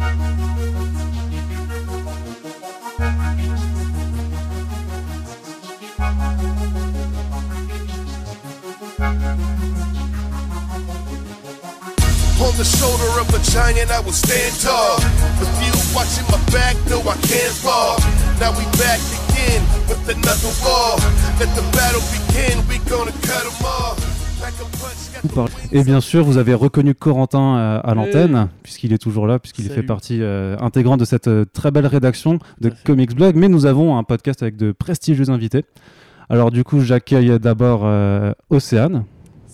On the shoulder of a giant, I will stand tall. The few watching my back know I can't fall. Now we back again with another war. Let the battle begin, we gonna cut 'em off. Pack a punch, Et bien sûr, vous avez reconnu Corentin euh, à l'antenne, puisqu'il est toujours là, puisqu'il fait partie euh, intégrante de cette euh, très belle rédaction de. Comics Blog. Mais nous avons un podcast avec de prestigieux invités. Alors du coup, j'accueille d'abord euh, Océane.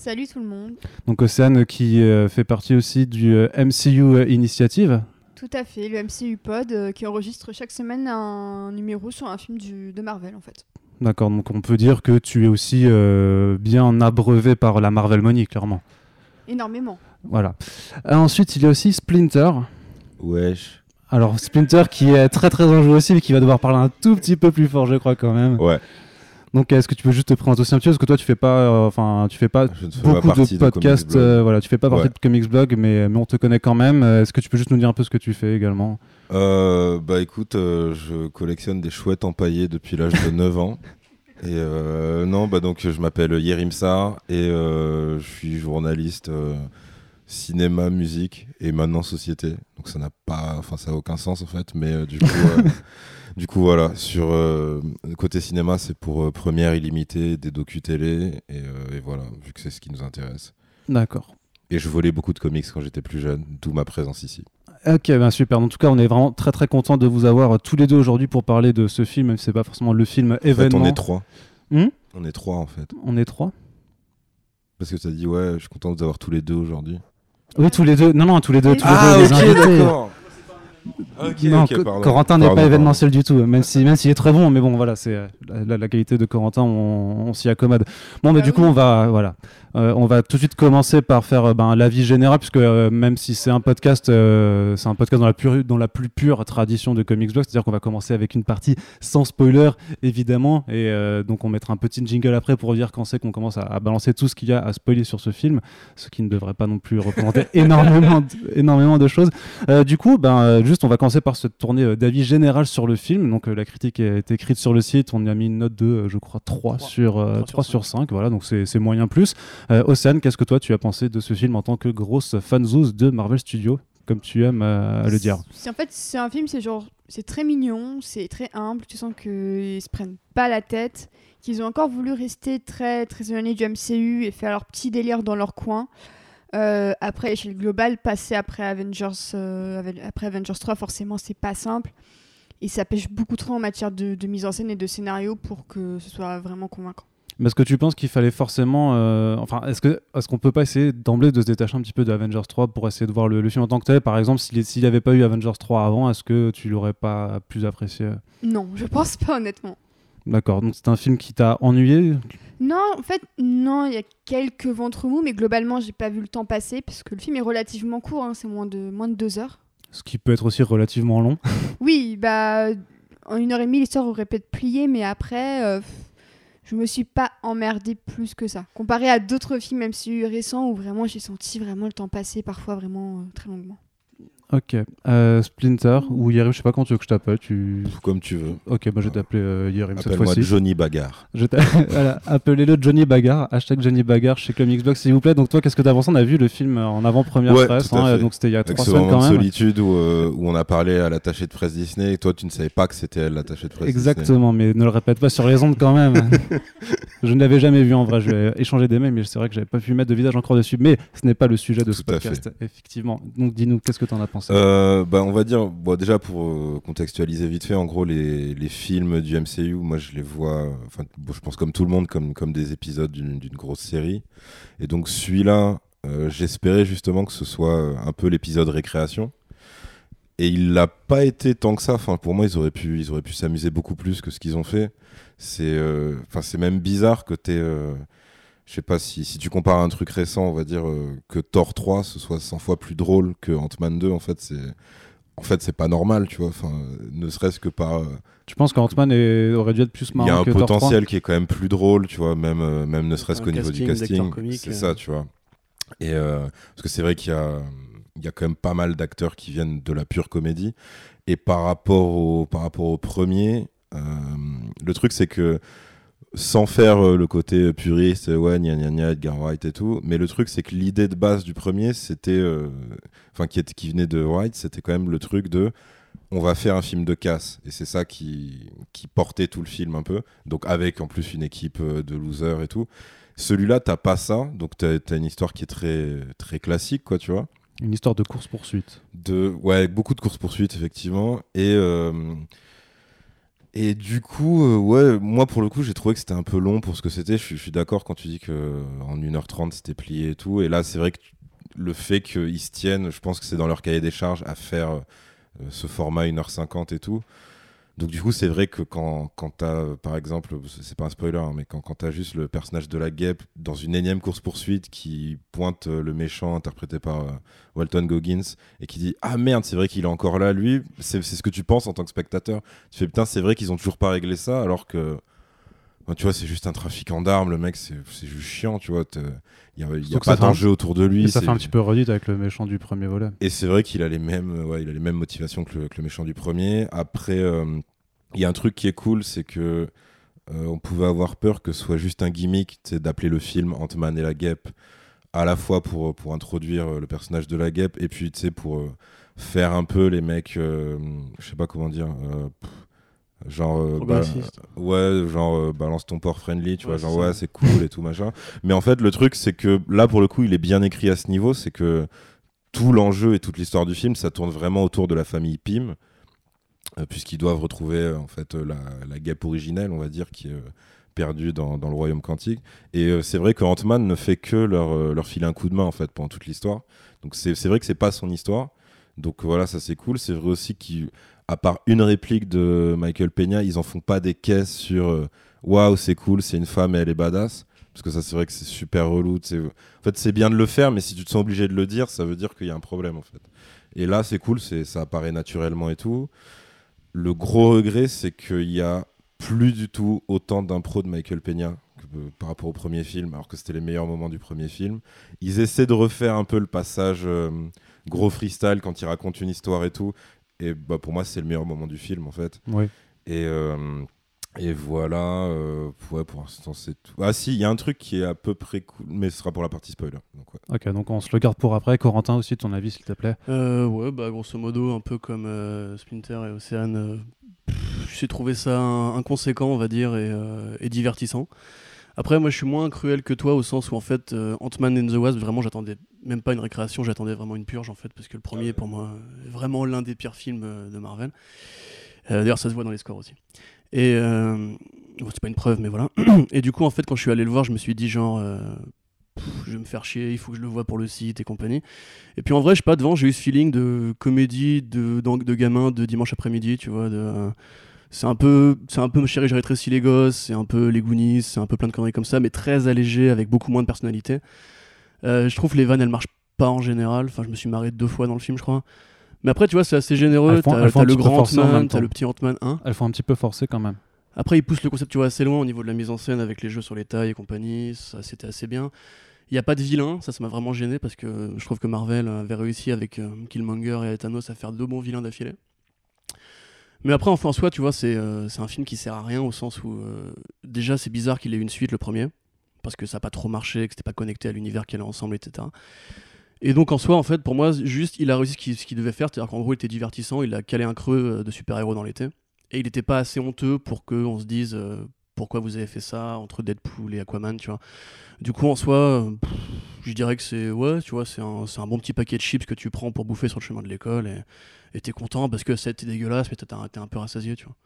Salut tout le monde. Donc Océane qui euh, fait partie aussi du euh, MCU euh, Initiative. Tout à fait, le MCU Pod euh, qui enregistre chaque semaine un numéro sur un film du, de Marvel en fait. D'accord, donc on peut dire que tu es aussi euh, bien abreuvé par la Marvel Money, clairement. Énormément. Voilà. Euh, ensuite, il y a aussi Splinter. Wesh. Alors Splinter qui est très très enjoué aussi, mais qui va devoir parler un tout petit peu plus fort, je crois quand même. Ouais. Donc est-ce que tu peux juste te présenter aussi un petit peu parce que toi tu fais pas, euh, enfin tu fais pas Je ne fais pas beaucoup partie de podcasts, euh, voilà, tu fais pas partie Ouais. de Comics Blog, mais mais on te connaît quand même. Est-ce que tu peux juste nous dire un peu ce que tu fais également? Euh, bah écoute, euh, je collectionne des chouettes empaillées depuis l'âge de 9 ans. Et non, bah donc je m'appelle Yerim Sarr et je suis journaliste cinéma, musique et maintenant société. Donc ça n'a pas, enfin ça a aucun sens en fait, mais du coup, du coup voilà. Sur euh, côté cinéma, c'est pour euh, première illimitée des docu télé et, euh, et voilà, vu que c'est ce qui nous intéresse. D'accord. Et je volais beaucoup de comics quand j'étais plus jeune, d'où ma présence ici. Ok, ben super. En tout cas, on est vraiment très très content de vous avoir euh, tous les deux aujourd'hui pour parler de ce film, même si c'est pas forcément le film En fait, on est trois. Hmm? On est trois en fait. On est trois? Parce que tu as dit, ouais, je suis content de vous avoir tous les deux aujourd'hui. Oui, tous les deux. Non, non, tous les deux. Tous les deux les invités. Ok, non, pardon. Corentin n'est pas pardon. événementiel du tout, même si même s'il est très bon, mais bon voilà, c'est euh, la, la- la qualité de Corentin, on, on s'y accommode. Bon, mais Ah du coup, on va voilà, Euh, on va tout de suite commencer par faire euh, ben, l'avis général, puisque euh, même si c'est un podcast, euh, c'est un podcast dans la pure, dans la plus pure tradition de Comics Blog, c'est-à-dire qu'on va commencer avec une partie sans spoiler, évidemment, et euh, donc on mettra un petit jingle après pour dire quand c'est qu'on commence à, à balancer tout ce qu'il y a à spoiler sur ce film, ce qui ne devrait pas non plus représenter énormément, de- énormément de choses. Euh, du coup, ben, euh, juste, on va commencer par se tourner euh, d'avis général sur le film. Donc, euh, la critique est écrite sur le site. On y a mis une note de, euh, je crois, 3, Trois. sur, euh, Trois 3 sur sur 5. Voilà, donc c'est moyen plus. Océane, qu'est-ce que toi, tu as pensé de ce film en tant que grosse fanzouse de Marvel Studios, comme tu aimes euh, à le dire? C'est en fait c'est un film c'est genre c'est très mignon, c'est très humble, tu sens qu'ils se prennent pas la tête, qu'ils ont encore voulu rester très très éloignés du MCU et faire leur petit délire dans leur coin. Euh, après l'échelle globale, passer après Avengers euh, après Avengers 3 forcément c'est pas simple et ça pêche beaucoup trop en matière de, de mise en scène et de scénario pour que ce soit vraiment convaincant. Mais est-ce que tu penses qu'il fallait forcément. euh, enfin, est-ce que est-ce qu'on peut pas essayer d'emblée de se détacher un petit peu de Avengers 3 pour essayer de voir le, le film en tant que tel? Par exemple, s'il s'il n'y avait pas eu Avengers 3 avant, est-ce que tu l'aurais pas plus apprécié? Non, je pense pas honnêtement. D'accord, donc c'est un film qui t'a ennuyé Non, en fait, non, il y a quelques ventres mous, mais globalement, j'ai pas vu le temps passer parce que le film est relativement court, hein, c'est moins de, moins de deux heures. Ce qui peut être aussi relativement long. Oui, bah, en une heure et demie, l'histoire aurait peut-être plié, mais après, euh, je me suis pas emmerdée plus que ça. Comparé à d'autres films MCU récents où vraiment j'ai senti vraiment le temps passer parfois vraiment euh, très longuement. Ok. Euh, Splinter ou Yerim, je sais pas quand tu veux que je t'appelle. Tu... Comme tu veux. Ok, bah je vais t'appeler euh, Yerim cette Appelle-moi fois-ci. Johnny Bagarre. Voilà, Appelez-le Johnny Bagarre, hashtag Johnny Bagarre chez Comics Blog s'il vous plaît. Donc toi, qu'est-ce que t'as pensé? On a vu le film en avant-première Ouais, presse, hein, donc c'était il y a trois ce semaines quand même. solitude où, euh, où on a parlé à l'attaché de presse Disney et toi tu ne savais pas que c'était elle l'attaché de presse Disney. Exactement, mais ne le répète pas sur les ondes quand même. je ne l'avais jamais vu en vrai. Je vais échanger des mails, mais c'est vrai que j'avais pas pu mettre de visage encore dessus. Mais ce n'est pas le sujet de ce Tout à podcast, effectivement. Donc dis-nous, qu'est-ce que t'en as pensé Euh, bah, on va dire, bon, déjà pour euh, contextualiser vite fait, en gros, les, les films du MCU, moi je les vois, enfin, je pense comme tout le monde, comme, comme des épisodes d'une grosse série. Et donc celui-là, euh, j'espérais justement que ce soit un peu l'épisode récréation. Et il l'a pas été tant que ça. Enfin, pour moi, ils auraient pu, ils auraient pu s'amuser beaucoup plus que ce qu'ils ont fait. C'est, enfin, c'est même bizarre que t'aies, je sais pas si, si tu compares à un truc récent, on va dire euh, que Thor 3 ce soit 100 fois plus drôle que Ant-Man 2. En fait, c'est, en fait, c'est pas normal, tu vois. Enfin, ne serait-ce que par, euh, Tu penses qu'Ant-Man est- aurait dû être plus il y a marrant un que Thor 3 potentiel qui est quand même plus drôle, tu vois, même, euh, même ne serait-ce qu'au niveau du casting C'est euh. ça, tu vois. Et euh, parce que c'est vrai qu'il y a, il y a quand même pas mal d'acteurs qui viennent de la pure comédie. Et par rapport au, par rapport au premier, euh, le truc c'est que sans faire euh, le côté puriste, ouais, gna gna gna, Edgar Wright et tout, mais le truc c'est que l'idée de base du premier, c'était, euh, enfin, qui, qui venait de Wright, c'était quand même le truc de on va faire un film de casse. Et c'est ça qui, qui portait tout le film un peu. Donc avec en plus une équipe de losers et tout. Celui-là, t'as pas ça. Donc t'as as une histoire qui est très, très classique, quoi, tu vois. Une histoire de course-poursuite. De, ouais, beaucoup de course-poursuite, effectivement. Et, euh, et du coup, euh, ouais, moi, pour le coup, j'ai trouvé que c'était un peu long pour ce que c'était. Je, suis d'accord quand tu dis qu'en 1h30, c'était plié et tout. Et là, c'est vrai que le fait qu'ils se tiennent, je pense que c'est dans leur cahier des charges à faire euh, ce format 1h50 et tout. Donc du coup, c'est vrai que quand, quand tu as, par exemple, c'est pas un spoiler, hein, mais quand, quand tu as juste le personnage de la guêpe dans une énième course-poursuite qui pointe euh, le méchant interprété par euh, Walton Goggins et qui dit « Ah merde, c'est vrai qu'il est encore là, lui », c'est ce que tu penses en tant que spectateur. Tu fais « Putain, c'est vrai qu'ils ont toujours pas réglé ça, alors que... » tu vois, c'est juste un trafiquant d'armes, le mec, c'est juste chiant, tu vois. Il n'y a, y a pas d'enjeu autour de lui. ça fait un petit peu redite avec le méchant du premier volet. Et c'est vrai qu'il a, les mêmes, ouais, il a les mêmes motivations que le, que le méchant du premier. Après, euh, il y a un truc qui est cool, c'est que euh, on pouvait avoir peur que ce soit juste un gimmick d'appeler le film Ant-Man et la guêpe, à la fois pour, pour introduire euh, le personnage de la guêpe et puis pour faire un peu les mecs, je sais pas comment dire. Genre, bah, ouais, genre balance ton port friendly, tu vois, genre ouais, c'est cool et tout machin. Mais en fait, le truc, c'est que là, pour le coup, il est bien écrit à ce niveau, c'est que tout l'enjeu et toute l'histoire du film, ça tourne vraiment autour de la famille Pym, euh, puisqu'ils doivent retrouver euh, en fait la, la, guêpe originelle, on va dire, qui est euh, perdue dans, dans, le royaume quantique. Et c'est vrai que Ant-Man ne fait que leur, leur filer un coup de main en fait pendant toute l'histoire. Donc c'est vrai que c'est pas son histoire. Donc voilà, ça c'est cool. C'est vrai aussi qu'il à part une réplique de Michael Peña, ils en font pas des caisses sur euh, waouh, c'est cool, c'est une femme et elle est badass. Parce que ça, c'est vrai que c'est super relou. En fait, c'est bien de le faire, mais si tu te sens obligé de le dire, ça veut dire qu'il y a un problème en fait. Et là, c'est cool, ça apparaît naturellement et tout. Le gros regret, c'est qu'il y a plus du tout autant d'impro de Michael Peña euh, par rapport au premier film, alors que c'était les meilleurs moments du premier film. Ils essaient de refaire un peu le passage euh, gros freestyle quand ils racontent une histoire et tout. Et bah, pour moi, c'est le meilleur moment du film, en fait. Et, euh, et voilà, euh, ouais, pour l'instant, c'est tout. Ah, si, il y a un truc qui est à peu près cool, mais ce sera pour la partie spoiler. Donc, ouais. Ok, donc on se le garde pour après. Corentin, aussi, ton avis, s'il te plaît euh, Ouais, bah, grosso modo, un peu comme Splinter et Océane, j'ai trouvé ça inconséquent, on va dire, et, et divertissant. Après, moi, je suis moins cruel que toi au sens où, en fait, euh, Ant-Man and the Wasp, vraiment, j'attendais même pas une récréation, j'attendais vraiment une purge, en fait, parce que le premier, pour moi, est vraiment l'un des pires films euh, de Marvel. Euh, d'ailleurs, ça se voit dans les scores aussi. Et bon, c'est pas une preuve, mais voilà. Et du coup, en fait, quand je suis allé le voir, je me suis dit, genre, je vais me faire chier, il faut que je le vois pour le site et compagnie. Et puis, en vrai, je sais pas, devant, j'ai eu ce feeling de comédie, de, de, de gamin de dimanche après-midi, tu vois, de c'est un peu c'est un peu chéri j'ai rétréci les gosses c'est un peu les Goonies c'est un peu plein de conneries comme ça mais très allégé avec beaucoup moins de personnalité. Euh, je trouve les vannes elles marchent pas en général. Enfin je me suis marré deux fois dans le film je crois. Mais après tu vois c'est assez généreux. T'as le grand Ant-Man t'as le petit Ant-Man 1 elles font un petit peu forcer quand même. Après ils poussent le concept tu vois assez loin au niveau de la mise en scène avec les jeux sur les tailles et compagnie. Ça c'était assez bien. Il n'y a pas de vilain, ça ça m'a vraiment gêné parce que je trouve que Marvel avait réussi avec euh, Killmonger et Thanos à faire deux bons vilains d'affilée. Mais après, en soi, tu vois, euh, c'est un film qui sert à rien au sens où euh, déjà c'est bizarre qu'il ait une suite le premier, parce que ça n'a pas trop marché, que c'était pas connecté à l'univers qu'il a ensemble, etc. Et donc en soi, en fait, pour moi, juste, il a réussi ce qu'il devait faire, c'est-à-dire qu'en gros, il était divertissant, il a calé un creux euh, de super-héros dans l'été, et il n'était pas assez honteux pour qu'on se dise pourquoi vous avez fait ça entre Deadpool et Aquaman, tu vois. Du coup, en soi, je dirais que c'est ouais, tu vois, c'est un, un, bon petit paquet de chips que tu prends pour bouffer sur le chemin de l'école et et t'es content parce que c'était dégueulasse, mais t'es un peu rassasié, tu vois.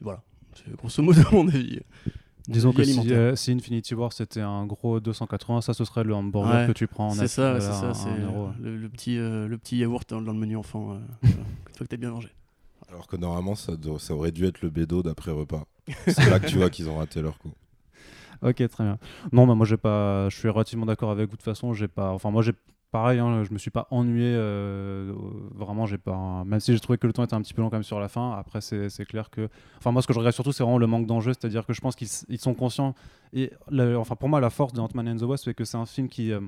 Voilà, c'est grosso modo mon avis. Disons que euh, si, Infinity War c'était un gros 280, ça ce serait le hamburger que tu prends en C'est ça, c'est ça, c'est le, petit, euh, le petit yaourt dans, le menu enfant, euh, une fois que t'as bien mangé. Alors que normalement ça, ça aurait dû être le bédo d'après repas. C'est là que tu vois qu'ils ont raté leur coup. Ok, très bien. Non, bah, moi j'ai pas, je suis relativement d'accord avec vous. De toute façon, j'ai pas, enfin moi j'ai pareil, hein, je me suis pas ennuyé. Euh, vraiment, j'ai pas. Même si j'ai trouvé que le temps était un petit peu long quand même sur la fin. Après, c'est clair que. Enfin, moi, ce que je regrette surtout, c'est vraiment le manque d'enjeu. C'est-à-dire que je pense qu'ils sont conscients. Et enfin, pour moi, la force de Ant-Man and the Wasp, c'est que c'est un film qui. Euh,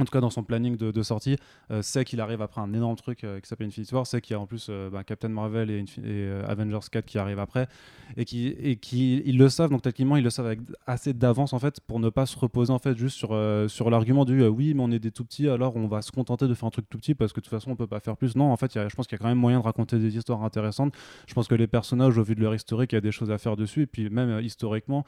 en tout cas dans son planning de, sortie, euh, sait qu'il arrive après un énorme truc euh, qui s'appelle Infinity War, sait qu'il y a en plus euh, bah, Captain Marvel et, euh, Avengers 4 qui arrivent après, et qui, ils le savent, donc techniquement ils le savent avec assez d'avance en fait pour ne pas se reposer en fait juste sur, sur l'argument du oui mais on est des tout petits alors on va se contenter de faire un truc tout petit parce que de toute façon on peut pas faire plus. Non en fait je pense qu'il y a quand même moyen de raconter des histoires intéressantes. Je pense que les personnages au vu de leur historique il y a des choses à faire dessus et puis même historiquement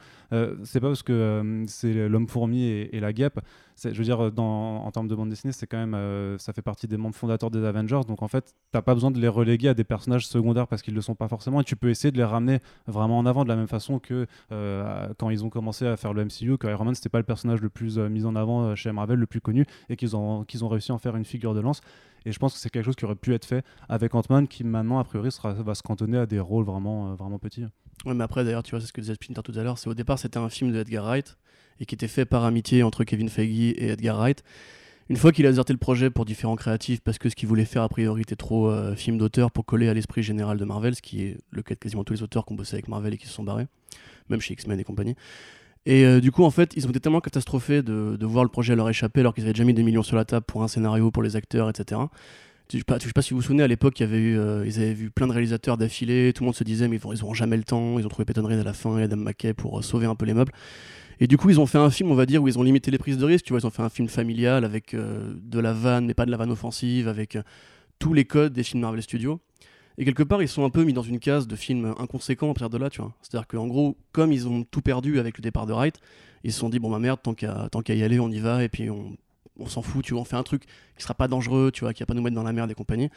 c'est pas parce que c'est l'homme fourmi et, et la guêpe c'est- je veux dire, en termes de bande dessinée, c'est quand même, euh, ça fait partie des membres fondateurs des Avengers. Donc en fait, t'as pas besoin de les reléguer à des personnages secondaires parce qu'ils le sont pas forcément. Et tu peux essayer de les ramener vraiment en avant de la même façon que euh, quand ils ont commencé à faire le MCU, que Iron Man c'était pas le personnage le plus euh, mis en avant chez Marvel, le plus connu, et qu'ils ont, qu'ils ont réussi à en faire une figure de lance. Et je pense que c'est quelque chose qui aurait pu être fait avec Ant-Man, qui maintenant, a priori, va se cantonner à des rôles vraiment, vraiment petits. Ouais, mais après, d'ailleurs, tu vois, c'est ce que disait Splinter tout à l'heure. C'est au départ, c'était un film de Edgar Wright et qui était fait par amitié entre Kevin Feige et Edgar Wright. Une fois qu'il a déserté le projet pour différents créatifs, parce que ce qu'il voulait faire a priori était trop euh, film d'auteur pour coller à l'esprit général de Marvel, ce qui est le cas de quasiment tous les auteurs qui ont bossé avec Marvel et qui se sont barrés, même chez X-Men et compagnie. Et euh, du coup, en fait, ils ont été tellement catastrophés de, voir le projet leur échapper alors qu'ils avaient déjà mis des millions sur la table pour un scénario, pour les acteurs, etc. Je sais pas, je sais pas si vous vous souvenez, à l'époque, euh, ils avaient vu plein de réalisateurs d'affilée, tout le monde se disait, mais ils, vont, ils auront jamais le temps, ils ont trouvé Peyton Reed à la fin et Adam McKay pour sauver un peu les meubles. Et du coup, ils ont fait un film, on va dire, où ils ont limité les prises de risque, tu vois, ils ont fait un film familial avec euh, de la vanne, mais pas de la vanne offensive, avec euh, tous les codes des films Marvel Studios. Et quelque part, ils sont un peu mis dans une case de films inconséquents à partir de là, tu vois. C'est-à-dire qu'en gros, comme ils ont tout perdu avec le départ de Wright, ils se sont dit, bon, bah merde, tant qu'à y aller, on y va, et puis on, on s'en fout, tu vois, on fait un truc qui sera pas dangereux, tu vois, qui va pas nous mettre dans la merde et compagnie.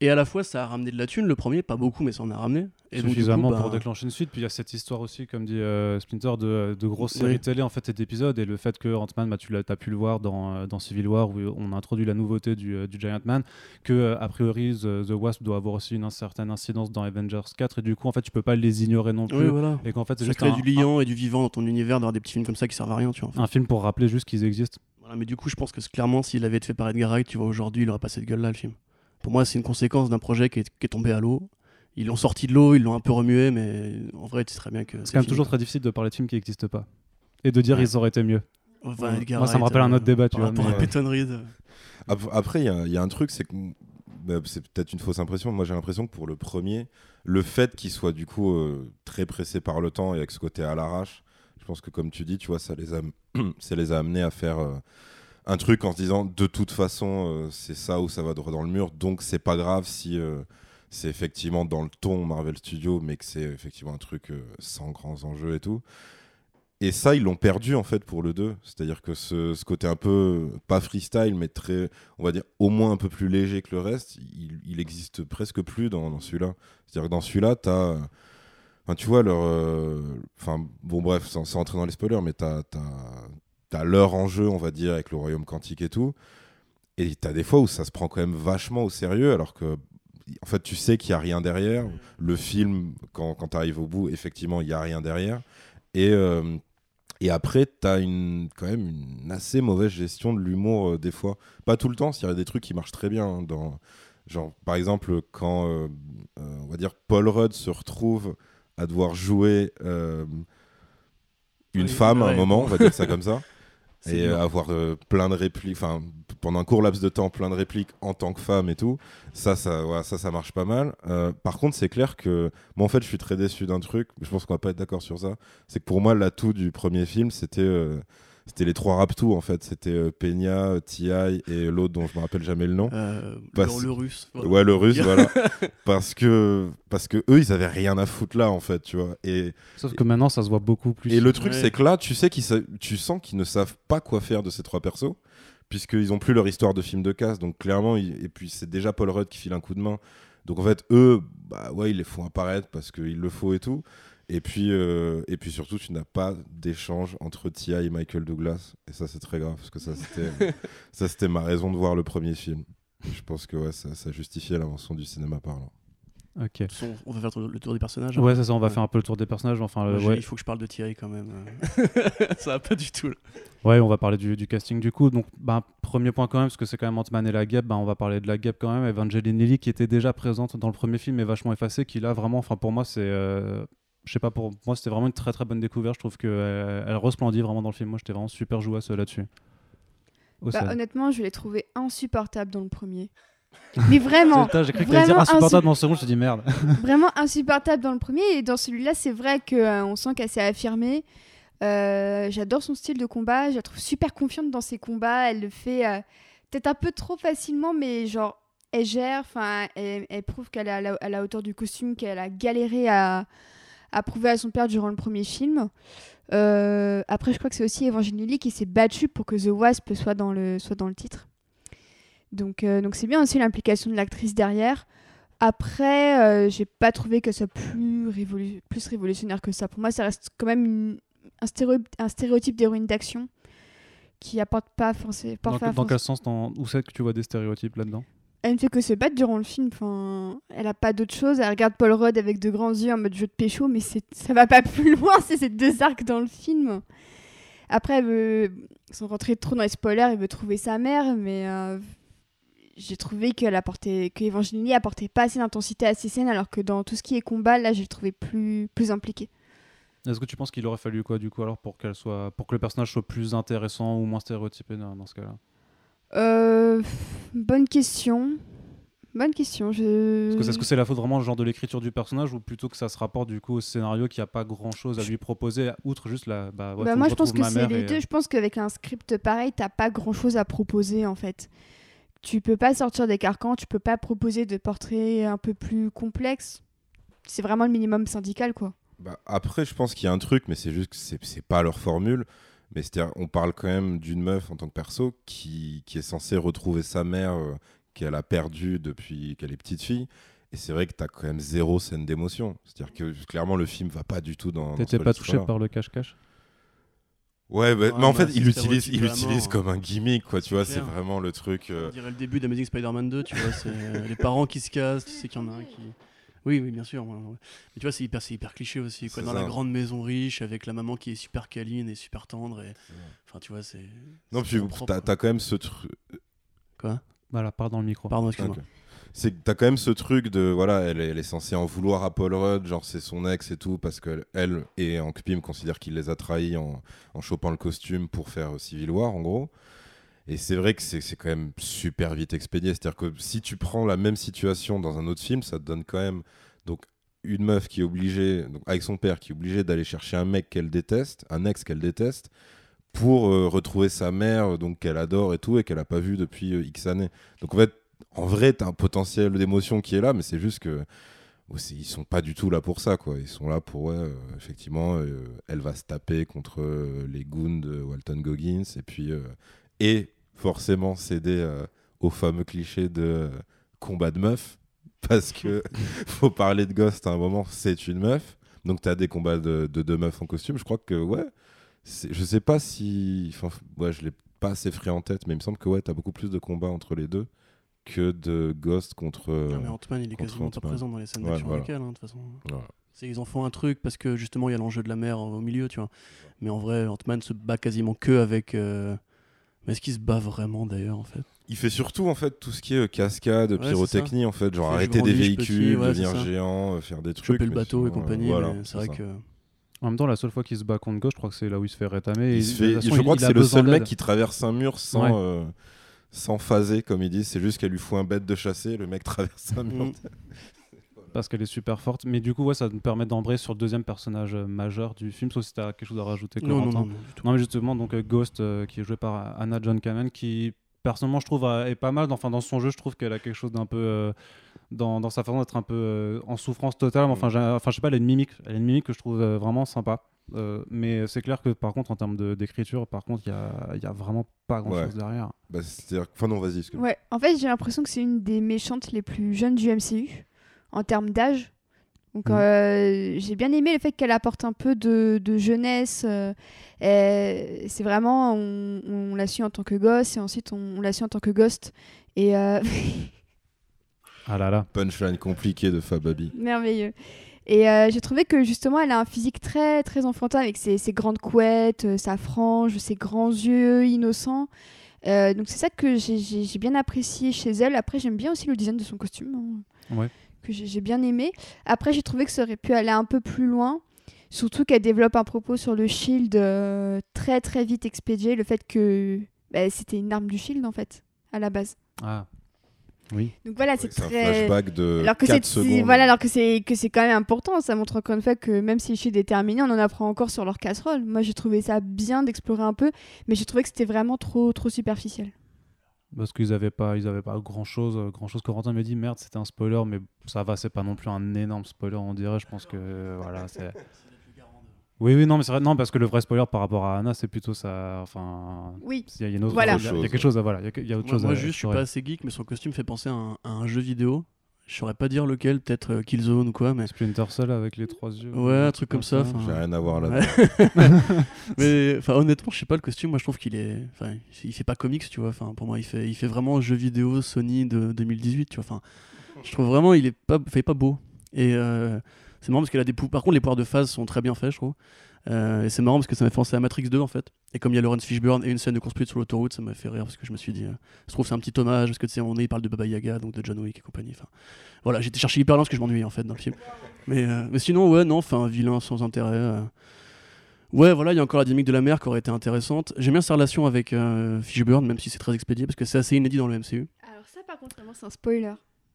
Et à la fois, ça a ramené de la thune, le premier, pas beaucoup, mais ça en a ramené. Et donc, du coup, suffisamment bah, pour déclencher une suite. Puis il y a cette histoire aussi, comme dit euh, Splinter, de, de grosses Oui. séries télé en fait et d'épisodes. Et le fait que Ant-Man, bah, tu as pu le voir dans, euh, dans Civil War où on a introduit la nouveauté du, euh, du Giant Man, que euh, a priori The, The Wasp doit avoir aussi une certaine incidence dans Avengers 4 et du coup en fait tu peux pas les ignorer non plus. Oui, voilà. Et qu'en fait c'est juste un, du liant et du vivant dans ton univers d'avoir des petits films comme ça qui servent à rien, tu vois. en fait. un, film pour rappeler juste qu'ils existent. Voilà, mais du coup, je pense que clairement, s'il avait été fait par Edgar Wright, tu vois, aujourd'hui, il aurait pas cette gueule-là, le film. Pour moi, c'est une conséquence d'un projet qui est, qui est tombé à l'eau. Ils l'ont sorti de l'eau, ils l'ont un peu remué, mais en vrai, tu sais très bien que. C'est quand même toujours très difficile de parler de films qui n'existent pas. Et de dire Ouais. ils auraient été mieux. Enfin, Edgar Moi ça me rappelle un euh, autre débat, tu vois. à euh, euh, Après, il y, a- il y a un truc, c'est que bah, c'est peut-être une fausse impression. Moi, j'ai l'impression que pour le premier, le fait qu'il soit du coup euh, très pressé par le temps et avec ce côté à l'arrache, je pense que comme tu dis, tu vois, ça les a, ça les a amenés à faire euh, un truc en se disant de toute façon, euh, c'est ça ou ça va droit dans le mur, donc c'est pas grave si euh, c'est effectivement dans le ton Marvel Studios, mais que c'est effectivement un truc euh, sans grands enjeux et tout. Et ça, ils l'ont perdu en fait pour le 2. C'est-à-dire que ce, ce côté un peu, pas freestyle, mais très, on va dire, au moins un peu plus léger que le reste, il, il existe presque plus dans, celui-là. C'est-à-dire que dans celui-là, t'as. Enfin, tu vois, leur. Enfin, bon, bref, sans, sans entrer dans les spoilers, mais t'as. T'as- T'as leur enjeu, on va dire, avec le royaume quantique et tout. Et t'as des fois où ça se prend quand même vachement au sérieux, alors que. En fait, tu sais qu'il n'y a rien derrière. Le film, quand, quand tu arrives au bout, effectivement, il n'y a rien derrière. Et, euh, et après, tu as une, quand même une assez mauvaise gestion de l'humour euh, des fois. Pas tout le temps, s'il y a des trucs qui marchent très bien. hein, dans, genre, par exemple, quand euh, on va dire Paul Rudd se retrouve à devoir jouer une Oui, femme à un moment, on va dire ça comme ça. Et dur. euh, avoir euh, plein de répliques, enfin pendant un court laps de temps, plein de répliques en tant que femme et tout, ça, ça, voilà, ça, ça marche pas mal. Euh, par contre, c'est clair que moi, en fait, je suis très déçu d'un truc. Je pense qu'on va pas être d'accord sur ça. C'est que pour moi, l'atout du premier film, c'était c'était les trois raptous en fait. C'était euh, Peña, T.I. et l'autre dont je me rappelle jamais le nom. Euh, Parce- le, le russe. voilà. Ouais, le russe, voilà. parce que parce que eux, ils avaient rien à foutre là en fait, tu vois. Et Sauf que maintenant ça se voit beaucoup plus. et le truc, Ouais. c'est que là, tu sais qu'ils sa- tu sens qu'ils ne savent pas quoi faire de ces trois persos, puisqu'ils ont plus leur histoire de film de casse. Donc clairement, ils- et puis c'est déjà Paul Rudd qui file un coup de main. Donc en fait, eux, bah ouais, ils les font apparaître parce qu'il le faut et tout. Et puis, euh, et puis surtout, tu n'as pas d'échange entre Tia et Michael Douglas. Et ça, c'est très grave, parce que ça, c'était, ça, c'était ma raison de voir le premier film. Je pense que ouais, ça, ça justifiait l'invention du cinéma parlant. Ok. On va faire le tour des personnages. Ouais, c'est ça, on va Ouais. faire un peu le tour des personnages. Enfin, ouais. Il faut que je parle de Thierry quand même. ça va pas du tout. là. Ouais, on va parler du, du casting du coup. Donc, bah, premier point quand même, parce que c'est quand même Ant-Man et la guêpe, bah, on va parler de la guêpe quand même. Evangeline Lilly qui était déjà présente dans le premier film, mais vachement effacée, qui là vraiment, enfin pour moi, c'est. euh, je sais pas, pour moi, c'était vraiment une très très bonne découverte. Je trouve qu'elle elle resplendit vraiment dans le film. Moi, j'étais vraiment super jouasse euh, là-dessus. Bah, honnêtement, je l'ai trouvé insupportable dans le premier. Mais vraiment, J'ai cru que t'allais dire vraiment insupportable dans le second, je me dit merde. vraiment insupportable dans le premier. Et dans celui-là, c'est vrai qu'on sent qu'elle s'est affirmée. Euh, J'adore son style de combat. Je la trouve super confiante dans ses combats. Elle le fait euh, peut-être un peu trop facilement, mais genre, elle gère. Enfin, elle, elle prouve qu'elle est à la, à la hauteur du costume, qu'elle a galéré à, à prouver à son père durant le premier film. Euh, après, je crois que c'est aussi Evangeline Lilly qui s'est battue pour que The Wasp soit dans le, soit dans le titre. Donc, euh, donc c'est bien aussi l'implication de l'actrice derrière. Après, euh, j'ai pas trouvé que ça soit plus, révolu- plus révolutionnaire que ça. Pour moi, ça reste quand même une- un, stéréo- un stéréotype d'héroïne d'action qui apporte pas forcément. Dans, dans quel sens dans- Où c'est que tu vois des stéréotypes là-dedans? Elle ne fait que se battre durant le film. Enfin, elle a pas d'autre chose. Elle regarde Paul Rudd avec de grands yeux en mode jeu de pécho, mais ça va pas plus loin. C'est ces deux arcs dans le film. Après, elle veut, sans rentrer trop dans les spoilers, elle veut trouver sa mère, mais euh, j'ai trouvé qu'elle apportait, que Evangeline apportait pas assez d'intensité à ses scènes, alors que dans tout ce qui est combat, là, j'ai trouvé plus plus impliqué. Est-ce que tu penses qu'il aurait fallu quoi du coup alors pour qu'elle soit pour que le personnage soit plus intéressant ou moins stéréotypé dans ce cas-là? Euh, bonne question. Bonne question. Je... Est-ce que- c'est la faute vraiment genre de l'écriture du personnage ou plutôt que ça se rapporte du coup au scénario qui a pas grand chose à lui proposer outre juste la bah, ouais, Bah, moi, je pense que c'est les et- deux. Je pense qu'avec un script pareil, t'as pas grand chose à proposer en fait. Tu peux pas sortir des carcans, tu peux pas proposer de portraits un peu plus complexes. C'est vraiment le minimum syndical, quoi. Bah, après, je pense qu'il y a un truc, mais c'est juste que c'est c'est pas leur formule. Mais c'est-à-dire, on parle quand même d'une meuf en tant que perso qui, qui est censée retrouver sa mère euh, qu'elle a perdue depuis qu'elle est petite fille. Et c'est vrai que t'as quand même zéro scène d'émotion. C'est-à-dire que clairement, le film va pas du tout dans. T'étais pas touché par le cache-cache? Ouais, bah, Ouais, mais en bah, fait, c'est il l'utilise, il vraiment. comme un gimmick, quoi. Tu vois, c'est vraiment le truc. euh, On dirait le début d'Amazing Spider-Man 2, tu vois, c'est les parents qui se cassent, tu sais qu'il y en a un qui... Oui, oui, bien sûr. ouais, ouais. Mais tu vois, c'est hyper, c'est hyper cliché aussi, quoi. Dans ça. la grande maison riche, avec la maman qui est super câline et super tendre. Et... Enfin, tu vois, c'est... Non, puis t'as quand même ce truc. Quoi? Voilà, parle dans le micro. Pardon, excuse-moi. Ok. C'est que t'as quand même ce truc de voilà, elle est, elle est censée en vouloir à Paul Rudd, genre c'est son ex et tout, parce que elle et Hank Pym considèrent qu'il les a trahis en, en chopant le costume pour faire Civil War en gros. Et c'est vrai que c'est quand même super vite expédié. C'est-à-dire que si tu prends la même situation dans un autre film, ça te donne quand même donc une meuf qui est obligée, donc avec son père, qui est obligée d'aller chercher un mec qu'elle déteste, un ex qu'elle déteste, pour euh, retrouver sa mère, euh, donc qu'elle adore et tout, et qu'elle a pas vue depuis euh, X années. Donc en fait, en vrai, t'as un potentiel d'émotion qui est là, mais c'est juste que ils sont pas du tout là pour ça, quoi. Ils sont là pour, ouais, effectivement, elle va se taper contre les goons de Walton Goggins, et puis, et forcément céder euh, au fameux cliché de euh, combat de meuf, parce que faut parler de Ghost à un moment, c'est une meuf. Donc t'as des combats de, de deux meufs en costume. Je crois que, ouais, je sais pas si. Enfin, ouais, je l'ai pas assez frais en tête, mais il me semble que, ouais, t'as beaucoup plus de combats entre les deux que de Ghost contre. euh, Ah, mais Ant-Man, il est quasiment pas présent dans les scènes Ouais, d'action voilà. avec elle, hein, de toute façon. voilà. Ils en font un truc parce que justement il y a l'enjeu de la mer au milieu, tu vois. Mais en vrai, Ant-Man se bat quasiment que avec. euh, Mais est-ce qu'il se bat vraiment d'ailleurs en fait? Il fait surtout en fait tout ce qui est euh, cascade, Ouais, pyrotechnie en fait, genre arrêter des grandis, véhicules, petit, ouais, devenir géant, euh, faire des trucs. Choper le bateau et sinon, euh, compagnie, voilà, mais c'est vrai ça. que. En même temps, la seule fois qu'il se bat contre Ghost, je crois que c'est là où il se fait rétamer. et Il se fait- façon, je crois il- que c'est le seul mec qui traverse un mur sans, Ouais. euh, sans phaser, comme ils disent. C'est juste qu'elle lui fout un bête de chasser, le mec traverse un mur. Parce qu'elle est super forte. Mais du coup, ouais, ça nous permet d'embrayer sur le deuxième personnage euh, majeur du film, sauf si tu as quelque chose à rajouter. Non, non, non, non, du tout. Non, mais justement, donc euh, Ghost, euh, qui est joué par Anna John Kamen, qui personnellement, je trouve, euh, est pas mal. Enfin, dans son jeu, je trouve qu'elle a quelque chose d'un peu. euh, dans, dans sa façon d'être un peu euh, en souffrance totale. Mais Enfin, enfin, je sais pas, elle a une mimique. Elle a une mimique que je trouve euh, vraiment sympa. Euh, mais c'est clair que par contre, en termes d'écriture, par contre, il y a, il y a vraiment pas grand chose Ouais. derrière. Bah, c'est-à-dire- Enfin, non, vas-y. Ouais, en fait, j'ai l'impression que c'est une des méchantes les plus jeunes du MCU en termes d'âge. Donc, Mhm. euh, j'ai bien aimé le fait qu'elle apporte un peu de, de jeunesse. euh, c'est vraiment, on, on l'a su en tant que gosse et ensuite on, on l'a su en tant que ghost. Et euh, Ah là là. Punchline compliqué de Fababi. merveilleux. Et euh, j'ai trouvé que justement, elle a un physique très très enfantin avec ses, ses grandes couettes, sa frange, ses grands yeux innocents. Euh, donc c'est ça que j'ai bien apprécié chez elle. Après, j'aime bien aussi le design de son costume, hein, Ouais. Que j'ai bien aimé. Après, j'ai trouvé que ça aurait pu aller un peu plus loin. Surtout qu'elle développe un propos sur le shield euh, très très vite expédié. Le fait que bah, c'était une arme du Shield en fait, à la base. Ah, oui. Donc voilà, Ouais, c'est c'est un très. flashback de Alors que 4 c'est secondes. voilà, alors que c'est que c'est quand même important. Ça montre encore une fois que même si le Shield est terminé, on en apprend encore sur leur casserole. Moi, j'ai trouvé ça bien d'explorer un peu, mais j'ai trouvé que c'était vraiment trop trop superficiel. Parce qu'ils avaient pas, ils avaient pas grand chose, grand chose. Corentin me dit merde, c'était un spoiler, mais ça va, c'est pas non plus un énorme spoiler, on dirait. Je pense que euh, voilà, c'est. Oui, oui, non, mais c'est vrai, non, parce que le vrai spoiler par rapport à Anna, c'est plutôt ça. Enfin, Oui. il y a une autre. Voilà. il y a- il y a quelque chose, à- voilà, il y a, il y a autre Moi, chose moi, à juste, je suis pas assez geek, mais son costume fait penser à un, à un jeu vidéo. Je saurais pas dire lequel, peut-être euh, Killzone ou quoi, mais. Splinter Cell avec les trois yeux. Ouais, un truc comme ça, enfin. J'ai rien à voir là. Mais enfin honnêtement, je sais pas le costume. Moi, je trouve qu'il est, enfin, il fait pas comics, tu vois. Enfin, pour moi, il fait, il fait vraiment jeu vidéo Sony de 2018, tu vois. Enfin, je trouve vraiment, il est pas, fait pas beau. Et euh, c'est marrant parce qu'il a des pou- Par contre, les pouvoirs de phase sont très bien faits, je trouve. Euh, et c'est marrant parce que ça m'a fait penser à Matrix 2 en fait. Et comme il y a Lawrence Fishburne et une scène de course-poursuite sur l'autoroute, ça m'a fait rire parce que je me suis dit, euh, je trouve c'est un petit hommage parce que tu sais, on est, il parle de Baba Yaga, donc de John Wick et compagnie. Enfin, voilà, j'étais cherché hyper loin que je m'ennuyais en fait dans le film. Mais, euh, mais sinon, ouais, non, enfin, vilain sans intérêt. euh. Ouais, voilà, il y a encore la dynamique de la mer qui aurait été intéressante. J'aime bien sa relation avec Fishburne, même si c'est très expédié, parce que c'est assez inédit dans le MCU. Alors ça, par contre, vraiment, c'est un spoiler.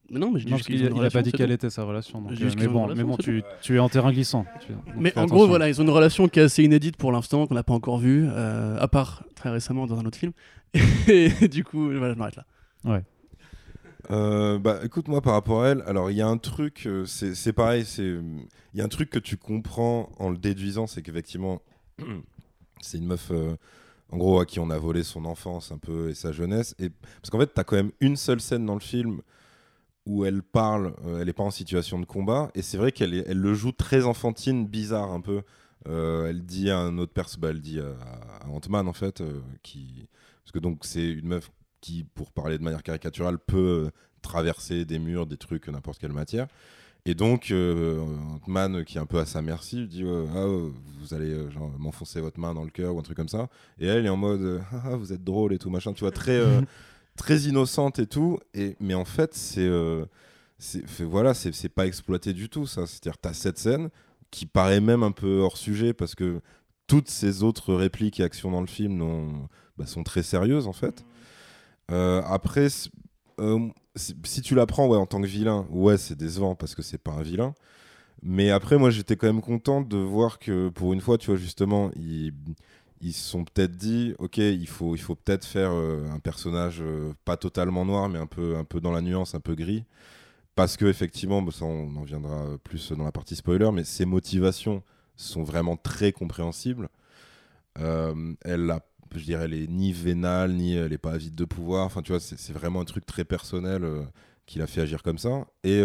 Mais non, mais je dis Non, juste parce qu'ils qu'il ont une il a relation, pas dit quelle était sa relation. donc, euh, juste mais bon, mais tu, tu es en terrain glissant. Tu- Mais en gros, voilà, ils ont une relation qui est assez inédite pour l'instant, qu'on n'a pas encore vue, euh, à part très récemment dans un autre film. Et du coup, voilà, je m'arrête là. Euh, bah écoute moi par rapport à elle, alors il y a un truc, euh, c'est pareil, c'est il y a un truc que tu comprends en le déduisant, c'est qu'effectivement c'est une meuf euh, en gros à qui on a volé son enfance un peu et sa jeunesse, et parce qu'en fait t'as quand même une seule scène dans le film où elle parle, euh, elle est pas en situation de combat, et c'est vrai qu'elle elle le joue très enfantine, bizarre un peu. Euh, elle dit à un autre perso, bah, elle dit à, à Ant-Man en fait, euh, qui parce que donc c'est une meuf qui, pour parler de manière caricaturale, peut traverser des murs, des trucs, n'importe quelle matière. Et donc, Ant-Man, qui est un peu à sa merci, lui dit Ah, Vous allez m'enfoncer votre main dans le cœur ou un truc comme ça. Et elle est en mode Ah, Vous êtes drôle et tout, machin. Tu vois, très, très innocente et tout. Et, mais en fait, c'est. euh, voilà, c'est pas exploité du tout, ça. C'est-à-dire, t'as cette scène qui paraît même un peu hors sujet parce que toutes ces autres répliques et actions dans le film bah, sont très sérieuses, en fait. Euh, après, euh, si tu l'apprends ouais, en tant que vilain, ouais, c'est décevant parce que c'est pas un vilain. Mais après, moi, j'étais quand même content de voir que pour une fois, tu vois, justement, ils ils se sont peut-être dit, ok, il faut, il faut peut-être faire euh, un personnage euh, pas totalement noir, mais un peu, un peu dans la nuance, un peu gris. Parce que effectivement, bah, ça, on en viendra plus dans la partie spoiler, mais ses motivations sont vraiment très compréhensibles. Euh, elle a je dirais, elle est ni vénale, ni elle est pas avide de pouvoir. Enfin, tu vois, c'est vraiment un truc très personnel qui l'a fait agir comme ça. Et,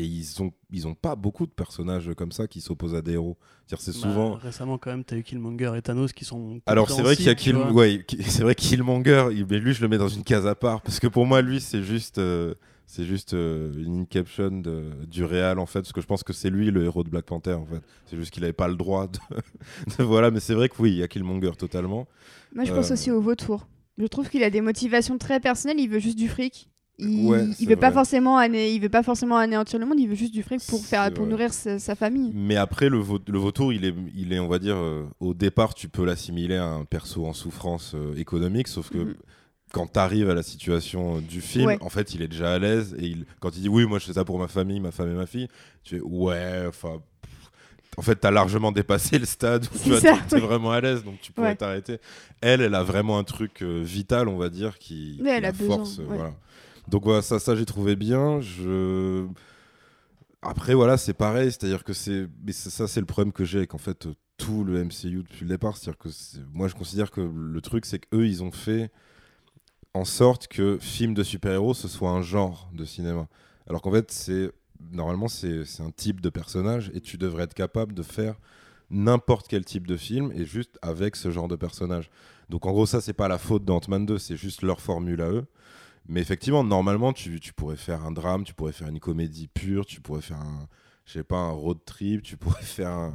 et ils ont, ils ont pas beaucoup de personnages comme ça qui s'opposent à des héros. C'est-à-dire, c'est Bah, souvent. récemment, quand même, t'as eu Killmonger et Thanos qui sont. Alors c'est vrai qu'il y a Kill... tu ouais, c'est vrai Killmonger, il- mais lui je le mets dans une case à part parce que pour moi lui c'est juste euh, c'est juste euh, une inception de- du réal en fait parce que je pense que c'est lui le héros de Black Panther en fait. C'est juste qu'il avait pas le droit de... de- voilà mais c'est vrai que oui, il y a Killmonger totalement. Moi, je pense Euh. aussi au vautour. Je trouve qu'il a des motivations très personnelles. Il veut juste du fric. Il, Ouais, il veut pas forcément ané- il veut pas forcément anéantir le monde. Il veut juste du fric pour faire pour vrai. nourrir sa, sa famille. Mais après le, le vautour, il est il est on va dire euh, au départ tu peux l'assimiler à un perso en souffrance euh, économique sauf que Mhm. quand tu arrives à la situation euh, du film, Ouais. en fait, il est déjà à l'aise et il, quand il dit oui, moi je fais ça pour ma famille, ma femme et ma fille, tu fais ouais, enfin. En fait, t'as largement dépassé le stade où tu ça, oui. vraiment à l'aise, donc tu pourrais Ouais. t'arrêter. Elle, elle a vraiment un truc euh, vital, on va dire, qui, qui elle la a besoin, force. ouais. Voilà. Donc voilà, ça, ça j'ai trouvé bien. Je... Après, voilà, c'est pareil, c'est-à-dire que c'est. Mais ça, c'est le problème que j'ai avec en fait tout le MCU depuis le départ. C'est-à-dire que moi, je considère que le truc, c'est qu'eux, ils ont fait en sorte que film de super-héros, ce soit un genre de cinéma. Alors qu'en fait, c'est. Normalement, c'est c'est un type de personnage et tu devrais être capable de faire n'importe quel type de film et juste avec ce genre de personnage. Donc en gros, ça, c'est pas la faute d'Ant-Man 2, c'est juste leur formule à eux. Mais effectivement, normalement, tu, tu pourrais faire un drame, tu pourrais faire une comédie pure, tu pourrais faire un, je sais pas, un road trip, tu pourrais faire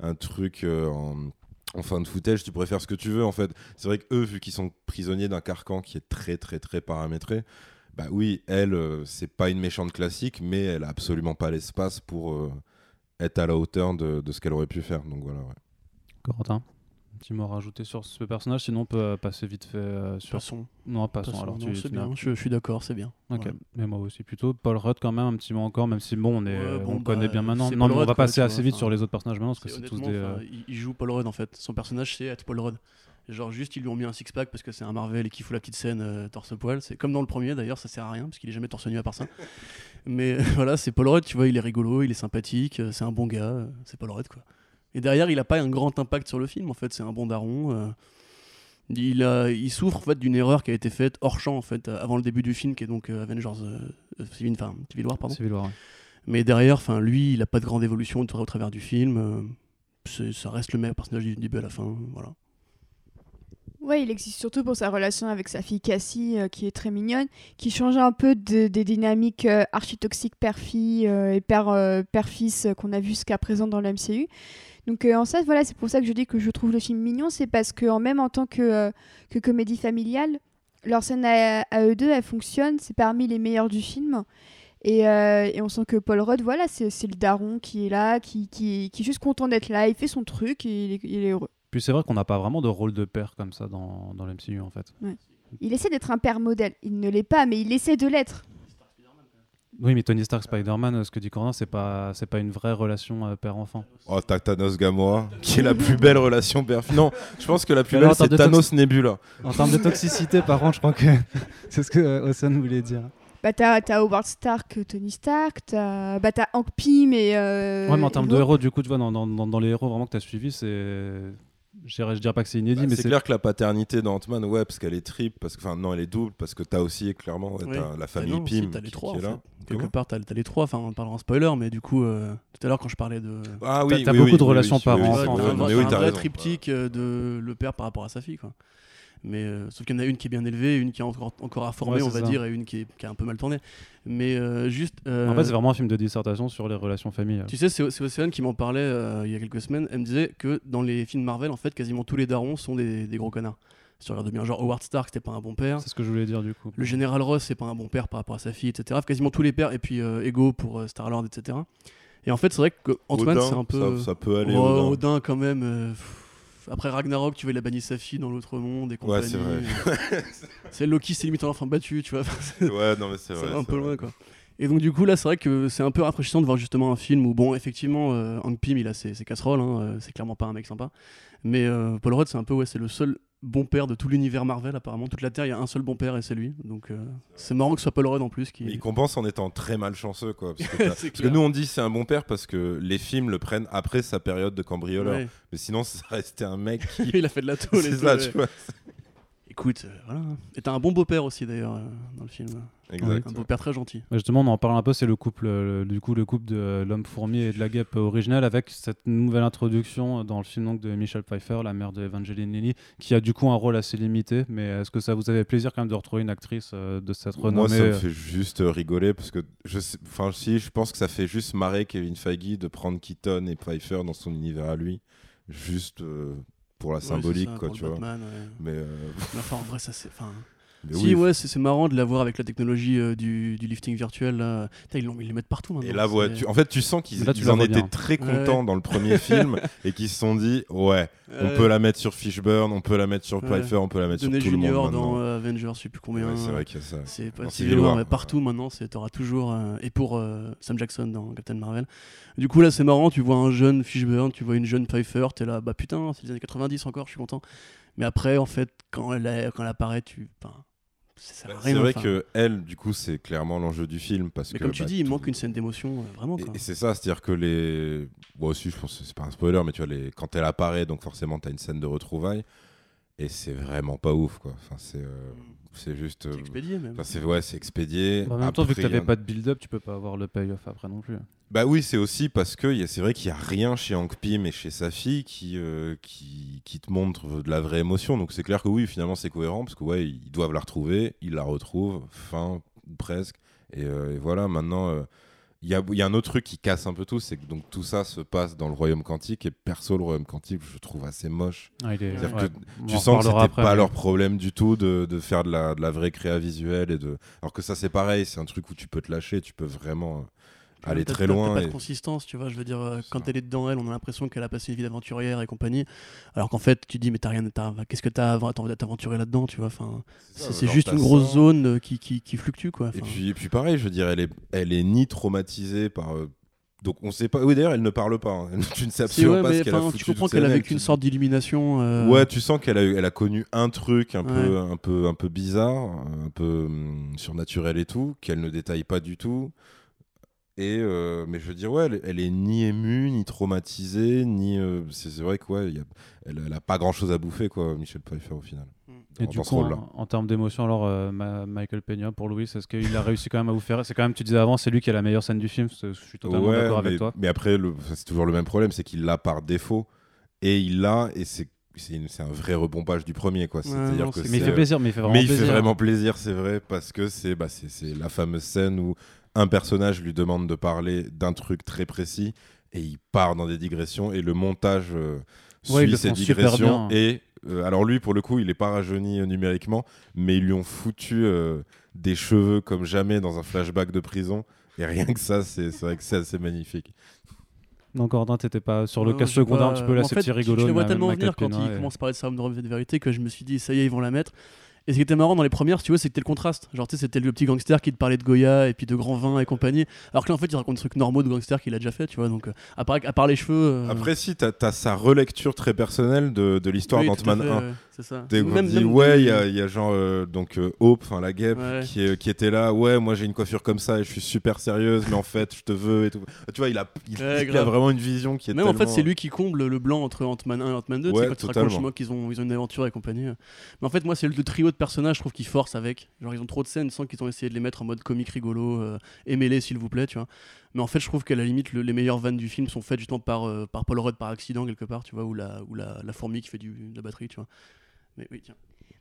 un, truc euh, en, en fin de footage, tu pourrais faire ce que tu veux en fait. C'est vrai qu'eux, vu qu'ils sont prisonniers d'un carcan qui est très très très paramétré, bah oui, elle, euh, c'est pas une méchante classique, mais elle a absolument pas l'espace pour euh, être à la hauteur de, de ce qu'elle aurait pu faire. Donc voilà, ouais. Corentin? Petit mot à rajouter sur ce personnage, sinon on peut euh, passer vite fait euh, sur. Passons. Non, passons. Passons. alors Non, tu, tu bien. Je, je suis d'accord, c'est bien. Ok, mais moi aussi plutôt. Paul Rudd quand même un petit mot encore, même si bon, on est, Ouais, bon, on connaît bah, bien maintenant. Non, Paul mais on Rudd, va passer assez vite sur les autres personnages maintenant parce que C'est tous des. euh, il, joue Paul Rudd en fait. Son personnage c'est être Paul Rudd. Genre juste ils lui ont mis un six pack parce que c'est un Marvel et qu'il faut la petite scène euh, torse poil. C'est comme dans le premier d'ailleurs, ça sert à rien parce qu'il est jamais torse nu à part ça. Mais voilà, c'est Paul Rudd, tu vois, il est rigolo, il est sympathique, euh, c'est un bon gars, euh, c'est Paul Rudd quoi. Et derrière, il a pas un grand impact sur le film en fait, c'est un bon daron. euh, il, a, il souffre en fait d'une erreur qui a été faite hors champ en fait avant le début du film qui est donc euh, Avengers euh, Civil, enfin, Civil War pardon. Civil War, ouais. Mais derrière, enfin, lui, il a pas de grande évolution au tra- au travers du film. ça reste le meilleur personnage du début à la fin. Voilà. Ouais, il existe surtout pour sa relation avec sa fille Cassie, euh, qui est très mignonne, qui change un peu de- des dynamiques euh, architoxiques père-fille euh, et père, père-fils euh, qu'on a vu jusqu'à présent dans le MCU. Donc en ça, voilà, c'est pour ça que je dis que je trouve le film mignon, c'est parce que en même en tant que, comédie familiale, leur scène à, eux deux, elle fonctionne, c'est parmi les meilleures du film. Et, on sent que Paul Rudd, voilà, c'est le daron qui est là, qui, est juste content d'être là, il fait son truc et il est heureux. Puis c'est vrai qu'on n'a pas vraiment de rôle de père comme ça dans, dans l'MCU en fait. Il essaie d'être un père modèle. Il ne l'est pas, mais il essaie de l'être. Oui, mais Tony Stark, Spider-Man, euh, ce que dit Corentin, c'est pas, c'est pas une vraie relation euh, père-enfant. Oh, t'as Thanos Gamora, qui est la plus belle relation père Non, je pense que la plus belle c'est Thanos Nebula. En termes de toxicité, par contre, je crois que c'est ce que euh, Ocean voulait dire. Bah, t'as, t'as Howard Stark, Tony Stark, t'as, bah, t'as Hank Pym et. Euh, ouais, mais en termes de héros, du coup, tu vois, dans, dans, dans, dans les héros vraiment que tu as suivis, c'est. Je dirais, je dirais pas que c'est inédit, Bah, mais c'est clair que la paternité dans Ant-Man, ouais, parce qu'elle est triple, parce que, enfin, non, elle est double, parce que t'as aussi, clairement, ouais, Oui. t'as la famille Ah non, si, Pym t'as les qui, trois, qui est en là. Quelque Comment part, t'as, t'as les trois. Enfin, on parlera en spoiler, mais du coup, euh, tout à l'heure, quand je parlais de. Ah T'as- oui, t'as oui, beaucoup oui, de relations oui, parents, oui, c'est t'as un, Non, vrai- mais oui, un t'as vrai raison. triptyque euh, de le père par rapport à sa fille, quoi. Mais euh, sauf qu'il y en a une qui est bien élevée, une qui est encore, encore à former, Ouais, on va ça. dire, et une qui, est, qui a un peu mal tourné. Mais euh, juste. euh, En fait, c'est vraiment un film de dissertation sur les relations familiales. Tu sais, c'est c'est Océane qui m'en parlait euh, il y a quelques semaines. Elle me disait que dans les films Marvel, en fait, quasiment tous les darons sont des, des gros connards. Si tu regardes bien, genre Howard Stark, c'était pas un bon père. C'est ce que je voulais dire, du coup. Le général Ross, c'est pas un bon père par rapport à sa fille, etc. Quasiment tous les pères, et puis euh, Ego pour euh, Star-Lord, etc. Et en fait, c'est vrai que Ant-Man, c'est un peu. Ça, ça peut aller. Oh, Odin. Odin, quand même. euh, pff, Après Ragnarok, tu vois, il a banni sa fille dans l'autre monde et compagnie. c'est vrai. c'est Loki, c'est limite un enfant battu, tu vois. Ouais, non, mais c'est C'est vrai. un peu vrai. loin quoi. Et donc du coup là c'est vrai que c'est un peu rafraîchissant de voir justement un film où bon effectivement euh, Hank Pym il a ses, ses casseroles, hein, euh, c'est clairement pas un mec sympa. Mais euh, Paul Rudd c'est un peu ouais c'est le seul bon père de tout l'univers Marvel apparemment. Toute la Terre il y a un seul bon père et c'est lui. Donc euh, c'est marrant que ce soit Paul Rudd en plus qui. Mais il compense en étant très malchanceux, quoi. Parce que, parce nous, on dit c'est un bon père parce que les films le prennent après sa période de cambrioleur. Ouais. Mais sinon, ça restait un mec qui. il a fait de la tôle. c'est ça, ouais. tu vois. Écoute euh, voilà. Et t'as un bon beau père aussi d'ailleurs euh, dans le film. Exact. Un beau père très gentil. Ouais, Justement, on en parle un peu, c'est le couple, euh, du coup, le couple de euh, l'homme fourmi et de la guêpe originale avec cette nouvelle introduction dans le film donc, de Michelle Pfeiffer, la mère de Evangeline Lilly, qui a du coup un rôle assez limité. Mais est-ce que ça vous avait plaisir quand même de retrouver une actrice euh, de cette renommée Moi, ça me fait juste rigoler parce que je sais, enfin, si, je pense que ça fait juste marrer Kevin Feige de prendre Keaton et Pfeiffer dans son univers à lui, juste euh, pour la Ouais, symbolique, ça, quoi, pour tu vois. Batman, ouais. Mais, euh, Mais enfin en vrai ça c'est. Enfin, mais si oui, ouais c'est c'est marrant de l'avoir avec la technologie euh, du, du lifting virtuel là. Ils, l'ont- ils le mettent partout maintenant. Et là, ouais, c'est- tu- en fait, tu sens qu'ils en étaient bien. très contents Ouais. dans le premier film et qu'ils se sont dit, ouais, on peut la mettre sur Fishburne, on peut la mettre sur Ouais. Pfeiffer, on peut la mettre Downey sur tout le Junior monde dans maintenant. euh, Avengers, je sais plus combien. Ouais, c'est vrai qu'il y a ça. C'est pas Dans ouais. partout maintenant, c'est t'auras toujours euh, et pour euh, Sam Jackson dans Captain Marvel. Du coup là, c'est marrant, tu vois un jeune Fishburne, tu vois une jeune Pfeiffer, t'es là, bah putain, c'est les années 90 encore, je suis content. Mais après, en fait, quand elle, quand elle apparaît, tu, enfin, Bah. C'est vrai enfin. que elle, du coup, c'est clairement l'enjeu du film parce Mais que comme tu bah, dis, il tout- manque une scène d'émotion, euh, vraiment. Et, Quoi. et c'est ça, c'est-à-dire que les. Moi aussi, je pense que c'est pas un spoiler, mais tu vois, les... quand elle apparaît, donc forcément, t'as une scène de retrouvailles. Et c'est vraiment pas ouf, quoi. Enfin, c'est, euh, c'est juste. euh, C'est expédié même. enfin, c'est, ouais, c'est expédié. En même temps, vu que t'avais pas de build-up, tu peux pas avoir le payoff après non plus. Bah oui, c'est aussi parce que c'est vrai qu'il y a rien chez Hank Pym et chez sa fille qui, euh, qui, qui te montre de la vraie émotion. Donc c'est clair que oui, finalement, c'est cohérent parce que ouais, ils doivent la retrouver, ils la retrouvent, fin, ou presque. Et, euh, et voilà, maintenant. euh, il y, a, il y a un autre truc qui casse un peu tout, c'est que donc tout ça se passe dans le royaume quantique et perso le royaume quantique je trouve assez moche. Ah, il est- C'est-à-dire ouais, que tu en sens que c'était pas mais- leur problème du tout de, de faire de la, de la vraie créa visuelle et de alors que ça c'est pareil, c'est un truc où tu peux te lâcher, tu peux vraiment aller T'as- très loin. Pas et- de consistance, tu vois. Je veux dire, euh, quand ça. elle est dedans, elle, on a l'impression qu'elle a passé une vie d'aventurière et compagnie. Alors qu'en fait, tu dis, mais t'as rien, qu'est-ce que t'as à t'as t'aventurer là-dedans, tu vois. Enfin, c'est juste une grosse ça. zone euh, qui, qui, qui fluctue, quoi. Et puis, et puis pareil, je veux dire, elle est, elle est ni traumatisée par. euh, donc on sait pas. Oui, d'ailleurs, elle ne parle pas. hein. tu ne sais absolument ouais, pas ce qu'elle a foutu tu comprends qu'elle a vécu une te sorte d'illumination. euh, Ouais, tu sens qu'elle a, elle a connu un truc un peu, un peu, un peu bizarre, un peu hum, surnaturel et tout, qu'elle ne détaille pas du tout. Et euh, mais je veux dire, ouais, elle, elle est ni émue, ni traumatisée, ni. euh, c'est c'est vrai que ouais, y a- elle, elle a pas grand chose à bouffer, quoi, Michel Pfeiffer au final. Et Dans du coup, en, en termes d'émotion, alors euh, Ma- Michael Peña pour Louis, est-ce qu'il a réussi quand même à vous faire C'est quand même, tu disais avant, c'est lui qui a la meilleure scène du film. Je suis totalement Ouais, d'accord avec toi. mais après, c'est toujours le même problème, c'est qu'il l'a par défaut. Et il l'a, et c'est un vrai rebombage du premier, quoi. Ouais, C'est-à-dire non, que Mais il fait plaisir, mais il fait vraiment mais il plaisir. fait vraiment plaisir, c'est vrai, parce que c'est bah, c'est- c'est la fameuse scène où un personnage lui demande de parler d'un truc très précis et il part dans des digressions et le montage euh, Ouais, suit ces digressions et euh, alors lui pour le coup il est pas rajeuni euh, numériquement mais ils lui ont foutu euh, des cheveux comme jamais dans un flashback de prison et rien que ça c'est c'est vrai que c'est assez magnifique. Donc, Ordin, t'étais pas sur le non, cas secondaire pas- un petit peu là, c'est petit je- rigolo. Je vois tellement venir quand et- commencent à parler de sa de vérité que je me suis dit, ça y est, ils vont la mettre. Et ce qui était marrant dans les premières, si tu vois, c'était le contraste. Genre, tu sais, c'était le petit gangster qui te parlait de Goya et puis de grand vin et compagnie. Alors que là, en fait, il raconte des trucs normaux de gangster qu'il a déjà fait, tu vois. Donc, euh, à, part, à part les cheveux. euh, Après si t'as as sa relecture très personnelle de, de l'histoire oui, d'Ant-Man fait, 1. Ouais, C'est ça. T'es- dit, ouais, il y, a- il y a genre euh, donc euh, Hope, enfin la guêpe, Ouais. qui, est- qui était là. Ouais, moi j'ai une coiffure comme ça et je suis super sérieuse, mais en fait je te veux et tout. Tu vois, il a, il, Ouais, il a vraiment une vision qui est Même en fait, tellement- c'est lui qui comble le blanc entre Ant-Man 1 et Ant-Man 2. tu sais, Ouais, quand qu'ils ont, ils ont une aventure et compagnie. Mais en fait, moi, c'est le trio de personnages, je trouve, qui force avec. Genre, ils ont trop de scènes sans qu'ils ont essayé de les mettre en mode comique rigolo, euh, aimez-les s'il vous plaît, tu vois. Mais en fait, je trouve qu'à la limite, le- les meilleures vannes du film sont faites justement par, euh, par Paul Rudd par accident, quelque part, tu vois, ou la, ou la, la fourmi qui fait du, de la batterie, tu vois. Mais oui, tiens.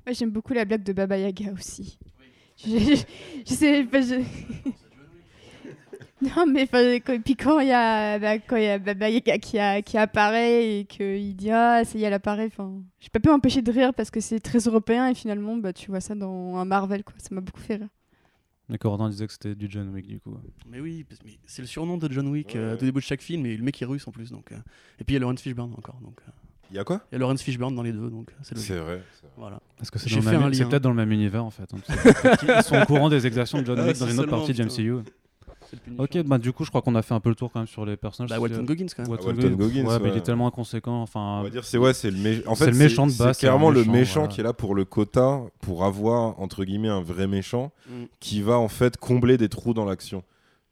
Moi, j'aime beaucoup la blague de Baba Yaga aussi. Je, je- je sais pas. je- non, mais quand, puis quand il y a, bah, quand il y a Baba Yaga qui, a- qui apparaît et qu'il dit Ah, ça y est, elle apparaît. Enfin, j'ai pas pu m'empêcher de rire parce que c'est très européen et finalement, bah, tu vois ça dans un Marvel, quoi. Ça m'a beaucoup fait rire. Mais Corentin disait que c'était du John Wick du coup. Mais oui, c'est le surnom de John Wick euh, Ouais. au début de chaque film, et le mec est russe en plus. Donc, euh. Et puis il y a Lawrence Fishburne encore. Donc, euh. Il y a quoi Il y a Lawrence Fishburne dans les deux, donc euh, c'est. C'est vrai. c'est vrai. Voilà. Est-ce que c'est peut-être dans le même univers en fait. hein. Qu'ils sont au courant des exactions de John Ah, Wick dans une autre partie du putain. MCU. Ok, nichant. bah du coup, je crois qu'on a fait un peu le tour quand même sur les personnages. Bah, C'est- Walton Goggins quand même. Walton Walton Goggins. Goggins, Ouais, bah, il est tellement inconséquent. On Enfin, va dire c'est ouais, c'est le méchant. En fait, le méchant de base, c'est clairement le méchant, qui est là pour le quota, pour avoir entre guillemets un vrai méchant Mm. qui va en fait combler des trous dans l'action.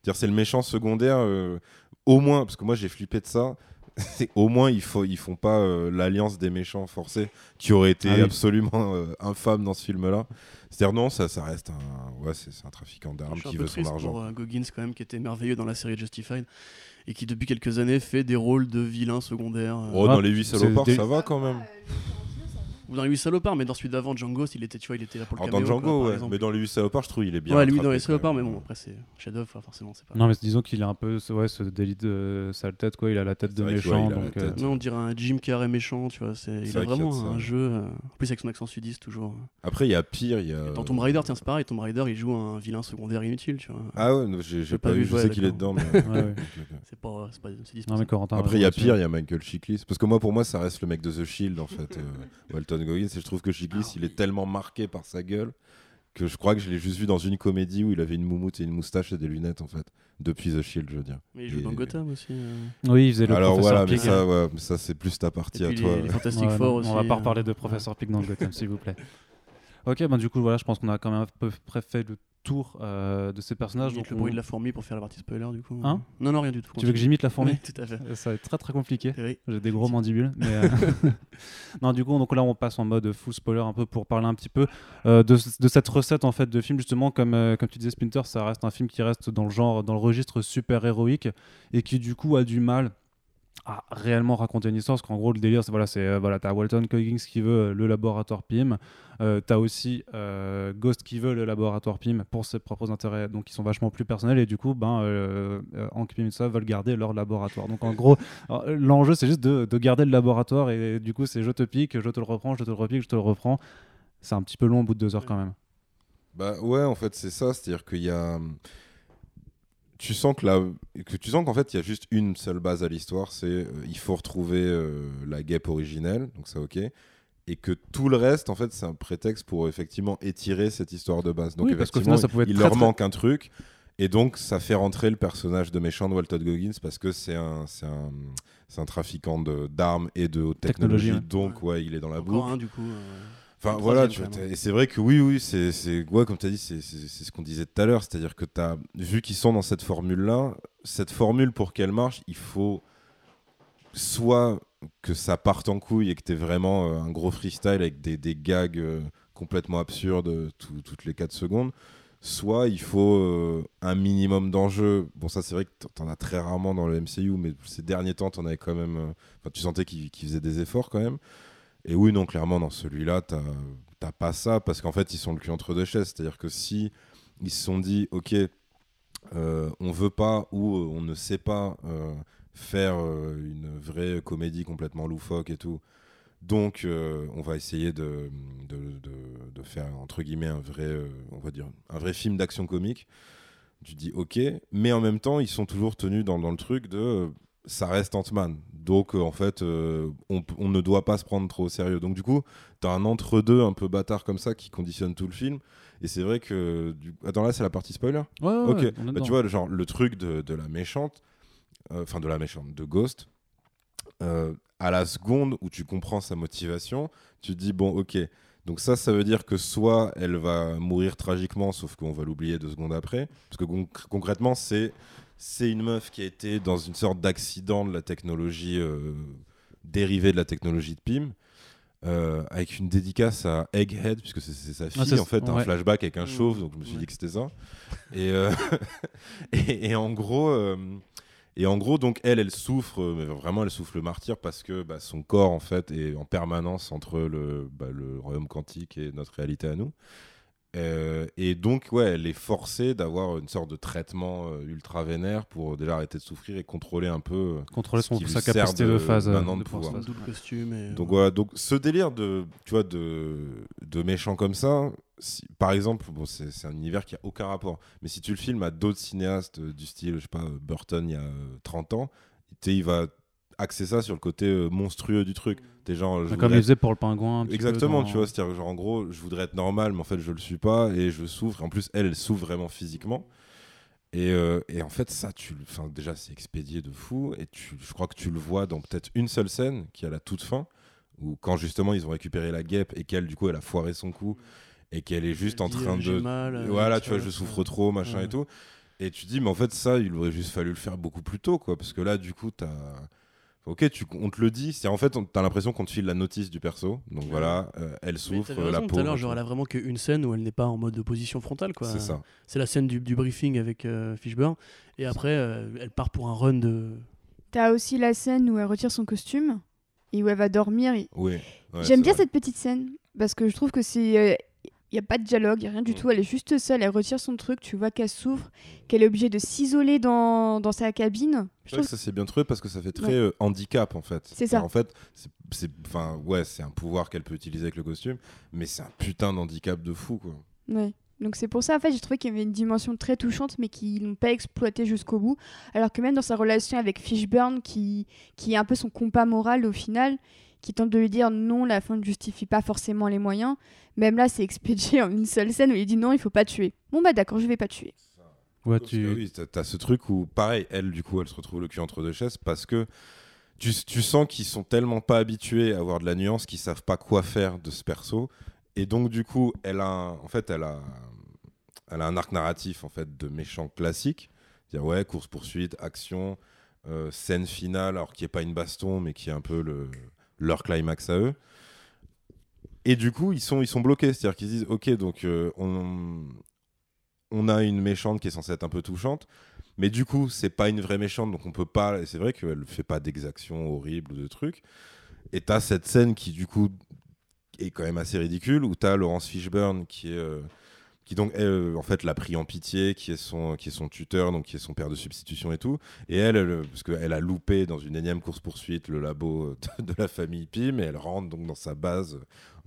Dire c'est le méchant secondaire. euh, au moins, parce que moi j'ai flippé de ça. au moins ils, faut, ils font pas euh, l'alliance des méchants forcés qui aurait été Ah oui. absolument euh, infâme dans ce film-là. C'est-à-dire non, ça, ça reste un, ouais, c'est c'est un trafiquant d'armes qui veut son argent. pour euh, Goggins quand même, qui était merveilleux dans la série Justified et qui depuis quelques années fait des rôles de vilain secondaire. euh, Oh, Ah, dans les huit c'est salopards, des- ça va quand même. Ou dans les 8 salopards, mais dans celui d'avant, Django, il était, tu vois, il était là pour le Alors, dans caméo, Django, quoi, ouais. exemple. mais dans les huit salopards, je trouve il est bien. ouais, lui dans les salopards, mais bon, après c'est chef-d'œuvre, forcément, c'est pas. non, mais disons qu'il a un peu ce, ouais, ce délit de sale tête, quoi. Il a la tête de vrai méchant. euh. Non, on dirait un Jim Carrey méchant, tu vois. C'est, il a vrai vraiment un jeu. euh, En plus, avec son accent sudiste, toujours. Après, il y a pire, il y a. Dans Tomb Raider, tiens, c'est pareil. Tomb Raider, il joue un vilain secondaire inutile, tu vois. Ah ouais, j'ai pas vu, je sais qu'il est dedans. mais- ouais. C'est pas, c'est pas, c'est Non, mais dispensable. Corentin. Après, il y a pire, il y a Michael Chiklis. Parce que moi, pour moi, ça reste le mec de The Shield, en fait, euh, Goggins. Et je trouve que Chiklis, il est tellement marqué par sa gueule que je crois que je l'ai juste vu dans une comédie où il avait une moumoute et une moustache et des lunettes, en fait. Depuis The Shield, je veux dire. Mais il joue Et- dans Gotham aussi. euh. Oui, il faisait le Alors professeur voilà, mais Pig. ça, ouais, ça c'est plus ta Et partie à toi. les, les Fantastic Ouais, Four non, aussi. On va pas euh, reparler de professeur Pig dans Gotham, s'il vous plaît. Ok, bah du coup, voilà, je pense qu'on a quand même à peu près fait le tour euh, de ces personnages. Donc le on- bruit de la fourmi pour faire la partie spoiler, du coup. Hein Non, non, rien du tout. Tu veux que j'imite la fourmi Oui, tout à fait. Ça va être très très compliqué. Oui. J'ai des gros mandibules. Mais euh, non, du coup, donc là, on passe en mode full spoiler un peu pour parler un petit peu euh, de, de cette recette en fait de film. Justement, comme, comme tu disais, Splinter, ça reste un film qui reste dans le genre, dans le registre super héroïque et qui du coup a du mal à réellement raconter une histoire parce qu'en gros le délire c'est voilà c'est euh, voilà t'as Walton Goggins qui veut euh, le laboratoire PIM euh, t'as aussi euh, Ghost qui veut le laboratoire PIM pour ses propres intérêts donc ils sont vachement plus personnels et du coup ben Hank Pym et ça veulent garder leur laboratoire donc en gros l'enjeu c'est juste de, de garder le laboratoire et du coup c'est je te pique je te le reprends je te le repique je te le reprends c'est un petit peu long au bout de deux heures quand même Bah ouais, en fait, c'est ça. C'est-à-dire qu'il y a. tu sens que là, que tu sens qu'en fait il y a juste une seule base à l'histoire, c'est euh, il faut retrouver euh, la guêpe originelle, donc ça ok, et que tout le reste en fait c'est un prétexte pour effectivement étirer cette histoire de base. Donc Oui, parce effectivement, final, ça pouvait être il très, leur très- manque un truc. Et donc, ça fait rentrer le personnage de méchant de Walton Goggins parce que c'est un, c'est un, c'est un trafiquant de- d'armes et de haute technologie. Technologie, Donc, ouais, il est dans la Encore boucle. un, du coup. euh, Enfin voilà, tu vois, et c'est vrai que oui, oui, c'est, c'est ouais, comme tu as dit, c'est, c'est, c'est ce qu'on disait tout à l'heure, c'est-à-dire que as vu qu'ils sont dans cette formule-là, cette formule pour qu'elle marche, il faut soit que ça parte en couille et que tu aies vraiment euh, un gros freestyle avec des, des gags euh, complètement absurdes euh, tout- toutes les 4 secondes, soit il faut euh, un minimum d'enjeu. Bon, ça c'est vrai que t'en as très rarement dans le MCU, mais ces derniers temps, t'en avais quand même. tu sentais qu'ils qu'ils faisaient des efforts quand même. Et oui, non, clairement, dans celui-là, t'as pas ça parce qu'en fait, ils sont le cul entre deux chaises. C'est-à-dire que si ils se sont dit, ok, euh, on veut pas ou euh, on ne sait pas euh, faire euh, une vraie comédie complètement loufoque et tout, donc on va essayer de, de, de- de faire entre guillemets un vrai, on va dire, un vrai film d'action comique. Tu dis ok, mais en même temps, ils sont toujours tenus dans, dans le truc de ça reste Ant-Man. Donc, euh, en fait, euh, on, ne doit pas se prendre trop au sérieux. Donc, du coup, tu as un entre-deux un peu bâtard comme ça qui conditionne tout le film. Et c'est vrai que. Du... Attends, là, c'est la partie spoiler? Ouais, ouais, Ok, ouais, bah, tu vois, le genre, le truc de, de la méchante, euh, enfin, de la méchante, de Ghost, euh, à la seconde où tu comprends sa motivation, tu te dis, bon, ok. Donc ça, ça veut dire que soit elle va mourir tragiquement, sauf qu'on va l'oublier deux secondes après, parce que conc- concrètement, c'est c'est une meuf qui a été dans une sorte d'accident de la technologie euh, dérivée de la technologie de Pym. euh, avec une dédicace à Egghead, puisque c'est sa fille, Ah, c'est- en fait, un flashback avec un Mmh. chauve, donc je me suis Ouais. dit que c'était ça. Et, euh, et, et en gros, euh, et en gros, donc elle, elle souffre, mais vraiment, elle souffre le martyr parce que bah, son corps, en fait, est en permanence entre le, bah, le royaume quantique et notre réalité à nous. Euh, et donc, ouais, elle est forcée d'avoir une sorte de traitement euh, ultra vénère pour déjà arrêter de souffrir et contrôler un peu. euh, Contrôler son, sa capacité de- de, phase. euh, maintenant de pouvoir phase. double costume. Et, Donc euh, voilà, donc ce délire de, tu vois, de, de méchants comme ça, si- par exemple, bon, c'est un univers qui a aucun rapport, mais si tu le filmes à d'autres cinéastes euh, du style, je sais pas, euh, Burton il y a euh, 30 ans, tu sais, il va axer ça sur le côté euh, monstrueux du truc. T'es genre, je Comme voudrais il faisait pour le pingouin. un petit peu Exactement, dans- tu vois, c'est-à-dire genre en gros, je voudrais être normal, mais en fait je le suis pas et je souffre. En plus, elle, elle souffre vraiment physiquement. Et, euh, et en fait, ça, tu, le- enfin déjà, c'est expédié de fou. Et tu, je crois que tu le vois dans peut-être une seule scène qui est à la toute fin, où quand justement ils ont récupéré la guêpe et qu'elle, du coup, elle a foiré son coup et qu'elle est juste elle en dit, train euh, de, mal, voilà, tu vois, je souffre trop, machin Ouais. et tout. Et tu dis, mais en fait, ça, il aurait juste fallu le faire beaucoup plus tôt, quoi, parce que là, du coup, t'as Ok, tu, on te le dit, c'est en fait, t'as l'impression qu'on te file la notice du perso. Donc voilà, euh, elle Mais souffre, t'avais la raison, tout à l'heure, genre, elle a vraiment qu'une scène où elle n'est pas en mode de position frontale. quoi. C'est ça. C'est la scène du, du briefing avec euh, Fishburne. Et après, euh, elle part pour un run de. T'as aussi la scène où elle retire son costume et où elle va dormir. et- Oui. ouais, J'aime bien vrai. cette petite scène parce que je trouve que c'est. Il n'y a pas de dialogue, y a rien du Mm. tout. Elle est juste seule, elle retire son truc, tu vois qu'elle souffre, qu'elle est obligée de s'isoler dans, dans sa cabine. Je trouve que ça c'est bien trouvé parce que ça fait très Ouais. euh, handicap en fait. C'est ça. En fait, c'est- c'est, enfin ouais, c'est un pouvoir qu'elle peut utiliser avec le costume, mais c'est un putain d'handicap de fou quoi. Ouais. Donc c'est pour ça, en fait, j'ai trouvé qu'il y avait une dimension très touchante, mais qu'ils n'ont pas exploité jusqu'au bout. Alors que même dans sa relation avec Fishburne, qui, qui est un peu son compas moral au final, qui tente de lui dire non, la fin ne justifie pas forcément les moyens, même là, c'est expédié en une seule scène où il dit non, il faut pas tuer. Bon bah d'accord, je vais pas tuer. Ouais, tu... oui, t'as, t'as ce truc où pareil, elle du coup, elle se retrouve le cul entre deux chaises parce que tu, tu sens qu'ils sont tellement pas habitués à avoir de la nuance qu'ils savent pas quoi faire de ce perso et donc du coup, elle a, un- en fait, elle a, elle a un arc narratif en fait de méchant classique, dire ouais, course poursuite, action, euh, scène finale, alors qui est pas une baston, mais qui est un peu le, leur climax à eux. Et du coup, ils sont, ils sont bloqués, c'est-à-dire qu'ils disent ok, donc euh, on, on a une méchante qui est censée être un peu touchante, mais du coup, c'est pas une vraie méchante, donc on peut pas. C'est vrai qu'elle fait pas d'exactions horribles ou de trucs. Et t'as cette scène qui, du coup, est quand même assez ridicule, où t'as Laurence Fishburne qui est. euh, qui donc elle, euh, en fait l'a pris en pitié, qui est son qui est son tuteur, donc qui est son père de substitution et tout. Et elle, elle, parce qu'elle a loupé dans une énième course poursuite le labo euh, de, de la famille Pym, et elle rentre donc dans sa base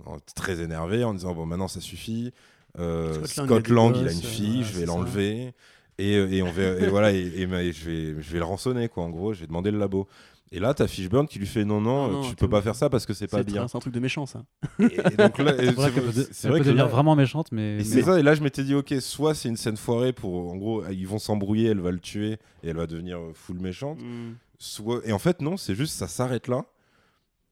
euh, très énervée en disant bon maintenant ça suffit. Euh, Scott Lang il a une euh, fille, je vais l'enlever. Et, euh, et on va, et voilà, et, et je, vais, je vais le rançonner, quoi. En gros, je vais demander le labo. Et là, t'as Fishburne qui lui fait non, non, Non, non, tu t'es peux pas faire ça parce que c'est pas C'est bien. c'est un truc de méchant, ça. Et, et donc là, et C'est vrai qu'elle peut, de- c'est elle vrai peut que devenir là- vraiment méchante, mais, c'est ça, et là je m'étais dit, ok, soit c'est une scène foirée pour, en gros, ils vont s'embrouiller, elle va le tuer et elle va devenir full méchante. Mm. Soit... Et en fait, non, c'est juste, ça s'arrête là.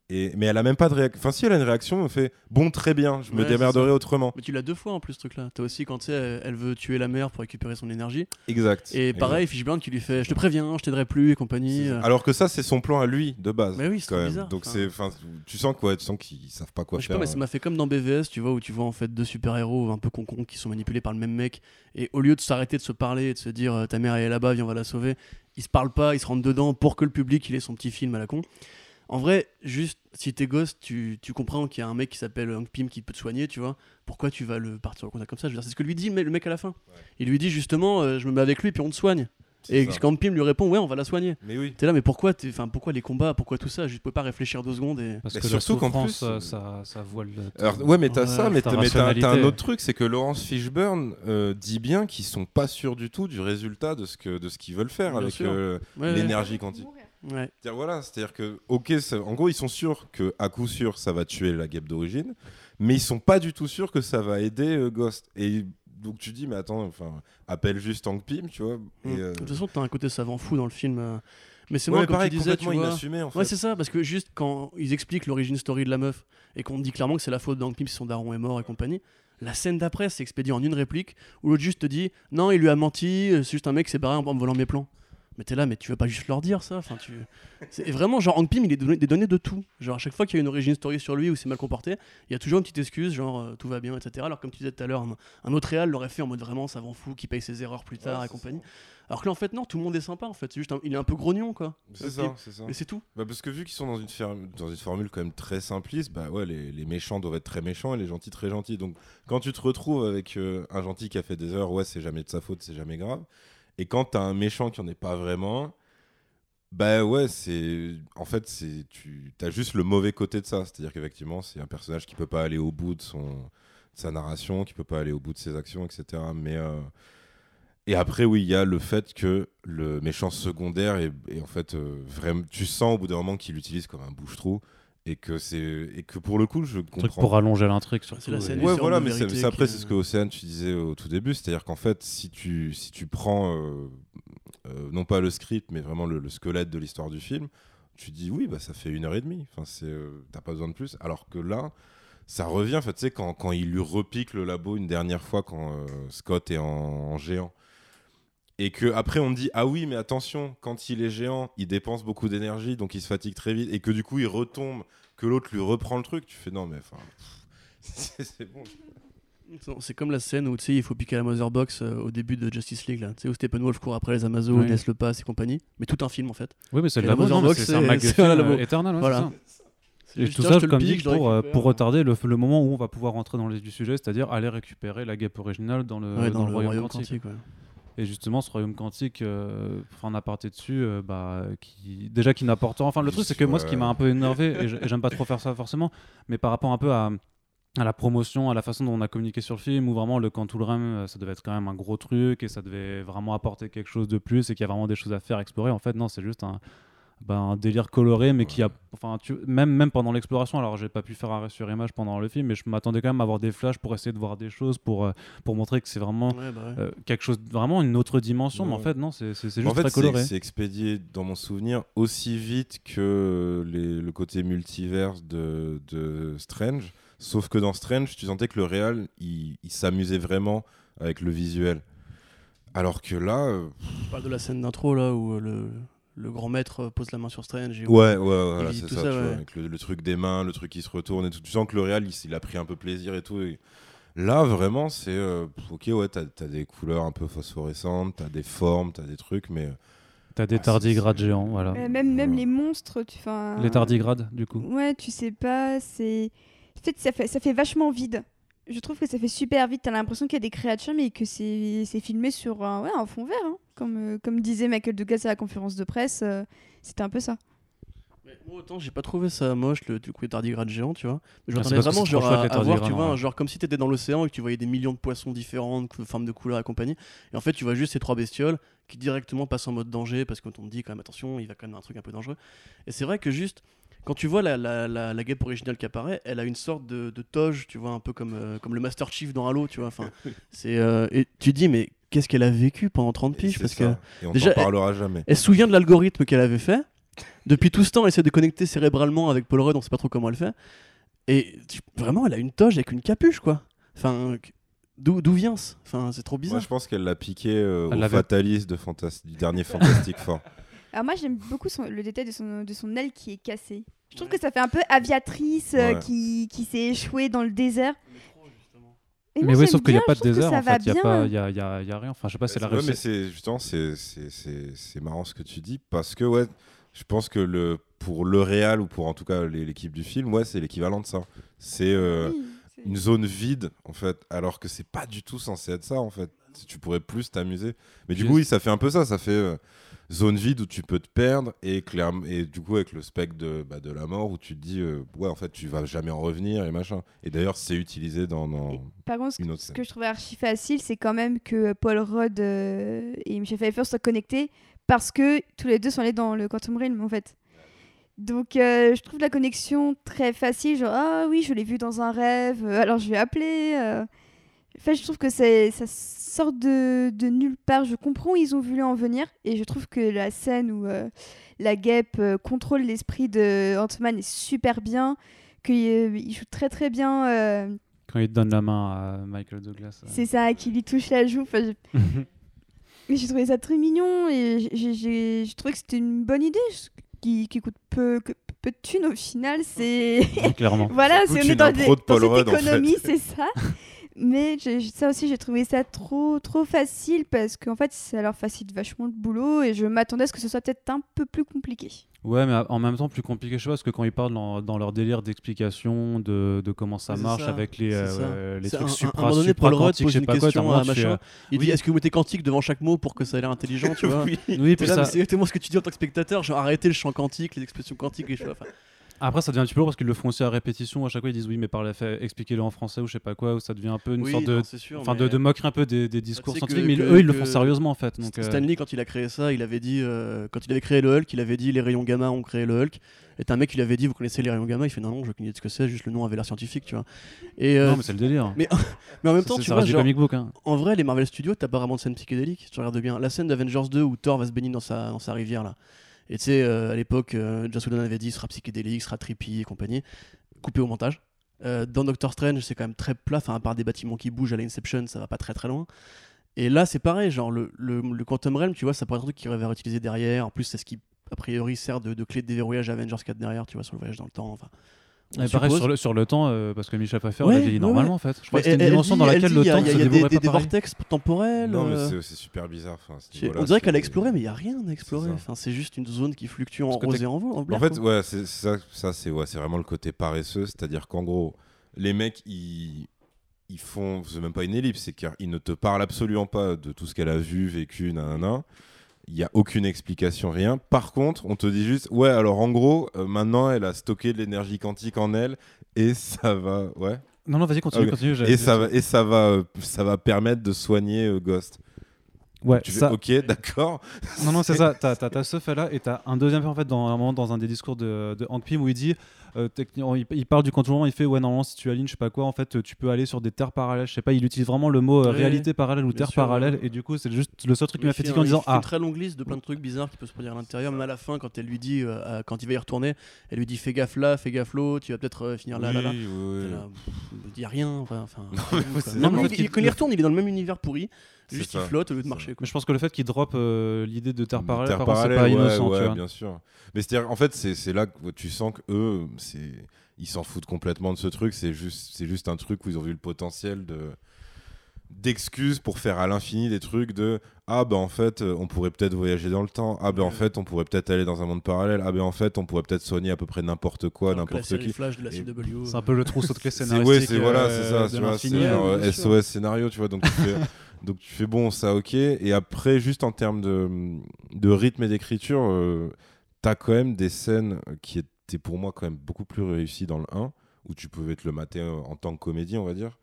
Et... Mais elle a même pas de réaction. Enfin, si elle a une réaction, elle fait, bon, très bien, je me Ouais, démerderai autrement. Mais tu l'as deux fois en plus, ce truc-là. T'as aussi quand tu sais, elle elle veut tuer la mère pour récupérer son énergie. Exact. Et Exact. pareil, Fishburne qui lui fait Je te préviens, je t'aiderai plus et compagnie. Euh, Alors que ça, c'est son plan à lui, de base. Mais oui, c'est bizarre, Donc enfin. enfin, tu sens quoi Tu sens qu'ils savent pas quoi Moi, je sais faire. pas, mais ça m'a fait comme dans BVS, tu vois, où tu vois en fait deux super-héros un peu concons qui sont manipulés par le même mec. Et au lieu de s'arrêter de se parler et de se dire euh, ta mère elle est là-bas, viens, on va la sauver, ils se parlent pas, ils se rentrent dedans pour que le public il ait son petit film à la con. En vrai, juste si t'es gosse, tu, tu comprends qu'il y a un mec qui s'appelle Hank Pym qui peut te soigner, tu vois. Pourquoi tu vas le partir au contact comme ça? Je veux dire, C'est ce que lui dit le mec à la fin. Il lui dit justement euh, Je me mets avec lui puis on te soigne. Et ça. quand Pym lui répond Ouais, on va la soigner. Mais oui. T'es là, mais pourquoi, enfin, pourquoi les combats Pourquoi tout ça? Je peux pas réfléchir deux secondes et. parce Mais que surtout qu'en plus, euh, ça, ça voile. Alors, ouais, mais t'as Ouais, ça, mais ta t'as, un autre truc, c'est que Laurence Fishburne euh, dit bien qu'ils sont pas sûrs du tout du résultat de ce, que, de ce qu'ils veulent faire Bien avec euh, Ouais, ouais. l'énergie quantique. Ouais. C'est-à-dire, voilà, c'est-à-dire que, ok, ça- en gros, ils sont sûrs que à coup sûr, ça va tuer la guêpe d'origine, mais ils sont pas du tout sûrs que ça va aider euh, Ghost. Et donc tu dis, mais attends, enfin, appelle juste Hank Pym, tu vois. Et, Mm. euh, De toute façon, t'as un côté savant fou dans le film. euh. Mais c'est ouais, moi, mais comme pareil, tu disais, tu vois. inassumé en fait. Ouais, c'est ça, parce que juste quand ils expliquent l'origine story de la meuf et qu'on dit clairement que c'est la faute d'Hank Pym si son daron est mort et compagnie, la scène d'après c'est expédié en une réplique où l'autre juste te dit non, il lui a menti, c'est juste un mec qui s'est barré en me volant mes plans. Mais t'es là, mais tu veux pas juste leur dire ça enfin, tu... C'est vraiment genre Hank Pym, il est donné des données de tout. Genre à chaque fois qu'il y a une origine story sur lui ou c'est mal comporté, il y a toujours une petite excuse, genre euh, tout va bien, etc. Alors comme tu disais tout à l'heure, un, un autre réal l'aurait fait en mode vraiment savant fou qui paye ses erreurs plus tard Ouais, et compagnie. Alors que là en fait non, tout le monde est sympa en fait, c'est juste un- il est un peu grognon quoi. C'est ça, c'est ça. Mais c'est tout. Bah parce que vu qu'ils sont dans une, fer- dans une formule quand même très simpliste, bah ouais, les, les méchants doivent être très méchants et les gentils très gentils. Donc quand tu te retrouves avec euh, un gentil qui a fait des erreurs, ouais, c'est jamais de sa faute, c'est jamais grave. Et quand t'as un méchant qui en est pas vraiment, bah ouais, c'est. En fait, tu as juste le mauvais côté de ça. C'est-à-dire qu'effectivement, c'est un personnage qui peut pas aller au bout de, son... sa narration, qui peut pas aller au bout de ses actions, etc. Mais. euh, Et après, oui, il y a le fait que le méchant secondaire est, est en fait euh, vraiment. Tu sens au bout d'un moment qu'il l'utilise comme un bouche-trou et que c'est et que pour le coup, je Un truc comprends. pour allonger l'intrigue surtout. C'est la scène du Ouais, voilà, mais c'est après, c'est ce que Océane, tu disais au tout début, c'est-à-dire qu'en fait, si tu, si tu prends, euh, euh, non pas le script, mais vraiment le, le squelette de l'histoire du film, tu dis oui, bah, ça fait une heure et demie, enfin, c'est, euh, t'as pas besoin de plus, alors que là, ça revient, en fait, tu sais, quand, quand il lui repique le labo une dernière fois, quand euh, Scott est en, en géant, et que après on te dit ah oui mais attention quand il est géant il dépense beaucoup d'énergie donc il se fatigue très vite et que du coup il retombe que l'autre lui reprend le truc tu fais non mais enfin c'est bon C'est comme la scène où tu sais, il faut piquer la Mother Box euh, au début de Justice League, là. Tu sais, où Steppenwolf court après les Amazones, Oui. laisse le passe et compagnie. Mais tout un film en fait. Oui, mais c'est la labo, Mother non, mais Box, c'est un un labo. euh, éternel, ouais, Voilà. Et tout ça, je te le comme pique, dit, pour, euh, pour retarder le, le moment où on va pouvoir rentrer dans le du sujet, c'est-à-dire aller récupérer la guêpe originale dans le, Ouais, dans le royaume, quantique. ouais. Et justement, ce royaume quantique, euh, enfin, en aparté dessus, euh, bah, qui, déjà qui n'apporte rien. Enfin, le truc, c'est que moi, ce qui m'a un peu énervé, et j'aime pas trop faire ça forcément, mais par rapport un peu à, à la promotion, à la façon dont on a communiqué sur le film, où vraiment le Quantum Realm, euh, ça devait être quand même un gros truc, et ça devait vraiment apporter quelque chose de plus, et qu'il y a vraiment des choses à faire, explorer. En fait, non, c'est juste un, bah, un délire coloré, mais qui a, enfin, tu, même, même pendant l'exploration, alors j'ai pas pu faire arrêt sur image pendant le film, mais je m'attendais quand même à avoir des flashs pour essayer de voir des choses, pour, euh, pour montrer que c'est vraiment Ouais, bah ouais. euh, quelque chose, vraiment une autre dimension, mais en fait, non, c'est c'est- c'est en juste fait très c'est coloré. c'est expédié dans mon souvenir aussi vite que les- le côté multiverse de, de Strange sauf que dans Strange tu sentais que le réal il, il s'amusait vraiment avec le visuel alors que là euh, Je parle de la scène d'intro là où euh, le, le grand maître euh, pose la main sur Strange. Et Ouais, ouais, ouais, voilà, vit c'est tout ça, ça, tu vois, avec le, le truc des mains, le truc qui se retourne et tout. Tu sens que le réal, il, il a pris un peu plaisir et tout. et Là, vraiment, c'est. euh, ok, ouais, t'as as des couleurs un peu phosphorescentes, t'as des formes, t'as des trucs, mais. T'as des Ah, tardigrades géants, voilà. Euh, même, même Voilà. les monstres, tu enfin, Les tardigrades, du coup. Ouais, tu sais pas, c'est. En fait, ça fait, ça fait vachement vide. Je trouve que ça fait super vite. T'as l'impression qu'il y a des créatures, mais que c'est filmé sur un, ouais, un fond vert. hein. Comme, euh, comme disait Michael Douglas à la conférence de presse, euh, c'était un peu ça. Mais Moi, autant j'ai pas trouvé ça moche, le, du coup, les tardigrades géants, tu vois. Mais je Ah, m'attendais que vraiment genre, à, voir, tu vois, ouais. genre comme si t'étais dans l'océan et que tu voyais des millions de poissons différentes, de formes de couleurs et compagnie. Et en fait, tu vois juste ces trois bestioles qui directement passent en mode danger parce qu'on te dit quand même attention, il va quand même un truc un peu dangereux. Et c'est vrai que juste. Quand tu vois la, la, la, la guêpe originale qui apparaît, elle a une sorte de, de toge, tu vois, un peu comme, euh, comme le Master Chief dans Halo, tu vois. Enfin, c'est euh, et tu te dis mais qu'est-ce qu'elle a vécu pendant 30 Et piges? parce ça. que Et on déjà, parlera jamais. elle se souvient de l'algorithme qu'elle avait fait. Depuis tout ce temps, elle essaie de connecter cérébralement avec Paul Rudd, on sait pas trop comment elle fait. Et tu- vraiment, elle a une toge avec une capuche, quoi. Enfin, d'où d'où vient ce? Enfin, c'est trop Moi, bizarre. je pense qu'elle l'a piqué euh, au l'avait- Fatalis de Fantas- du dernier Fantastic Four. Alors moi j'aime beaucoup son- le détail de son, de son aile qui est cassée. Je trouve que ça fait un peu aviatrice euh, Ouais. qui, qui s'est échouée dans le désert. Et Mais oui, sauf qu'il n'y a pas de désert en fait. Il n'y a, bien. pas- il y a, il y a- il y a rien. Enfin, je sais pas, c'est la Ouais, mais c'est justement c'est c'est- c'est c'est marrant ce que tu dis parce que ouais, je pense que le pour le réal ou pour en tout cas l'équipe du film, ouais, c'est l'équivalent de ça. C'est euh, Oui, c'est- une zone vide en fait, alors que c'est pas du tout censé être ça en fait. Si Tu pourrais plus t'amuser. Mais du Juste- coup, oui, ça fait un peu ça. Ça fait euh, zone vide où tu peux te perdre et et du coup avec le spectre de, bah, de la mort où tu te dis euh, ouais en fait tu vas jamais en revenir et machin. Et d'ailleurs c'est utilisé dans, dans Par contre, ce, une autre ce que je trouvais archi facile, c'est quand même que Paul Rudd euh, et Michel Pfeiffer soient connectés parce que tous les deux sont allés dans le Quantum Realm en fait. Donc euh, je trouve la connexion très facile, genre ah oui je l'ai vu dans un rêve, euh, alors je vais appeler. Euh. En fait je trouve que ça sort de, de nulle part. Je comprends où ils ont voulu en venir et je trouve que la scène où euh, la guêpe euh, contrôle l'esprit de Ant-Man est super bien, qu'il joue très très bien. euh, Quand il donne la main à Michael Douglas. euh. c'est ça, qui lui touche la joue. Enfin, je- j'ai trouvé ça très mignon et j'ai- j'ai j'ai trouvé que c'était une bonne idée qui, qui coûte peu, que- peu de thunes au final. C'est Clairement. voilà, c'est on est une dans, des- de dans Paul cette Rudd, en fait. économie, c'est ça. Mais ça aussi, j'ai trouvé ça trop trop facile parce qu'en fait, ça leur facilite vachement le boulot et je m'attendais à ce que ce soit peut-être un peu plus compliqué. Ouais, mais en même temps, plus compliqué, je sais pas, parce que quand ils parlent dans, dans leur délire d'explication de, de comment ça marche ça, avec les, euh, les trucs un- supra, un moment donné, supraquantiques, pose je sais une pas quoi, un tu fais, machin. euh, Il Oui. dit Est-ce que vous mettez quantique devant chaque mot pour que ça ait l'air intelligent tu vois Oui, ça- mais C'est exactement ce que tu dis en tant que spectateur. Genre, arrêtez le champ quantique, les expressions quantiques, les choses. Enfin, Après, ça devient un petit peu lourd parce qu'ils le font aussi à répétition. À chaque fois, ils disent oui, mais par la fait, expliquez-le en français ou je sais pas quoi, où ça devient un peu une oui, sorte de. non, sûr. Enfin, mais- de, de moquerie un peu des, des discours que- scientifiques, mais que- eux, ils le font sérieusement en fait. Donc, euh, Stanley, quand il a créé ça, il avait dit, euh, quand il avait créé le Hulk, il avait dit les rayons gamma ont créé le Hulk. Et un mec qui lui avait dit, vous connaissez les rayons gamma? Il fait non, non, je connais ce que c'est, juste le nom avait l'air scientifique, tu vois. Et, euh, Non, mais c'est le délire. mais, mais en même temps, c'est- tu vois, genre, comic book. Hein. en vrai, les Marvel Studios, t'as pas vraiment de scène psychédélique, si tu regardes bien. La scène d'Avengers 2 où Thor va se baigner dans sa, dans sa rivière, là. Et tu sais, euh, à l'époque, euh, Joss avait dit, sera psychédélique, sera trippy et compagnie. Coupé au montage. Euh, dans Doctor Strange, c'est quand même très plat, enfin, à part des bâtiments qui bougent à l'Inception, ça va pas très très loin. Et là, c'est pareil, genre le, le, Quantum Realm, tu vois, ça pourrait être un truc qui va réutiliser derrière. En plus, c'est ce qui, a priori, sert de, de clé de déverrouillage à Avengers 4 derrière, tu vois, sur le voyage dans le temps. Et pareil sur le, sur le temps, euh, parce que Michel Pfeiffer Ouais, l'a vieilli ouais, normalement ouais. en fait. Je crois Mais que c'était une dimension dit- dans elle laquelle dit, le temps il y a, se il y a des, des vortex temporels. Non, mais euh, c'est- super bizarre. Enfin, on dirait qu'elle a exploré, mais il n'y a rien à explorer. Enfin, c'est juste une zone qui fluctue en rose et en, vo- en fait, ouais, c'est ça, ça c'est ouais, c'est vraiment le côté paresseux, c'est-à-dire qu'en gros, les mecs, ils, ils font, c'est même pas une ellipse, c'est qu'ils ne te parlent absolument pas de tout ce qu'elle a vu, vécu, nanana. Il n'y a aucune explication, rien. Par contre, on te dit juste, ouais, alors en gros, euh, maintenant, elle a stocké de l'énergie quantique en elle et ça va, ouais, Non, non, vas-y, continue, Ok. continue. et ça va, et ça va, euh, ça va permettre de soigner euh, Ghost. Ouais, Tu ça- fais, ok, d'accord. Non, non, c'est ça. T'as t'as- t'as ce fait-là et t'as un deuxième fait en fait dans un moment dans un des discours de, de Hank Pym où il dit, euh, techniquement, il, il parle du contournement, il fait ouais normalement si tu alignes je sais pas quoi en fait tu peux aller sur des terres parallèles. Je sais pas, il utilise vraiment le mot euh, Oui, réalité parallèle ou terre sûr, parallèle ouais. et du coup c'est juste le seul truc qui m'a fait en disant il fait ah une très longue liste de plein de trucs bizarres qui peuvent se produire à l'intérieur, même à la fin, quand elle lui dit, euh, quand il va y retourner, elle lui dit fais gaffe là, fais gaffe là, tu vas peut-être euh, finir là, là, là. Oui, oui, oui. Là, pff, Il dit rien, enfin. enfin, mais quoi. c'est- Non, mais il- quand il retourne, il est dans le même univers pourri, juste ça, il flotte au lieu de marcher. quoi. Mais je pense que le fait qu'il drop euh, l'idée de terre parallèle, c'est pas ouais, innocent, ouais, tu vois. bien sûr. Mais c'est-à-dire, en fait, c'est c'est là que tu sens que eux, c'est ils s'en foutent complètement de ce truc. C'est juste, c'est juste un truc où ils ont vu le potentiel de d'excuses pour faire à l'infini des trucs de ah ben en fait euh, on pourrait peut-être voyager dans le temps ah ben en Ouais. fait on pourrait peut-être aller dans un monde parallèle ah ben en fait on pourrait peut-être soigner à peu près n'importe quoi n'importe qui Flash de la Et- CW. C'est un peu le trousseau de clés c'est scénaristique. ouais c'est voilà euh, c'est ça de tu vois genre. SOS scénario tu vois donc tu fais donc tu fais bon ça ok et après juste en termes de rythme et d'écriture euh, t'as quand même des scènes qui étaient pour moi quand même beaucoup plus réussies dans le 1, où tu pouvais te le mater euh, en tant que comédie, on va dire,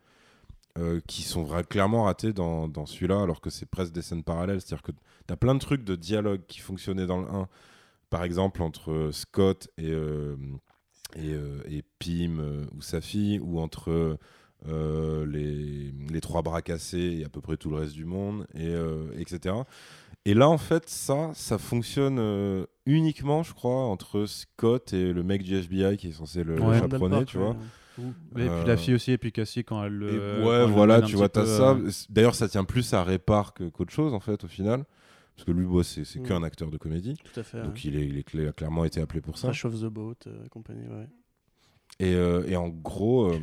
euh, qui sont vra- clairement ratées dans, celui-là, alors que c'est presque des scènes parallèles. C'est-à-dire que t'as plein de trucs de dialogue qui fonctionnaient dans le 1, par exemple entre euh, Scott et, et, Pim ou sa fille, ou entre euh, les, les trois bras cassés et à peu près tout le reste du monde, et, euh, etc. Et là, en fait, ça, ça fonctionne euh, uniquement, je crois, entre Scott et le mec du FBI qui est censé le, le Ouais. chaperonner, tu vois. Et puis Euh, la fille aussi, et puis Cassie quand elle le. Et ouais, voilà, tu vois, t'as ça. D'ailleurs, ça tient plus à répar que- qu'autre chose, en fait, au final. Parce que lui, bon, c'est c'est Mm. qu'un acteur de comédie. Tout à fait. Donc ouais. il, est, il est clé- a clairement été appelé pour ça. Crash of the Boat, euh, compagnie, ouais. Et, euh, et en gros, euh,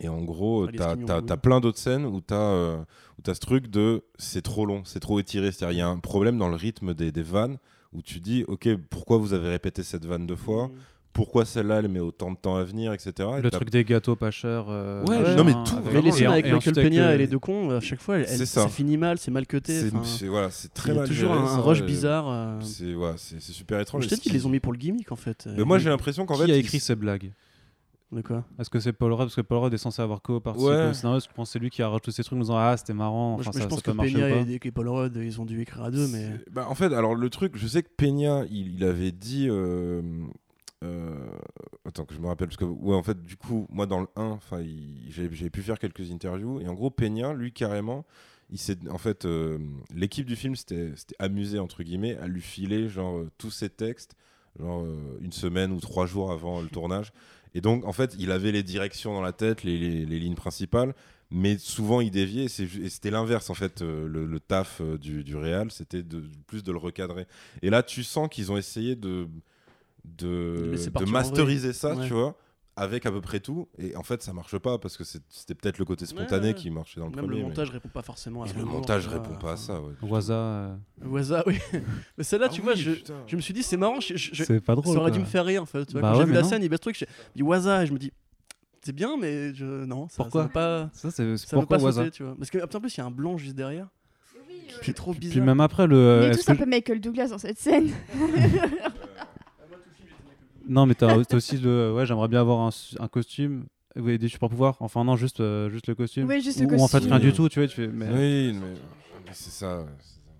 et en gros, Ah, t'as cool. t'as plein d'autres scènes où t'as euh, où t'as ce truc de c'est trop long, c'est trop étiré. C'est-à-dire il y a un problème dans le rythme des, des vannes où tu dis ok pourquoi vous avez répété cette vanne deux fois, pourquoi celle-là elle met autant de temps à venir, etc. Et Le t'as- truc des gâteaux pas chers. euh, Ouais, non, mais tout, Mais les scènes avec et Michael Peña euh, et les deux cons, à chaque fois, elle- C'est elle- ça. ça finit mal, c'est mal cuté. c'est voilà, c'est très a mal toujours géré, un, ça, rush bizarre. euh. C'est ouais, c'est c'est super étrange. Je t'ai dit, ils les ont mis pour le gimmick en fait. Mais moi j'ai l'impression qu'en Qui fait a ils- écrit ces blagues? De quoi Est-ce que c'est Paul Rudd Parce que Paul Rudd est censé avoir co-participé Ouais. au scénario. Je pense que c'est lui qui a rajouté ces trucs en disant Ah, c'était marrant. Moi, je, ça, je pense ça que Peña et, et Paul Rudd, ils ont dû écrire à deux, mais. Bah, en fait, alors le truc, je sais que Peña, il, il avait dit. euh, euh, attends, que je me rappelle, parce que, ouais, en fait, du coup, moi dans le 1, enfin, il- j'ai j'ai pu faire quelques interviews, et en gros, Peña, lui, carrément, il s'est. En fait, euh, l'équipe du film s'était amusée, entre guillemets, à lui filer, genre, tous ses textes, genre, une semaine ou trois jours avant le tournage. Et donc, en fait, il avait les directions dans la tête, les, les- les lignes principales, mais souvent il déviait. et c'était l'inverse, en fait. euh, le, le taf euh, du, du Real, c'était de, plus de le recadrer. Et là, tu sens qu'ils ont essayé de, De masteriser ça, Ouais. tu vois, avec à peu près tout. Et en fait, ça marche pas parce que c'était peut-être le côté spontané Ouais. qui marchait dans le Même premier. le mais- montage répond pas forcément à Et son le montage répond pas à ça. Ouais. Waza, euh, Waza, oui. mais celle-là, Ah tu vois, je, me suis dit, c'est marrant. je- c'est pas drôle. ça aurait dû me faire rire en fait. Tu vois, Bah quand ouais, j'ai vu mais la non. scène, il baisse le truc, je dis Waza, et je me dis, c'est bien, mais je... non, ça, Pourquoi ça pas. Ça, c'est Ça pourquoi pas Waza sauter, tu vois. Parce que en plus, il y a un blanc juste derrière. qui est trop bizarre. Puis même après, le. On est tous un peu Michael Douglas dans cette scène. Non, mais t'as aussi le. Ouais, j'aimerais bien avoir un, un costume. Oui, des super pouvoirs. Enfin, non, juste, euh, juste le costume. Oui, juste le ou, ou en fait, costume. rien du tout, tu vois. Tu fais, mais... Oui, mais, mais c'est ça.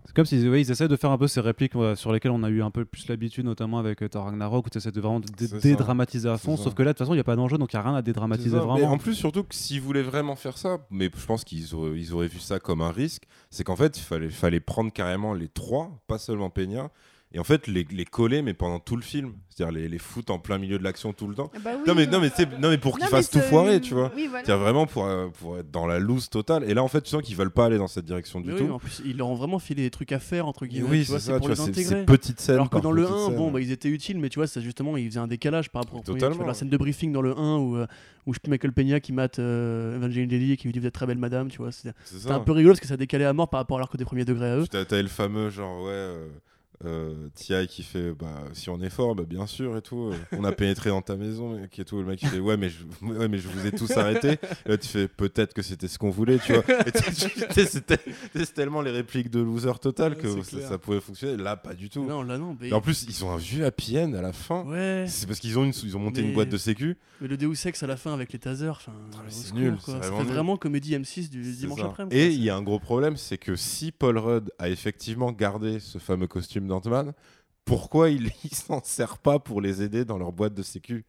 c'est comme s'ils ouais, ils essaient de faire un peu ces répliques ouais, sur lesquelles on a eu un peu plus l'habitude, notamment avec euh, Thor Ragnarok, où tu essaies de vraiment dédramatiser à fond. Sauf ça. que là, de toute façon, il n'y a pas d'enjeu, donc il n'y a rien à dédramatiser ça. Mais vraiment. en plus, surtout que s'ils voulaient vraiment faire ça, mais je pense qu'ils auraient, ils auraient vu ça comme un risque, c'est qu'en fait, il fallait, fallait prendre carrément les trois, pas seulement Peña, et en fait, les, les coller, mais pendant tout le film. C'est-à-dire les, les foutre en plein milieu de l'action tout le temps. Ah bah oui, non, mais, non, mais, c'est- non, mais pour qu'ils fassent tout c'est- foirer, tu vois. Oui, voilà. C'est-à-dire vraiment pour, euh, pour être dans la loose totale. Et là, en fait, tu sens qu'ils veulent pas aller dans cette direction du oui, tout. en plus, ils leur ont vraiment filé des trucs à faire, entre Et guillemets. oui, tu vois, c'est c'est ça, pour tu les vois, c'est intégrer. ces petites scènes. Alors que dans le petites 1, scènes. bon, bah, ils étaient utiles, mais tu vois, ça, justement, ils faisaient un décalage par rapport au premier. Tu vois, Totalement. la scène de briefing dans le 1 où, euh, où je Michael Peña qui mate euh, Evangeline Lilly et qui lui dit Vous êtes très belle madame, tu vois. C'était C'est un peu rigolo parce que ça décalait à mort par rapport à l'arc des premiers degrés à eux. T'as le fameux genre, ouais, euh, T.I. qui fait, bah, si on est fort, bah, bien sûr, et tout. euh, on a pénétré dans ta maison, et tout. Le mec, il fait, ouais, mais je, ouais, mais je vous ai tous arrêtés. Et là, tu fais, peut-être que c'était ce qu'on voulait, tu vois. C'est tellement les répliques de loser total que Ouais, ça, pouvait fonctionner. Là, pas du tout. Non, là, non. Mais... En plus, ils ont un vieux happy end à la fin. Ouais, C'est parce qu'ils ont, une, ils ont monté Mais- une boîte de sécu. mais le Deus Ex à la fin avec les tasers, Ah, c'est nul, quoi. c'est Ça vraiment fait nul. vraiment comédie M6 du dimanche ça. après. Et il y a un gros problème, c'est que si Paul Rudd a effectivement gardé ce fameux costume d'Ant-Man, pourquoi il, il s'en sert pas pour les aider dans leur boîte de sécu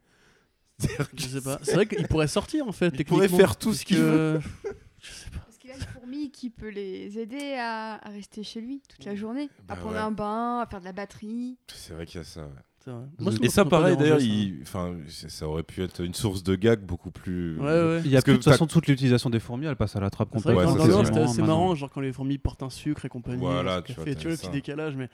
C'est-à-dire que Je sais pas. C'est vrai qu'il pourrait sortir en fait. Il pourrait faire tout ce qu'il puisque- Je sais pas. Parce qu'il a une fourmi qui peut les aider à, à rester chez lui toute la journée, Bah à prendre ouais. un bain, à faire de la batterie. C'est vrai qu'il y a ça. ouais. Et Moi, Et ça, pareil, d'ailleurs, enfin, ça aurait pu être une source de gag beaucoup plus. Ouais, ouais. Il y a que plus de toute façon toute l'utilisation des fourmis, elle passe à la trappe complètement. Ouais, c'est marrant, genre quand les fourmis portent un sucre et compagnie. Voilà, tu café, vois, tu vois, le petit décalage. Mais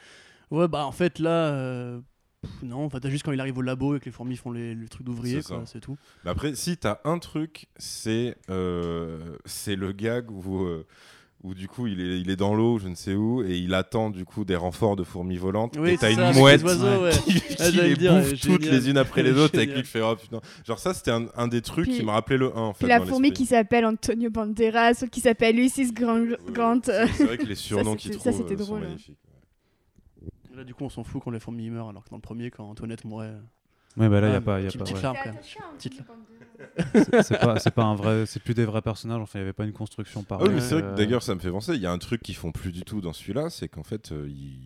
ouais, bah en fait là, euh, pff, non, enfin t'as juste quand il arrive au labo et que les fourmis font les, le truc d'ouvrier, C'est quoi, ça. c'est tout. Mais après, si t'as un truc, c'est euh, c'est le gag où, euh, où du coup il est, il est dans l'eau, je ne sais où, et il attend du coup des renforts de fourmis volantes. Oui, et t'as c'est une avec mouette les oiseaux, ouais. qui, Ah, qui j'allais les le dire, bouffe ouais, toutes les unes après les autres, et qui Génial. fait oh putain. Genre ça, c'était un, un des trucs Puis- qui me rappelait le 1 en fait. Puis la dans fourmi l'esprit. qui s'appelle Antonio Banderas, ou qui s'appelle Ulysses Grant. Euh, C'est vrai que les surnoms qu'ils c'était- ça, trouvent c'était euh, sont drôle, hein. magnifiques. Là, du coup, on s'en fout quand les fourmis meurent, alors que dans le premier, quand Antoinette mourait. Ouais, bah là, il y a Ah, pas, y a petite- pas, petite larme, quand même. Petite- C'est- c'est pas, c'est pas un vrai, c'est plus des vrais personnages. Enfin, il y avait pas une construction Ah pareille. oui, mais c'est vrai euh, que d'ailleurs, ça me fait penser. Il y a un truc qu'ils font plus du tout dans celui-là, c'est qu'en fait, euh, ils-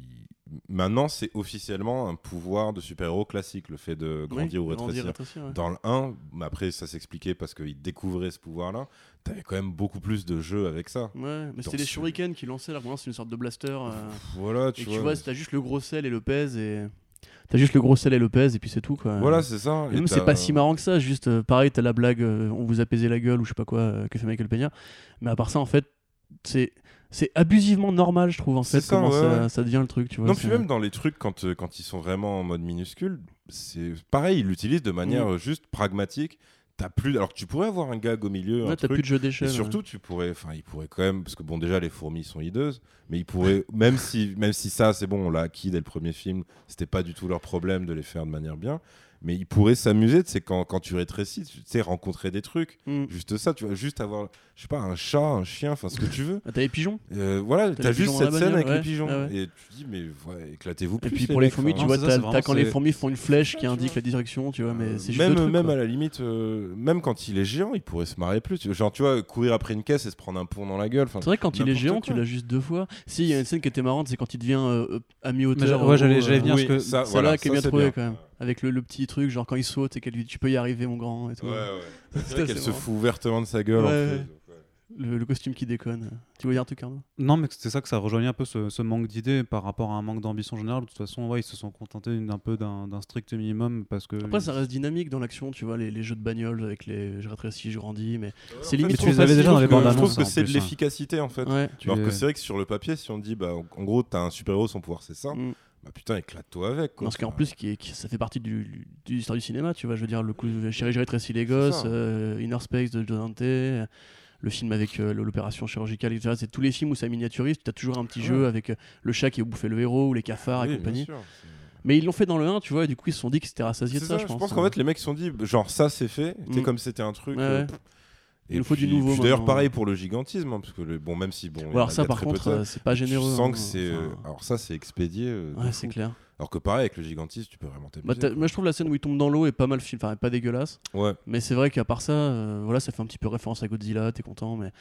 maintenant, c'est officiellement un pouvoir de super-héros classique, le fait de grandir Oui, ou rétrécir. rétrécir, ouais. Dans le 1, mais après, ça s'expliquait parce qu'ils découvraient ce pouvoir-là. T'avais quand même beaucoup plus de jeux avec ça. Ouais, mais c'était les shurikens qui lançaient, là, c'est une sorte de blaster. euh, Voilà, Et tu tu vois. vois, t'as juste le gros sel et le pèse et. T'as juste le gros sel et le pèse et puis c'est tout quoi. Voilà, c'est ça. Et Et même c'est pas si marrant que ça, juste euh, pareil, t'as la blague, euh, on vous a pesé la gueule ou je sais pas quoi que fait Michael Peña. Mais à part ça, en fait, c'est c'est abusivement normal, je trouve, en fait, ça, comment ouais, ça, ouais. ça devient le truc, tu vois. Non, puis même dans les trucs, quand, euh, quand ils sont vraiment en mode minuscule, c'est pareil, ils l'utilisent de manière Mm. euh, juste pragmatique. T'as plus, alors que tu pourrais avoir un gag au milieu, Ouais, un truc, plus de jeu Et d'échelle. surtout, tu pourrais, enfin, il pourrait quand même, parce que bon, déjà les fourmis sont hideuses, mais ils pourraient, même si, même si ça, c'est bon, on l'a acquis dès le premier film, c'était pas du tout leur problème de les faire de manière bien, mais ils pourraient s'amuser, tu sais, quand, quand tu rétrécis, tu sais, rencontrer des trucs, Mm. juste ça, tu vois, juste avoir, je sais pas, un chat, un chien, enfin, ce que tu veux. Ah, T'as les pigeons Euh, voilà, T'as juste cette scène avec ouais, les pigeons, ouais. et tu te dis, mais ouais, éclatez-vous Et puis pour les fourmis, tu vois, c'est t'as c'est quand les c'est- fourmis font une flèche qui indique la direction, tu vois, mais Euh, c'est juste même, à la limite, euh, même quand il est géant, il pourrait se marrer plus. tu vois. Genre, tu vois, courir après une caisse et se prendre un pont dans la gueule. C'est vrai que quand il est géant, tu l'as juste deux fois. Si, il y a une scène qui était marrante, c'est quand il devient à mi-hauteur. ouais, j'allais- venir parce que ça, Celle-là voilà, qui est bien c'est trouvée quand même. Avec le, le petit truc, genre quand il saute et qu'elle lui dit Tu peux y arriver, mon grand. Et tout. Ouais, ouais. C'est vrai qu'elle se fout ouvertement de sa gueule. en Ouais, plus, donc, ouais. Le, le costume qui déconne. Tu veux dire un truc, Arnaud? Non, mais c'est ça que ça rejoignait un peu ce, ce manque d'idées par rapport à un manque d'ambition générale. De toute façon, ouais, ils se sont contentés d'un peu d'un strict minimum parce que. Après, ça reste dynamique dans l'action, tu vois, les, les jeux de bagnole avec les je rétrécis, je grandis, mais c'est limite tu les avais déjà dans les bandes Je trouve que c'est de hein. l'efficacité en fait. Alors que c'est vrai que sur le papier, si on dit, bah, en en gros, t'as un super-héros, son pouvoir c'est ça, Mm. Bah putain, éclate-toi avec. Quoi. Parce qu'en plus, qui qui- ça fait partie du, du, de l'histoire du cinéma, tu vois. Je veux dire, le coup de Chérie, j'ai rétréci les gosses, euh, Inner Space de Joe Dante, le film avec euh, l'opération chirurgicale, etc. C'est tous les films où ça miniaturise, tu as toujours un petit Ouais. jeu avec euh, le chat qui a bouffé le héros ou les cafards oui, et compagnie. sûr, Mais ils l'ont fait dans le 1, tu vois, et du coup, ils se sont dit que c'était rassasié de ça, ça, je pense. hein. qu'en fait, les mecs se sont dit, genre, ça c'est fait, tu sais, Mm. comme c'était un truc. Ouais, euh, ouais. Il nous faut du nouveau D'ailleurs, pareil pour le gigantisme, hein, parce que le, bon, même si bon. alors ça, par contre, euh, c'est pas généreux. Tu sens hein, que c'est. enfin, euh, Alors ça, c'est expédié. euh, Ouais, c'est clair. Alors que pareil, avec le gigantisme, tu peux vraiment Bah, t'amuser. quoi. moi, je trouve la scène où il tombe dans l'eau est pas mal film, enfin, pas dégueulasse. Ouais. Mais c'est vrai qu'à part ça, euh, voilà, ça fait un petit peu référence à Godzilla, t'es content, mais.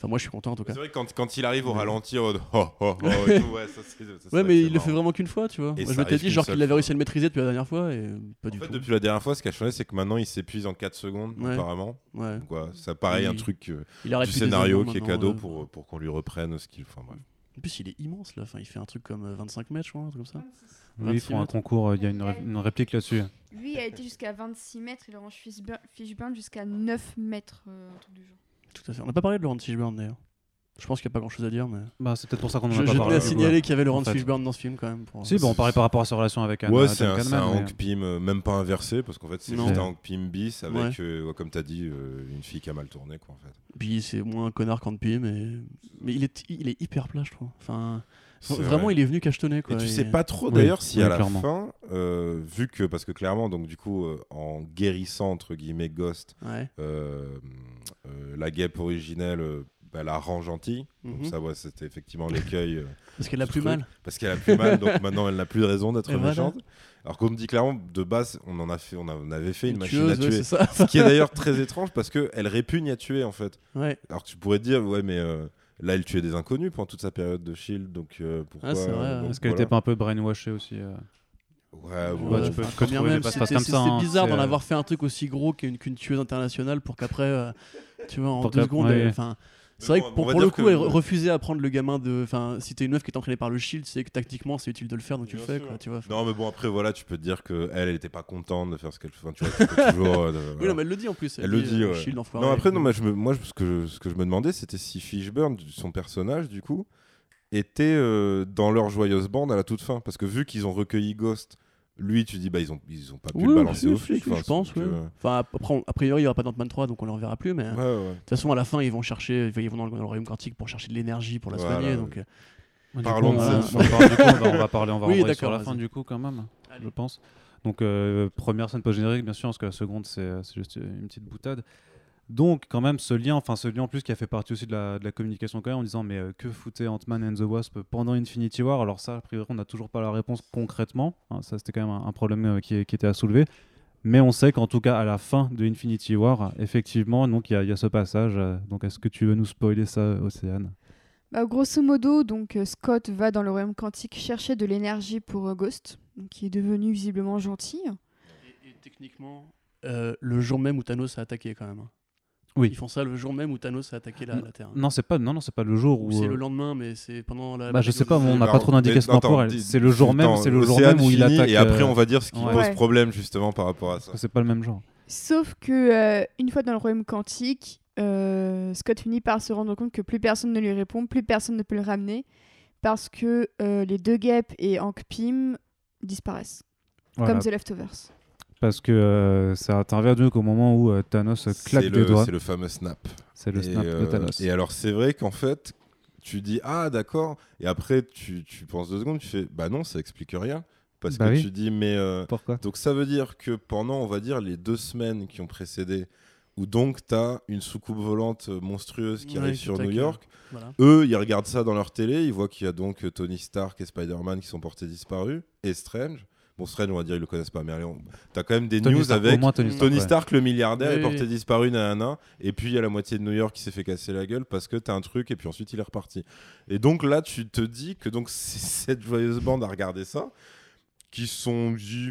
Enfin, moi, je suis content en tout cas. C'est vrai que quand, quand il arrive au Ouais. ralenti, oh, oh, oh, et tout, ouais, ça, c'est- ça, Ouais, mais il le fait vraiment qu'une fois, tu vois. Et Moi, je m'étais dit, genre qu'il avait réussi à le maîtriser depuis la dernière fois, et pas En du fait, tout. depuis la dernière fois, ce qui a changé, c'est que maintenant il s'épuise en 4 secondes, Ouais. apparemment. Ouais. Donc, ouais, ça paraît un Il- truc euh, Il du scénario qui est cadeau euh. pour, pour qu'on lui reprenne ce qu'il. Enfin bref. En plus, il est immense là. Enfin, il fait un truc comme euh, 25 mètres, je crois, un truc comme ça. Oui, ils 26 font un mètres. concours, il y a une, ré- une réplique là-dessus. Lui a été jusqu'à 26 mètres et Laurence Fishburne, Fishburne jusqu'à 9 mètres, euh, un truc du genre. Tout à fait. On n'a pas parlé de Laurence Fishburne d'ailleurs. Je pense qu'il n'y a pas grand chose à dire, mais. Bah, c'est peut-être pour ça qu'on en Je, a je pas tenais parlé. à du coup. signaler qu'il y avait Laurence en fait. Fishburne dans ce film quand même. Pour... Si, bon, on parlait par rapport à sa relation avec Anna Ouais, c'est un, un Man, mais- Hank Pym, euh, même pas inversé, parce qu'en fait, c'est juste un. Hank Pym bis avec, euh, comme t'as dit, euh, une fille qui a mal tourné, quoi, en fait. Puis c'est moins un connard qu'en Pym, mais... mais il est, il est hyper plat, je trouve. Enfin, vraiment, vrai. il est venu cachetonner quoi. Et tu Et- sais pas trop Oui, d'ailleurs si oui, à la fin, euh, vu que parce que clairement donc du coup euh, en guérissant entre guillemets Ghost, Ouais. euh, la guêpe originelle bah, la rend gentille. Donc Mhm. ça ouais, c'était effectivement l'écueil Parce qu'elle a plus mal. parce qu'elle a plus mal donc maintenant elle n'a plus de raison d'être voilà. méchante. Alors qu'on me dit clairement de base on en a fait on, a- on avait fait une, machine tueuse, à tuer. ça. Ce qui est d'ailleurs très étrange parce que elle répugne à tuer en fait. Ouais. Alors tu pourrais te dire ouais mais euh, Là, elle tuait des inconnus pendant toute sa période de Shield, donc euh, pourquoi Ah, c'est vrai, ouais. donc Est-ce qu'elle voilà. était pas un peu brainwashée aussi euh Ouais, Ouais, ouais, tu peux- enfin, tu peux quand bien trouver même, des c'est passes c'est- comme ça, c'est hein, bizarre c'est, d'en euh, avoir fait un truc aussi gros qu'une qu'une tueuse internationale pour qu'après, euh, tu vois, en Pour deux qu'après- secondes, ouais. elle- enfin. C'est vrai que pour, le coup, que- elle refusait à prendre le gamin de. Enfin, si t'es une meuf qui est entraînée par le shield, c'est que tactiquement c'est utile de le faire, donc tu le fais, quoi, tu vois. Non, mais bon, après, voilà, tu peux te dire que elle, elle était pas contente de faire ce qu'elle fait. Enfin, tu vois, tu peux toujours. euh, de- Oui, non, mais elle le dit en plus. Elle le dit, euh, ouais. Shield, enfoiré. Non, après, non, mais je me- moi, je- ce, que je, ce que je me demandais, c'était si Fishburne, son personnage, du coup, était euh, dans leur joyeuse bande à la toute fin. Parce que vu qu'ils ont recueilli Ghost, lui, tu dis, bah, ils ont, ils ont pas pu Oui, le balancer si, enfin, je pense, ouais. euh, Enfin, après, on- a priori, il n'y aura pas d'Ant-Man 3, donc on le reverra plus, mais. euh, ouais, ouais. De toute façon, à la fin, ils vont chercher, ils vont dans le, dans le royaume quantique pour chercher de l'énergie pour la Voilà, soigner. oui. Donc, Du Parlons coup, de on, ça. on parle- du coup, on va, parler, on va Oui, sur la fin du coup quand même, Allez. je pense. Donc euh, première scène post générique bien sûr, parce que la seconde c'est c'est juste une petite boutade. Donc, quand même, ce lien, enfin, ce lien en plus qui a fait partie aussi de la, de la communication quand même, en disant mais euh, que foutait Ant-Man and the Wasp pendant Infinity War? Alors ça, a priori, on n'a toujours pas la réponse concrètement. hein, ça, c'était quand même un, un problème euh, qui, qui était à soulever. Mais on sait qu'en tout cas, à la fin de Infinity War, effectivement, donc il y, a- il y a ce passage. euh, donc, est-ce que tu veux nous spoiler ça, Océane? Bah, grosso modo, donc Scott va dans le royaume quantique chercher de l'énergie pour euh, Ghost, qui est devenu visiblement gentil. Et, et techniquement, euh, le jour même où Thanos a attaqué quand même. hein. Oui. Ils font ça le jour même où Thanos a attaqué la, la Terre. Non, c'est pas, non, non, c'est pas le jour Ou où. c'est euh, le lendemain, mais c'est pendant la. Bah, je sais pas, on n'a pas trop d'indications dis- C'est le jour même, c'est le jour même où il attaque. Et après, euh, on va dire ce qui ouais. pose problème justement par rapport à ça. C'est pas le même genre. Sauf que euh, une fois dans le royaume quantique, euh, Scott finit par se rendre compte que plus personne ne lui répond, plus personne ne peut le ramener, parce que euh, les deux guêpes et Hank Pym disparaissent, Voilà. comme The Leftovers. Parce que euh, ça intervient qu'au moment où euh, Thanos claque des le, doigts. c'est le fameux snap. C'est le et, snap de euh, Thanos. et alors, c'est vrai qu'en fait, tu dis ah d'accord, et après tu, tu penses deux secondes, tu fais bah non, ça explique rien, parce Bah que oui. tu dis mais euh, Pourquoi? donc ça veut dire que pendant on va dire les deux semaines qui ont précédé, où donc t'as une soucoupe volante monstrueuse qui Ouais, arrive sur New York. Voilà. Eux, ils regardent ça dans leur télé, ils voient qu'il y a donc Tony Stark et Spider-Man qui sont portés disparus, et Strange. Bon, Strange, on va dire, ils le connaissent pas, mais allez, on... t'as quand même des Tony news Stark, avec moins Tony Stark. Tony ouais. Stark, le milliardaire, Oui, est porté oui. disparu, nanana. Et puis il y a la moitié de New York qui s'est fait casser la gueule parce que t'as un truc, et puis ensuite il est reparti. Et donc là, tu te dis que donc c'est cette joyeuse bande à regarder ça, qui se sont dit.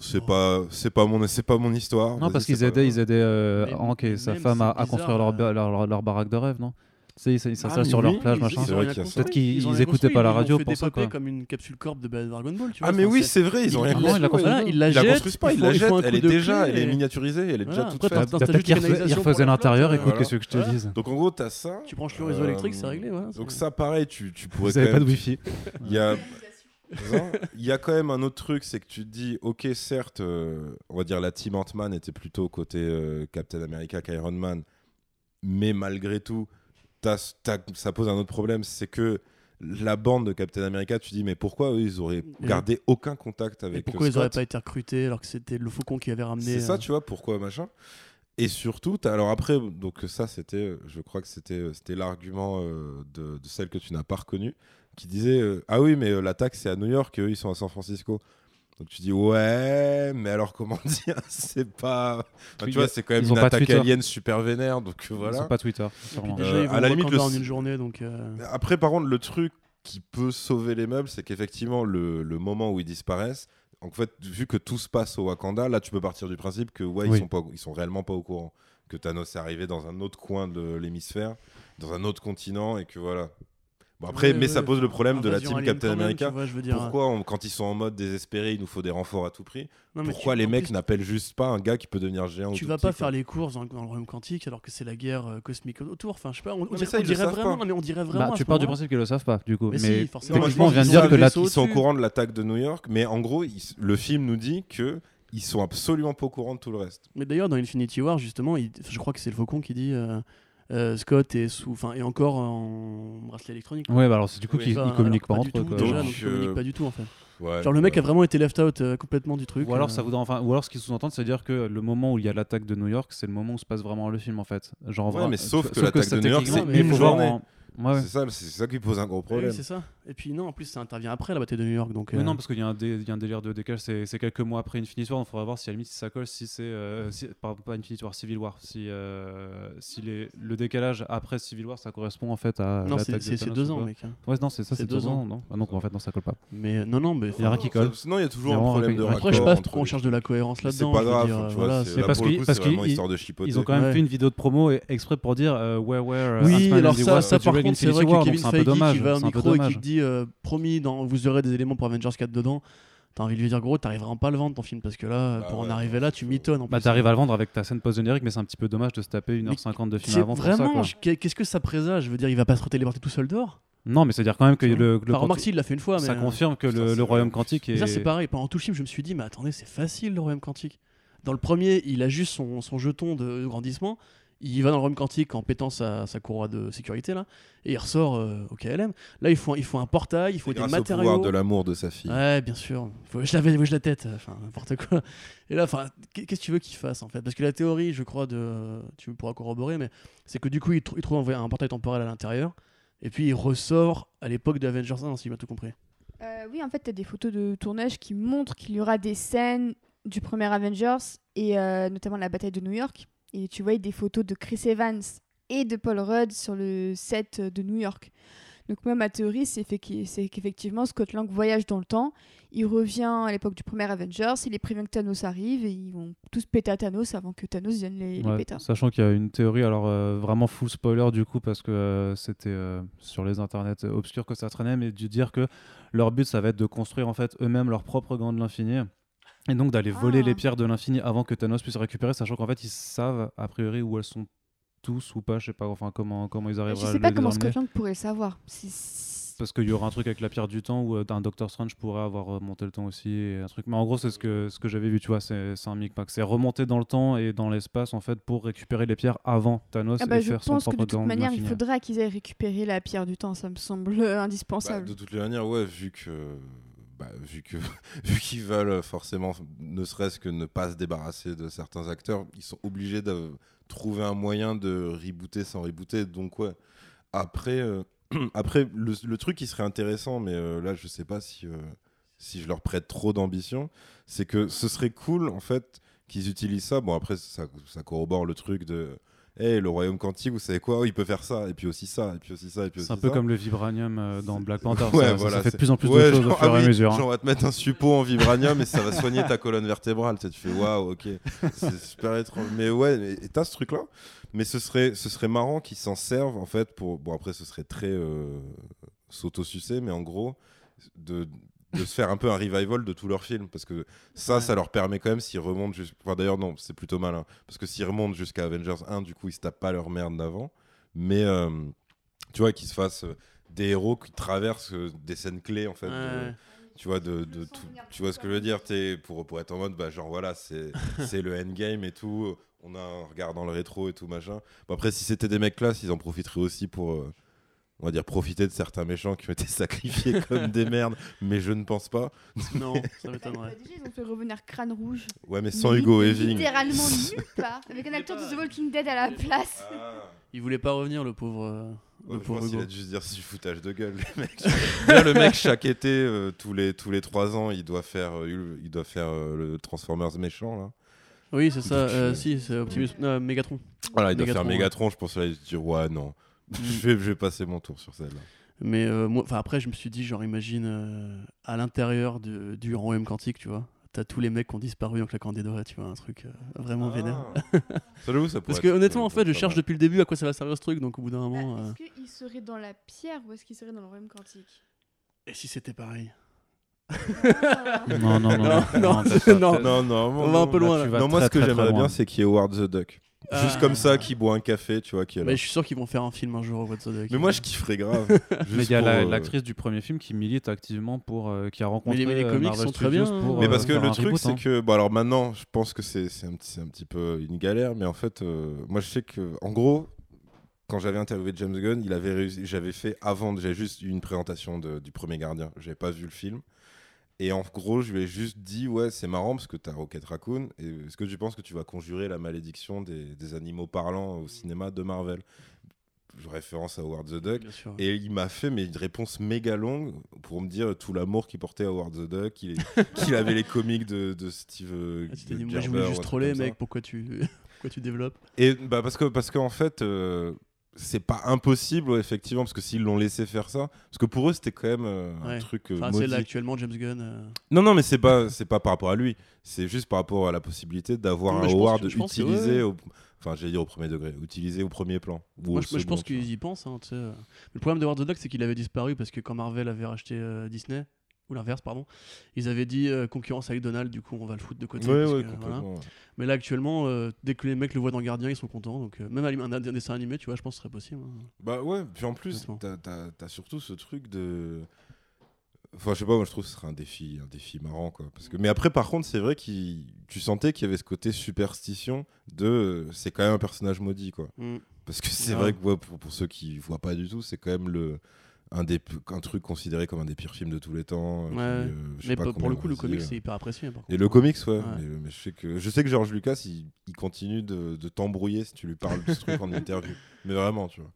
C'est pas, c'est pas mon, c'est pas mon histoire. Non, parce qu'ils aidaient, ils aidaient euh, Hank et sa femme à, construire leur, ba- leur, leur baraque de rêve, non? Sais, ils ils s'installent mais sur oui, leur plage, ils- machin. ils C'est vrai qu'il Peut-être qu'ils- ils ils écoutaient pas la ils radio pour ça, quoi. comme une capsule corp de Dragon Ball, tu Ah vois. mais enfin, oui, c'est- vrai, ils ont rien construit. Ils la construisent pas, il ils la jettent. un Elle est déjà, elle est miniaturisée, elle est déjà toute faite. Peut-être qu'ils ils refaisaient l'intérieur, écoute, qu'est-ce que je te dise Donc en gros, t'as ça. Tu branches le réseau Euh, électrique, c'est réglé. voilà, Donc ça, pareil, tu, tu pourrais Vous avez quand pas de wifi. Il y a... Non, Il y a quand même un autre truc, c'est que tu te dis, ok, certes, euh, on va dire la team Ant-Man était plutôt côté euh, Captain America qu'Iron Man, mais malgré tout, t'as- t'as- ça pose un autre problème, c'est que la bande de Captain America, tu dis, mais pourquoi eux, ils auraient Et- gardé aucun contact Et avec pourquoi euh, ils auraient Scott pas été recrutés alors que c'était le faucon qui avait ramené C'est ça, euh, tu vois, pourquoi machin et surtout, t'as- alors après, donc ça c'était, euh, je crois que c'était, euh, c'était l'argument euh, de, de celle que tu n'as pas reconnue, qui disait euh, ah oui mais euh, l'attaque c'est à New York et eux ils sont à San Francisco. Donc tu dis ouais mais alors comment dire c'est pas, Enfin, tu vois c'est quand même ils une attaque Twitter. alien super vénère donc euh, Ils voilà. sont pas Twitter, Et puis sûrement. déjà, Euh, ils vont à la limite, le- en une journée, donc. euh, Après par contre le truc qui peut sauver les meubles c'est qu'effectivement le, le moment où ils disparaissent en fait vu que tout se passe au Wakanda là tu peux partir du principe que ouais Oui. ils sont pas ils sont réellement pas au courant que Thanos est arrivé dans un autre coin de l'hémisphère dans un autre continent et que voilà bon après ouais, mais ça pose le problème de la team Captain même, America tu vois, je veux dire, pourquoi on- quand ils sont en mode désespéré il nous faut des renforts à tout prix non, pourquoi tu- les mecs n'appellent juste pas un gars qui peut devenir géant ou Tu tout vas petit, pas faire quoi. les courses dans, dans le royaume quantique alors que c'est la guerre euh, cosmique autour. Enfin, je sais pas. On, on mais dirait, ça, on ils le dirait savent vraiment. pas. mais on dirait vraiment. Bah, à tu pars du principe qu'ils le savent pas, du coup. Mais si, forcément, on vient de qu'ils dire que là, ils sont au courant de l'attaque de New York mais en gros le film nous dit que ils sont absolument pas au courant de tout le reste Mais d'ailleurs, dans Infinity War, justement, il- je crois que c'est le Faucon qui dit euh, euh, Scott est sous, enfin, est encore en bracelet électronique. Ouais, bah alors c'est du coup Oui. qu'ils Enfin, communiquent pas alors, entre eux. du tout, quoi. Déjà, Donc, donc euh, pas du tout en fait. Ouais, Genre le mec ouais. a vraiment été left out euh, complètement du truc. Ou alors, euh, ça voudrait, enfin, ou alors ce qu'ils sous-entendent, c'est dire que le moment où il y a l'attaque de New York, c'est le moment où se passe vraiment le film en fait. Genre, Ouais, vra- mais sauf tu- que l'attaque de New York, techniquement, c'est une journée. en- Ouais, c'est ça c'est ça qui pose un gros oui, problème c'est ça. Et puis non, en plus ça intervient après la bataille de New York, donc. Oui, euh, non, parce qu'il y, a un dé- il y a un délire de décalage, c'est quelques mois après Infinity War, il faudra voir si à la limite si ça colle, si c'est. euh, si- pardon, pas Infinity War, Civil War. Si, euh, si les- le décalage après Civil War ça correspond en fait à. non, c'est deux ans, pas. mec. hein. Ouais, non, c'est ça, C'est deux deux ans, non Ah non, en fait, non, ça colle pas. Mais non, non, mais. Il y a rien qui colle. Sinon, il y a toujours Il y a un problème de raccord. Après, je sais pas pourquoi on cherche de la cohérence là-dedans. C'est pas grave, tu vois, c'est- parce qu'ils- coup, parce c'est vraiment qu'ils- histoire de chipoter. Ils ont quand même Ouais. fait une vidéo de promo exprès pour dire euh, Where Where Oui, alors ça, par contre, c'est vrai War, que donc Kevin c'est un peu Feige qui va un micro et qui. Dit euh, promis, dans, vous aurez des éléments pour Avengers 4 dedans. T'as envie de lui dire gros, t'arriveras pas à le vendre ton film parce que là, Bah pour ouais, en arriver là, tu m'étonnes. en Bah, t'arrives à le vendre avec ta scène post-générique, mais c'est un petit peu dommage de se taper 1h50 de film avant vraiment, qu'est-ce que ça présage? Je veux dire, il va pas se téléporter tout seul dehors? Non, mais c'est-à-dire quand même que le, le Enfin, remarque, quanti- si, il l'a fait une fois, mais. ça euh, confirme que Putain, le, royaume quantique est. Ça, c'est pareil. Pendant tout le film, je me suis dit, mais attendez, c'est facile le royaume quantique. Dans le premier, il a juste son, son jeton de grandissement. Il va dans le royaume quantique en pétant sa, sa courroie de sécurité là, et il ressort euh, au KLM. Là, il faut, il faut un portail, il faut des Grâce au matériaux. pouvoir de l'amour de sa fille. Ouais, bien sûr. Faut, je l'avais, je la tête, enfin n'importe quoi. Et là, enfin, qu'est- qu'est-ce que tu veux qu'il fasse en fait? Parce que la théorie, je crois, de, tu pourras corroborer, mais c'est que du coup, il, trou- il trouve un, un portail temporel à l'intérieur, et puis il ressort à l'époque d'Avengers 1, si j'ai bien tout compris. Euh, oui, en fait, tu as des photos de tournage qui montrent qu'il y aura des scènes du premier Avengers et euh, notamment la bataille de New York. Et tu vois des photos de Chris Evans et de Paul Rudd sur le set de New York. Donc moi, ma théorie, c'est qu'effectivement, Scott Lang voyage dans le temps. Il revient à l'époque du premier Avengers. Il est prévenu que Thanos arrive et ils vont tous péter à Thanos avant que Thanos vienne les, péter. sachant qu'il y a une théorie, alors euh, vraiment full spoiler du coup, parce que euh, c'était euh, sur les internets obscurs que ça traînait, mais de dire que leur but ça va être de construire en fait eux-mêmes leur propre gant de l'infini. Et donc d'aller voler Ah. les pierres de l'infini avant que Thanos puisse récupérer, sachant qu'en fait ils savent a priori où elles sont tous ou pas, je sais pas, enfin comment, comment ils Je arriveraient à sais pas comment Lang pourrait le savoir. Parce qu'il y aura un truc avec la pierre du temps où euh, un Doctor Strange pourrait avoir remonté le temps aussi. Et un truc. Mais en gros, c'est ce que, ce que j'avais vu, tu vois, c'est c'est un micmac. C'est remonter dans le temps et dans l'espace en fait pour récupérer les pierres avant Thanos Ah bah, et je faire son pense que propre de toute manière, il faudra qu'ils aient récupéré la pierre du temps. Ça me semble euh, Bah, indispensable. de toutes les manières, ouais, vu que. Bah, vu que vu qu'ils veulent forcément, ne serait-ce que ne pas se débarrasser de certains acteurs, ils sont obligés de trouver un moyen de rebooter sans rebooter. Donc ouais. Après, euh, après le, truc qui serait intéressant, mais euh, là je sais pas si euh, si je leur prête trop d'ambition, c'est que ce serait cool en fait qu'ils utilisent ça. Bon après ça, ça corrobore le truc de. Hey, le royaume quantique, vous savez quoi Oh, Il peut faire ça, et puis aussi ça, et puis aussi ça, et puis aussi C'est un ça. peu comme le vibranium euh, dans Black Panther. Ouais, ça, ça- voilà, ça fait de plus en plus Ouais, de choses au fur ah et à oui, mesure. hein. genre, on va te mettre un suppôt en vibranium et ça va soigner ta colonne vertébrale. Tu, sais, tu fais waouh, ok, c'est super étrange. Mais ouais, t'as ce truc-là? Mais ce serait, ce serait marrant qu'ils s'en servent en fait pour. Bon, après, ce serait très euh, s'auto-sucer, mais en gros, de, de se faire un peu un revival de tous leurs films. Parce que ça, Ouais. ça leur permet quand même, s'ils remontent. jusqu'- Enfin, d'ailleurs, non, c'est plutôt malin. Parce que s'ils remontent jusqu'à Avengers 1, du coup, ils se tapent pas leur merde d'avant. Mais euh, tu vois, qu'ils se fassent euh, des héros qui traversent euh, des scènes clés en fait. de- tu vois, de, de tout- tu vois ce que je veux dire t'es- pour, pour être en mode, bah, genre voilà, c'est c'est le endgame et tout. On a un regard dans le rétro et tout machin. Bon, après, si c'était des mecs classe, ils en profiteraient aussi pour, euh, on va dire, profiter de certains méchants qui ont été sacrifiés comme des merdes. Mais je ne pense pas. Non, ça m'étonnerait. déjà, ils ont fait revenir Crâne Rouge. Ouais, mais sans Hugo Weaving. Littéralement nulle part. Avec un acteur de The Walking Dead à la place. Il voulait pas revenir, le pauvre, euh, Ouais, le je pauvre pense qu'il a dû se dire c'est du foutage de gueule. Le mec, Déjà, le mec chaque été, euh, tous les tous les trois ans, il doit faire, euh, il doit faire euh, le Transformers méchant là. Oui, c'est ça. Donc, euh, euh, si, c'est Optimus, euh, Megatron. Voilà, il doit faire ouais. Megatron. Je pense là, il se dit ouais non. je, vais, je vais passer mon tour sur celle-là. Mais euh, moi, enfin après, je me suis dit, genre, imagine euh, à l'intérieur de- du royaume quantique, tu vois. T'as tous les mecs qui ont disparu en claquant des doigts, tu vois, un truc euh, vraiment vénère. Ah. Ça, j'avoue, ça Parce que être- honnêtement, en fait, je cherche depuis le début à quoi ça va servir ce truc, donc au bout d'un moment. euh, Est-ce qu'il serait dans la pierre ou est-ce qu'il serait dans le royaume quantique? Et si c'était pareil? Non, non, non. Non, non, non. Non, non, On va un peu loin, là. tu vas Non, moi, très, ce que j'aimerais bien, c'est qu'il y ait Howard the Duck. Juste Ah. comme ça, qui boit un café, tu vois, qui est là. Mais je suis sûr qu'ils vont faire un film un jour au Duck. Mais moi, je kifferais grave. Mais il y a euh, l'actrice du premier film qui milite activement pour. euh, qui a rencontré mais les euh, comics Marvel sont très bien, hein. pour, Mais euh, parce que le truc, c'est hein. que. Bon, alors maintenant, je pense que c'est c'est un, petit- c'est un petit peu une galère, mais en fait, euh, moi, je sais que. En gros, quand j'avais interviewé James Gunn, il avait réussi. J'avais fait avant, j'avais juste eu une présentation de- du premier gardien. J'avais pas vu le film. Et en gros, je lui ai juste dit Ouais, c'est marrant parce que t'as Rocket Raccoon. Et est-ce que tu penses que tu vas conjurer la malédiction des, des animaux parlants au cinéma de Marvel? Je référence à Howard the Duck. Et il m'a fait mais une réponse méga longue pour me dire tout l'amour qu'il portait à Howard the Duck, qu'il avait les comics de, de Steve. Ah, de dit, moi je voulais juste troller, mec, pourquoi tu, pourquoi tu développes? Et bah parce que parce qu'en fait euh, c'est pas impossible ouais, effectivement parce que s'ils l'ont laissé faire ça parce que pour eux c'était quand même euh, un truc euh, Enfin, c'est là actuellement James Gunn. euh, Non non mais c'est pas c'est pas par rapport à lui, c'est juste par rapport à la possibilité d'avoir un Howard que- utilisé au enfin j'allais dire au premier degré, utilisé au premier plan. ou Moi, je, moi, je second, pense qu'ils y pensent. hein. Le problème de Howard the Duck, c'est qu'il avait disparu parce que quand Marvel avait racheté Disney, ou l'inverse, pardon, ils avaient dit euh, concurrence avec Donald, du coup on va le foutre de côté. Ouais, parce ouais, que, complètement. voilà. ouais. Mais là actuellement, euh, dès que les mecs le voient dans Gardien, ils sont contents. Donc euh, même un, un dessin animé, tu vois, je pense que ce serait possible. hein. Bah ouais, puis en plus, t'as t'as surtout ce truc de. Enfin, je sais pas, moi je trouve que ce serait un défi, un défi marrant quoi. Parce que... Mais après, par contre, c'est vrai que tu sentais qu'il y avait ce côté superstition de euh, c'est quand même un personnage maudit quoi. Mm. Parce que c'est vrai que ouais, pour, pour ceux qui voient pas du tout, c'est quand même le un des un truc considéré comme un des pires films de tous les temps. euh, euh, Mais pas pour, le coup, le de comic, réalisés, c'est hyper apprécié. par Et le comics, ouais. Ouais. Mais, mais je sais que je sais que George Lucas, il, il continue de, de t'embrouiller si tu lui parles de ce truc en interview. Mais vraiment, tu vois.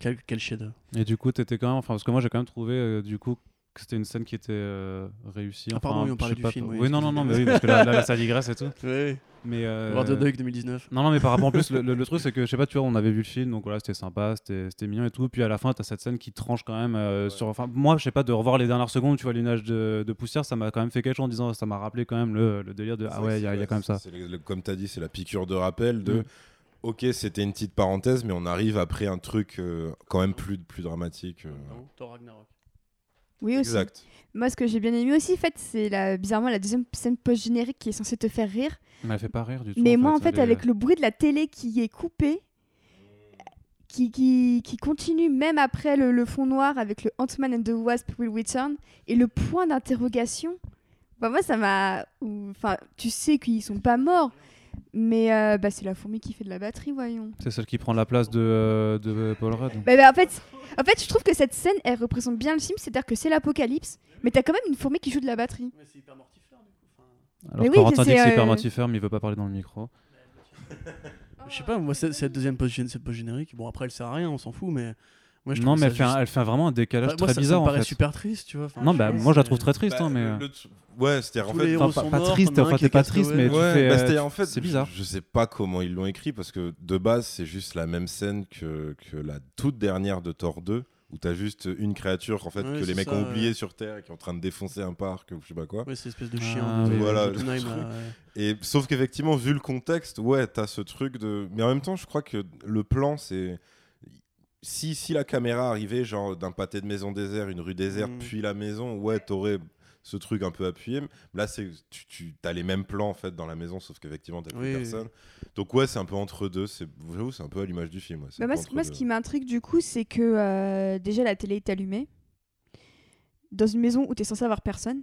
Quel, quel chef-d'œuvre. Et du coup, t'étais quand même, enfin, parce que moi j'ai quand même trouvé, euh, du coup, que c'était une scène qui était euh, réussie. Ah, enfin, pardon, oui, on parlait du pas, film, Oui, oui, non, non, non, mais oui, parce que là, là, là, ça digresse et tout. Ouais. Mais euh, War the Dog 2019. Non, non, mais par rapport en plus, le, le- le truc c'est que je sais pas, tu vois, on avait vu le film, donc voilà, c'était sympa, c'était c'était mignon et tout. Puis à la fin, t'as cette scène qui tranche quand même euh, sur. Enfin, moi, je sais pas, de revoir les dernières secondes, tu vois, l'image de, de poussière, ça m'a quand même fait quelque chose en disant, ça m'a rappelé quand même le, le délire de ah ouais, il y, a- il y a quand même ça. C'est le- le- comme tu as dit, c'est la piqûre de rappel de Mm. ok, c'était une petite parenthèse, mais on arrive après un truc euh, quand même plus, plus dramatique. euh. Non, Thor Ragnarok. Oui, aussi. Exact. Moi, ce que j'ai bien aimé aussi, en fait, c'est la, bizarrement la deuxième scène post-générique qui est censée te faire rire. Mais elle fait pas rire du tout. Mais moi, en fait, avec le bruit de la télé qui est coupé, qui, qui, qui continue même après le, le fond noir avec le Ant-Man and the Wasp Will Return, et le point d'interrogation, bah moi, ça m'a... Enfin, tu sais qu'ils sont pas morts, mais euh, bah, c'est la fourmi qui fait de la batterie, voyons. C'est celle qui prend la place de, euh, de Paul Rudd. Bah, bah, en, fait, en fait, je trouve que cette scène, elle représente bien le film, c'est-à-dire que c'est l'apocalypse, mais t'as quand même une fourmi qui joue de la batterie. Mais c'est hyper mortifère du coup. Alors Mais oui, Corentin c'est, dit que c'est euh, hyper mortifère, mais il veut pas parler dans le micro. Je sais pas, moi, c'est- cette deuxième post-générique, bon, après, elle sert à rien, on s'en fout, mais. Moi, je Non, mais elle fait, un, elle fait vraiment un décalage Enfin, moi, très ça- bizarre Ça me en paraît fait. super triste, tu vois. Enfin, Non, bah moi je la trouve très triste, Bah, hein, mais. le- euh, ouais, c'est-à-dire en fait. Enfin, pas, pas morts, triste, enfin t'es pas triste, mais ouais. tu fais. bah, euh, c'est-à-dire, en fait, c'est bizarre. Je, je sais pas comment ils l'ont écrit parce que de base, c'est juste la même scène que, que la toute dernière de Thor 2 où t'as juste une créature en fait Ouais, que les mecs ça, ont ouais. oublié sur Terre et qui est en train de défoncer un parc ou je sais pas quoi. Ouais, c'est espèce de Ah, chien. de- voilà, de ouais. Et sauf qu'effectivement, vu le contexte, ouais, t'as ce truc de. Mais en même temps, je crois que le plan, c'est. Si, si la caméra arrivait, genre d'un pâté de maison désert, une rue déserte, Mm. puis la maison, ouais, t'aurais ce truc un peu appuyé. Là, c'est tu, tu as les mêmes plans en fait dans la maison, sauf qu'effectivement, t'as plus Oui, oui. personne. Donc, ouais, c'est un peu entre deux. C'est j'avoue, c'est un peu à l'image du film. ouais, Bah, moi, ce- moi, qui m'intrigue du coup, c'est que euh, déjà la télé est allumée dans une maison où tu es censé avoir personne.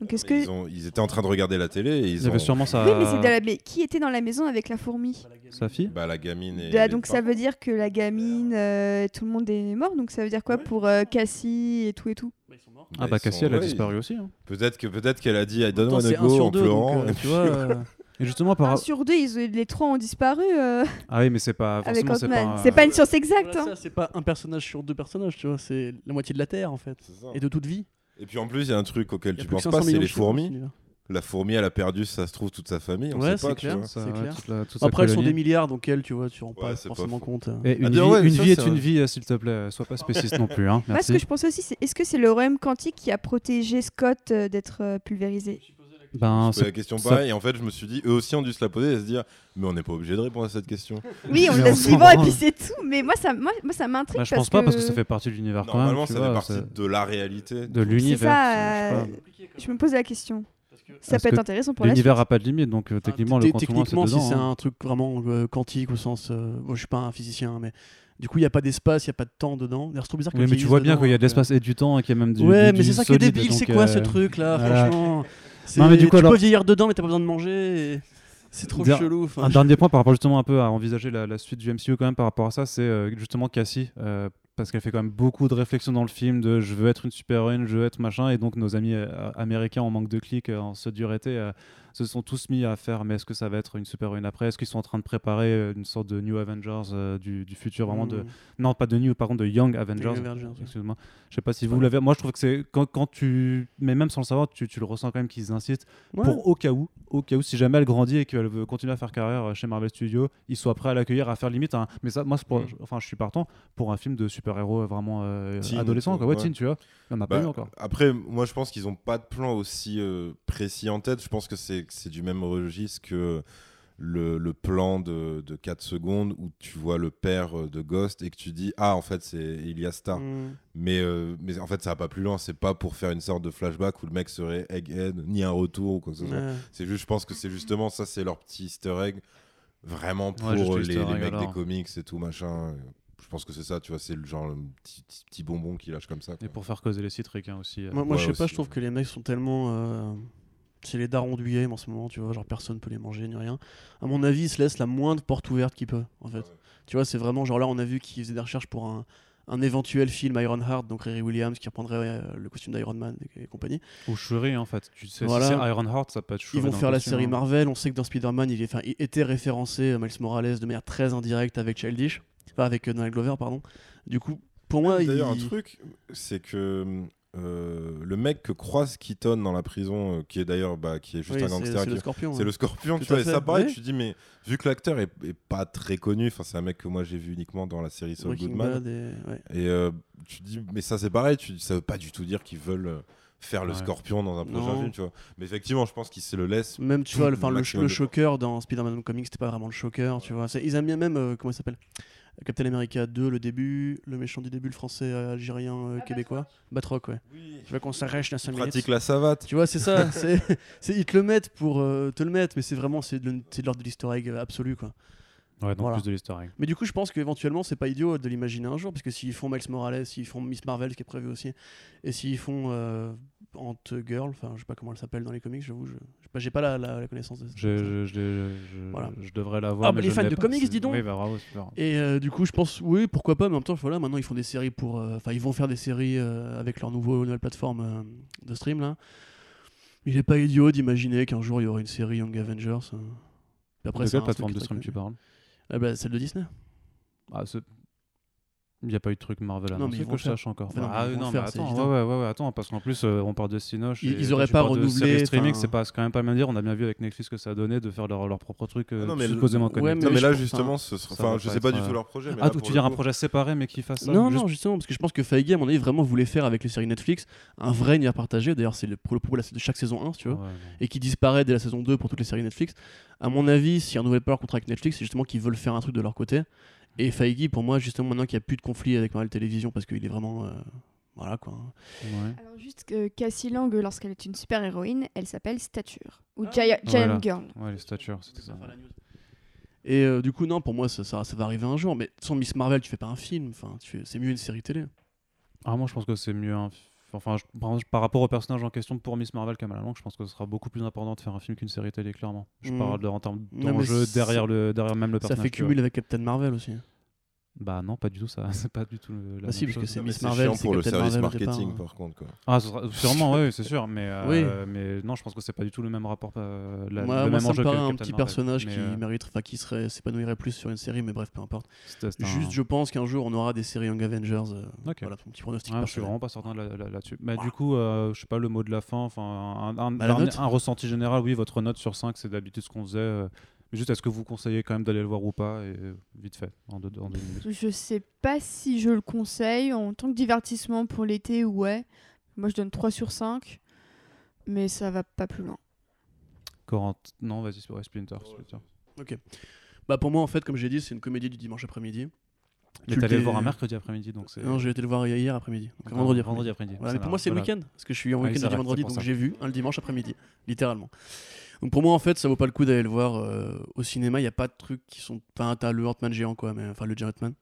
Donc est-ce que ils, ont- ils étaient en train de regarder la télé et ils Il y avait ont. sûrement sa. oui, mais c'est de la- mais qui était dans la maison avec la fourmi Sa fille Bah, la gamine et. Ah, les Donc ça veut dire que la gamine, euh, tout le monde est mort. Donc ça veut dire quoi pour euh, Cassie et tout et tout? Bah, ils sont morts. Ah bah sont- Cassie elle a ouais, disparu aussi. hein. Peut-être que peut-être qu'elle a dit I don't wanna go en deux, pleurant. donc, euh, et tu vois. euh, Et justement par. Un sur deux, ils, les trois ont disparu euh, Ah oui, mais c'est pas. avec Forcément, c'est Ant-Man. pas. C'est pas une science exacte. voilà, hein. ça, c'est pas un personnage sur deux personnages, tu vois, c'est la moitié de la Terre en fait. C'est ça. Et de toute vie. Et puis en plus, il y a un truc auquel tu penses 500 pas, c'est les fourmis. univers. La fourmi, elle a perdu, ça se trouve, toute sa famille. On Ouais, sait pas, c'est tu clair. vois. c'est Ça, ouais, clair. toute la- toute sa Après, elles sont des milliards, donc elles, tu vois, tu rends Ouais, pas forcément compte. euh. Et une Ah, vie, ouais, une ça, vie est une un- vie, euh, s'il te plaît. Sois pas spéciste non plus. Hein. Moi, ce Merci. que je pensais aussi, c'est est-ce que c'est le royaume quantique qui a protégé Scott euh, d'être euh, pulvérisé? Ben, Je pose la c'est- question ça- pareil, et en fait, je me suis dit, eux aussi ont dû se la poser et se dire, mais on n'est pas obligé de répondre à cette question. Oui, on le laisse vivant et puis c'est tout. Mais moi, ça, moi, moi, ça m'intrigue bah, je parce pense pas parce que ça fait partie de l'univers quand Normalement, même. tu ça vois, fait partie c'est- de la réalité. de c'est l'univers. ça. je euh. Je me pose la question. Ça Parce peut être intéressant pour suite. L'univers a pas de limite, donc euh, techniquement, le Té- quantum c'est Techniquement, si c'est hein. un truc vraiment euh, quantique au sens. je suis pas un physicien, mais du coup, il n'y a pas d'espace, il n'y a pas de temps dedans. C'est trop bizarre que Oui, mais tu vois bien qu'il y a de l'espace et du temps et qu'il y a même du. Ouais, du- mais c'est ça qui est débile, c'est quoi euh, ce truc là, voilà. franchement? C'est- Non, mais du coup, Tu alors- peux vieillir dedans, mais t'as pas besoin de manger. et C'est trop chelou. Un dernier point par rapport justement un peu à envisager la, la suite du MCU quand même par rapport à ça, c'est euh, justement Cassie, euh, parce qu'elle fait quand même beaucoup de réflexions dans le film de je veux être une super-héroïne, je veux être machin, et donc nos amis euh, américains en manque de clics, en ce dur été, euh, se sont tous mis à faire mais est-ce que ça va être une super-héroïne après? Est-ce qu'ils sont en train de préparer euh, une sorte de New Avengers euh, du, du futur, vraiment de... Mm. Non, pas de New, par contre de Young Avengers. Avengers, ouais. Excuse-moi. Je sais pas si vous l'avez. Moi, je trouve que c'est quand, quand tu. Mais même sans le savoir, tu, tu le ressens quand même qu'ils insistent Ouais. pour au cas où, au cas où, si jamais elle grandit et qu'elle veut continuer à faire carrière euh, chez Marvel Studios, ils soient prêts à l'accueillir, à faire limite. Mais ça, moi, c'est pour- Mm. enfin, je suis partant pour un film de super-héros euh, vraiment euh, Teen, adolescent, quoi. Ouais, ouais. teen, tu vois. Il y en a pas Bah, eu encore. Après, moi, je pense qu'ils ont pas de plan aussi euh, précis en tête. Je pense que c'est c'est du même registre que le, le plan de, de 4 secondes où tu vois le père euh, de Ghost et que tu dis ah en fait c'est Ilias Star. Mm. Mais, euh, mais en fait ça va pas plus loin. C'est pas pour faire une sorte de flashback où le mec serait Egghead ni un retour ou quoi que ce soit. Ouais. C'est juste, je pense que c'est justement ça, c'est leur petit Easter egg vraiment pour Ouais, euh, le les, mecs des comics et tout machin. Je pense que c'est ça, tu vois, c'est le genre le petit, petit, petit bonbon qui lâche comme ça. Et pour faire causer les citriques hein, aussi. euh. Moi, moi Ouais, je sais pas, je trouve ouais. que les mecs sont tellement. euh, c'est les darons du game en ce moment, tu vois, genre personne peut les manger ni rien. À mon avis, ils se laissent la moindre porte ouverte qu'ils peuvent, en fait. Tu vois, c'est vraiment genre là, on a vu qu'ils faisaient des recherches pour un, un éventuel film Ironheart, donc Riri Williams qui reprendrait euh, le costume d'Iron Man et, et compagnie. Ou Shuri, en fait. Tu sais, Voilà. si c'est Ironheart, ça peut être Shuri. Ils vont faire la série hein. Marvel. On sait que dans Spider-Man, il, est, enfin, il était référencé euh, Miles Morales de manière très indirecte avec Childish, pas avec euh, Donald Glover, pardon. Du coup, pour moi, D'ailleurs, il... un truc, c'est que euh, le mec que croise Keaton dans la prison, euh, qui est d'ailleurs bah, qui est juste Oui, un gangster, c'est le Scorpion. c'est ouais. le Scorpion, Tout tu vois, et ça pareil, ouais. tu dis, mais vu que l'acteur est, est pas très connu, enfin c'est un mec que moi j'ai vu uniquement dans la série Saul Goodman, et- ouais. et euh, tu dis, mais ça c'est pareil, tu, ça veut pas du tout dire qu'ils veulent faire le. Scorpion dans un prochain Non. film, tu vois. Mais effectivement, je pense qu'ils se le laissent. Même, tu vois, le, le enfin, le, dans Spider-Man Comics, c'était pas vraiment le choker, tu vois. Ils aiment bien même, euh, comment il s'appelle? Captain America 2, le début, le méchant du début, le français euh, algérien euh, québécois. Batroc, ouais. Tu veux qu'on s'arrête dans 5 minutes Pratique la savate. Tu vois, c'est ça. c'est, ils te le mettent pour euh, te le mettre, mais c'est vraiment c'est de, l'ordre de l'easter egg absolu, quoi. Ouais, donc Voilà. plus de l'histoire. Mais du coup, je pense qu'éventuellement, c'est pas idiot de l'imaginer un jour, parce que s'ils font Miles Morales, s'ils font Miss Marvel, ce qui est prévu aussi, et s'ils font euh, Ant Girl, enfin, je sais pas comment elle s'appelle dans les comics, j'avoue, je, sais pas- j'ai pas la, la- la connaissance de Je, je, je, je- je- Voilà. je devrais l'avoir. Ah, bah, mais les fans de pas. comics, dis donc. Oui, bah bravo. Et euh, du coup, je pense, oui, pourquoi pas, mais en même temps, voilà, maintenant ils font des séries pour. euh, Enfin, ils vont faire des séries euh, avec leur nouveau, nouvelle plateforme de stream, là. Il est pas idiot d'imaginer qu'un jour il y aura une série Young Avengers. Puis de quelle plateforme de stream tu parles? Ah bah, celle de Disney. Ah, c'est- Il n'y a pas eu de truc Marvel Non, mais ils que je sache encore. Enfin, non, mais ah non, mais attends, ouais, ouais, ouais, attends, parce qu'en plus, euh, on parle de Cinoche. Ils- et ils auraient pas renouvelé, streaming, c'est pas, quand même pas le même dire. On a bien vu avec Netflix que ça a donné de faire leur, leur propre truc, euh, Ah non, mais le- supposément ouais, connecté. Non, mais là justement, ce sera- ça enfin, je sais pas être, du tout euh, leur projet. mais Ah, là, tu veux le dire un projet séparé mais qui fasse ça Non, juste- non, justement, parce que je pense que Feige, à mon avis, vraiment voulait faire avec les séries Netflix un vrai univers partagé. D'ailleurs, c'est le, pour le propos de chaque saison 1, si tu vois. Et qui disparaît dès la saison 2 pour toutes les séries Netflix. À mon avis, s'ils renouvellent pas leur contrat avec Netflix, c'est justement qu'ils veulent faire un truc de leur côté. Et Feige, pour moi, justement, maintenant qu'il n'y a plus de conflit avec Marvel Télévision, parce qu'il est vraiment. euh, voilà quoi. Ouais. Alors juste que Cassie Lang, lorsqu'elle est une super héroïne, elle s'appelle Stature ou Ah. Giant, Voilà. Girl. Ouais, les statures, c'était ça. Et euh, du coup, non, pour moi, ça, ça, ça va arriver un jour. Mais sans Miss Marvel, tu fais pas un film. Enfin, fais- c'est mieux une série télé. Ah, moi, je pense que c'est mieux. un f- Enfin, je- par, par rapport au personnage en question pour Miss Marvel Kamala Lang, je pense que ce sera beaucoup plus important de faire un film qu'une série télé, clairement. Je Mm. parle de, en termes d'enjeu derrière, le, derrière même le Ça personnage. fait tu vois. cumul avec Captain Marvel aussi. Bah non, pas du tout ça. C'est pas du tout le- la Bah si, même parce que c'est Miss Marvel, c'est pour le service Marvel marketing, hein. par contre. Quoi. Ah, sera- sûrement, oui, c'est sûr. Mais, euh, Oui. mais non, je pense que c'est pas du tout le même rapport. euh, la- le moi, même ça me paraît un Captain petit Marvel. personnage qui euh, mérite, enfin, qui serait s'épanouirait plus sur une série, mais bref, peu importe. Juste, je pense qu'un jour, on aura des séries Young Avengers. euh, Ok. Voilà, mon petit pronostic. Ah, je suis vraiment pas certain là- là- là-dessus. Mais Voilà. du coup, je sais pas le mot de la fin. Enfin, un, un- Bah, un ressenti général. Oui, votre note sur 5, c'est d'habitude ce qu'on faisait. Mais juste, est-ce que vous conseillez quand même d'aller le voir ou pas Et euh, vite fait, en deux, en deux minutes? Je sais pas si je le conseille. En tant que divertissement pour l'été, ouais. Moi, je donne 3 sur 5. Mais ça va pas plus loin. Corent... Non, vas-y, ouais, Splinter. Splinter. Bah pour moi en fait comme j'ai dit c'est une comédie du dimanche après-midi. Tu allé le le voir un mercredi après-midi, donc c'est. Non j'ai été le voir hier après-midi. Donc Ah, vendredi après-midi. Voilà, mais pour moi c'est le week-end parce que je suis en Ah week-end vrai, vendredi donc j'ai vu un le dimanche après-midi littéralement. Donc pour moi en fait ça vaut pas le coup d'aller le voir euh, au cinéma il y a pas de trucs qui sont enfin t'as le Ant-Man géant quoi mais enfin le Giant Man.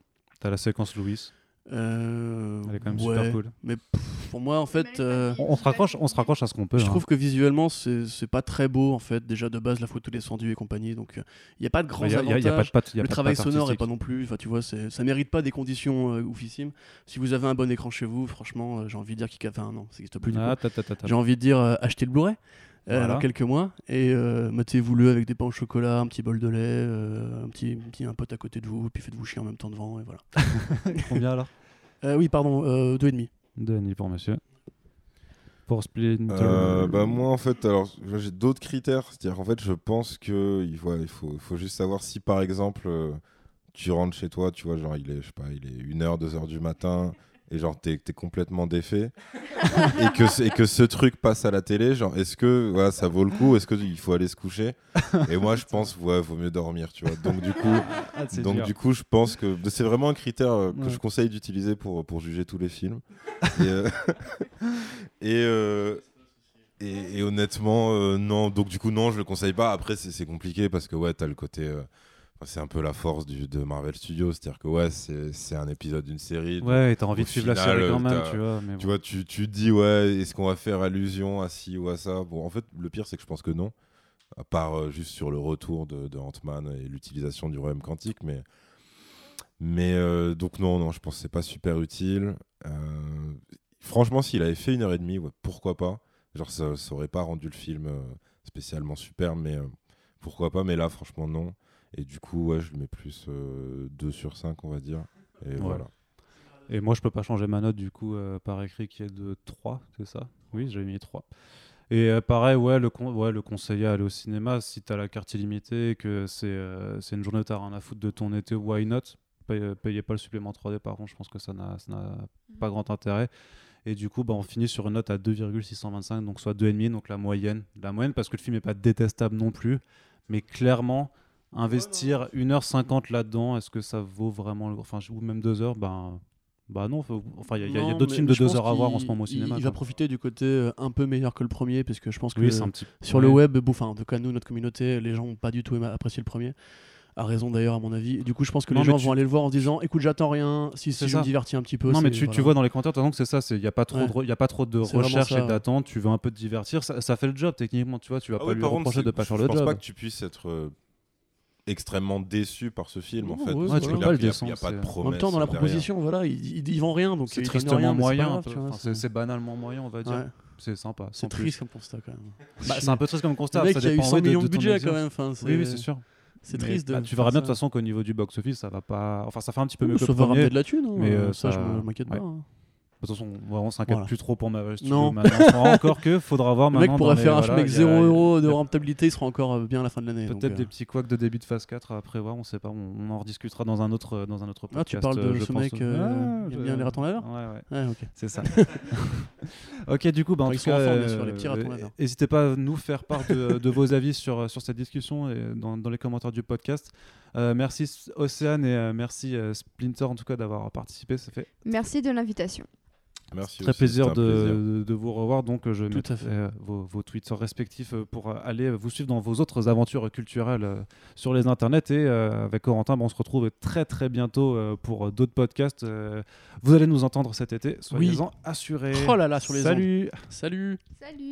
T'as la séquence Louis. Euh, Elle est quand même ouais, super cool. Mais pff, pour moi en fait euh, On, on se raccroche, on se raccroche à ce qu'on peut. je hein. trouve que visuellement c'est pas très beau en fait déjà de base la photo descendue et compagnie donc il y a pas de grands Il y a- il y a- il y a pas avantages de patte- il y a le pas de travail sonore est artistique. pas non plus enfin tu vois ça mérite pas des conditions euh, oufissimes si vous avez un bon écran chez vous franchement euh, j'ai envie de dire qu'il enfin non ça existe plus Ah, j'ai envie de dire euh, achetez le Blu-ray euh, Voilà. alors quelques mois et euh, mettez-vous-le avec des pains au chocolat un petit bol de lait euh, un petit, petit un pote à côté de vous puis faites-vous chier en même temps devant et voilà Combien alors? Euh, oui pardon euh, deux et demi Denis pour monsieur. Pour Splinter. Euh, bah moi en fait alors j'ai d'autres critères c'est-à-dire en fait je pense que il faut, il faut, juste savoir si par exemple euh, tu rentres chez toi tu vois genre il est 1h 2h du matin et genre t'es complètement défait et que ce- et que ce truc passe à la télé genre est-ce que ça vaut le coup? Est-ce que il faut aller se coucher? Et moi je pense ouais vaut mieux dormir tu vois donc du coup Ah, donc dur. du coup, je pense que c'est vraiment un critère euh, que Ouais. je conseille d'utiliser pour, pour juger tous les films. et, euh, et, euh, et- et honnêtement, non. Donc du coup, non, je le conseille pas. Après, c'est c'est compliqué parce que ouais, t'as le côté. C'est un peu la force du, de Marvel Studios, c'est-à-dire que ouais, c'est un épisode d'une série. Ouais, et t'as envie de suivre la série quand même, tu vois. Mais Tu bon. vois, tu, tu te dis, ouais, est-ce qu'on va faire allusion à ci ou à ça? Bon, en fait, le pire, c'est que je pense que non. À part euh, juste sur le retour de, de Ant-Man et l'utilisation du royaume quantique. Mais, mais euh, donc, non, non, je pense que c'est pas super utile. Euh, franchement, s'il avait fait une heure et demie, ouais, pourquoi pas? Genre, ça, ça aurait pas rendu le film euh, spécialement super, mais pourquoi pas? Mais là, franchement, non. Et du coup, ouais, je le mets plus euh, 2 sur 5, on va dire. Et voilà. Et moi, je peux pas changer ma note du coup euh, par écrit qui est de 3, c'est ça? Oui, j'avais mis 3. Et euh, pareil, ouais, le, con- ouais, le conseiller à aller au cinéma, si t'as la carte illimitée et que c'est euh, c'est une journée où t'as rien à foutre de ton été, why not? Paye- Payez pas le supplément 3D par contre, je pense que ça n'a ça n'a pas grand intérêt. Et du coup, bah, on finit sur une note à 2,625, donc soit 2,5, donc la moyenne. La moyenne parce que le film est pas détestable non plus, mais clairement, investir 1h50 là-dedans, est-ce que ça vaut vraiment le... Enfin, ou même 2 heures, ben... Bah non, faut- enfin il y a- d'autres films de je pense 2 heures à voir en ce moment au cinéma. Il, quoi. va profiter du côté euh, un peu meilleur que le premier, parce que je pense que Oui, c'est un petit sur le ouais. web, enfin, en tout cas, nous, notre communauté, les gens n'ont pas du tout apprécié le premier. A raison d'ailleurs, à mon avis. Et du coup, je pense que Non, les gens tu- vont aller le voir en se disant écoute, j'attends rien, si, C'est si je me divertis un petit peu. Non, mais tu, tu vois dans les commentaires, de toute façon, que c'est ça, c'est- il n'y a, pas trop Ouais. de y a pas trop de recherche et ouais. d'attente, tu veux un peu te divertir, ça, ça fait le job techniquement, tu vois, tu vas Ah pas oui, lui contre, reprocher c'est- de pas faire je le pense job. pas que tu puisses être euh, extrêmement déçu par ce film en fait. ouais, parce tu peux il y a- pas le y a- pas de promesse. En même temps, dans la derrière. proposition, voilà, ils, ils, ils vendent rien, donc C'est tristement rien, moyen, c'est banalement moyen, on va dire. Ouais. C'est sympa. C'est plus. triste comme constat quand même. Bah, c'est un peu triste comme constat. Le mec ça qui a eu dépend, 100 oui, de- millions de, budget quand même. enfin, Oui, oui, c'est sûr. C'est Mais, triste. bah, de tu verras bien de ça. toute façon qu'au niveau du box-office, ça va pas. Enfin, ça fait un petit peu mieux que Ça le va premier. ramener de la thune, hein, mais, euh, ça, je ça- m'inquiète ouais. pas. Hein. De toute façon, ouais, on s'inquiète Voilà. plus trop pour Studios Non. maintenant. On saura encore que faudra voir Le maintenant. mec pourrait faire les- un voilà, a- 0 euros de rentabilité, il sera encore euh, bien à la fin de l'année. Peut-être euh. des petits couacs de début de phase 4 à prévoir, on sait pas, on, on en rediscutera dans un autre, dans un autre podcast. Ah, tu parles de euh, je ce pense. mec euh, Ah, qui aime je- bien les ratons laveurs Ouais, ouais, Ouais, ok. c'est ça. ok, du coup, bah, en tout cas, euh, euh. N'hésitez pas à nous faire part de, de vos avis sur, sur cette discussion et dans, dans les commentaires du podcast. Euh, merci Océane et euh, merci euh, Splinter en tout cas d'avoir participé. Ça fait Merci de l'invitation. Merci très aussi, plaisir de, plaisir. de- de vous revoir. Donc, euh, je Tout mettrai à fait. euh, vos, vos tweets respectifs euh, pour euh, aller vous suivre dans vos autres aventures culturelles sur les internets. Et euh, avec Corentin, bah, on se retrouve très très bientôt pour d'autres podcasts. Vous allez nous entendre cet été, soyez-en assurés. Oh là là, sur les Salut Salut Salut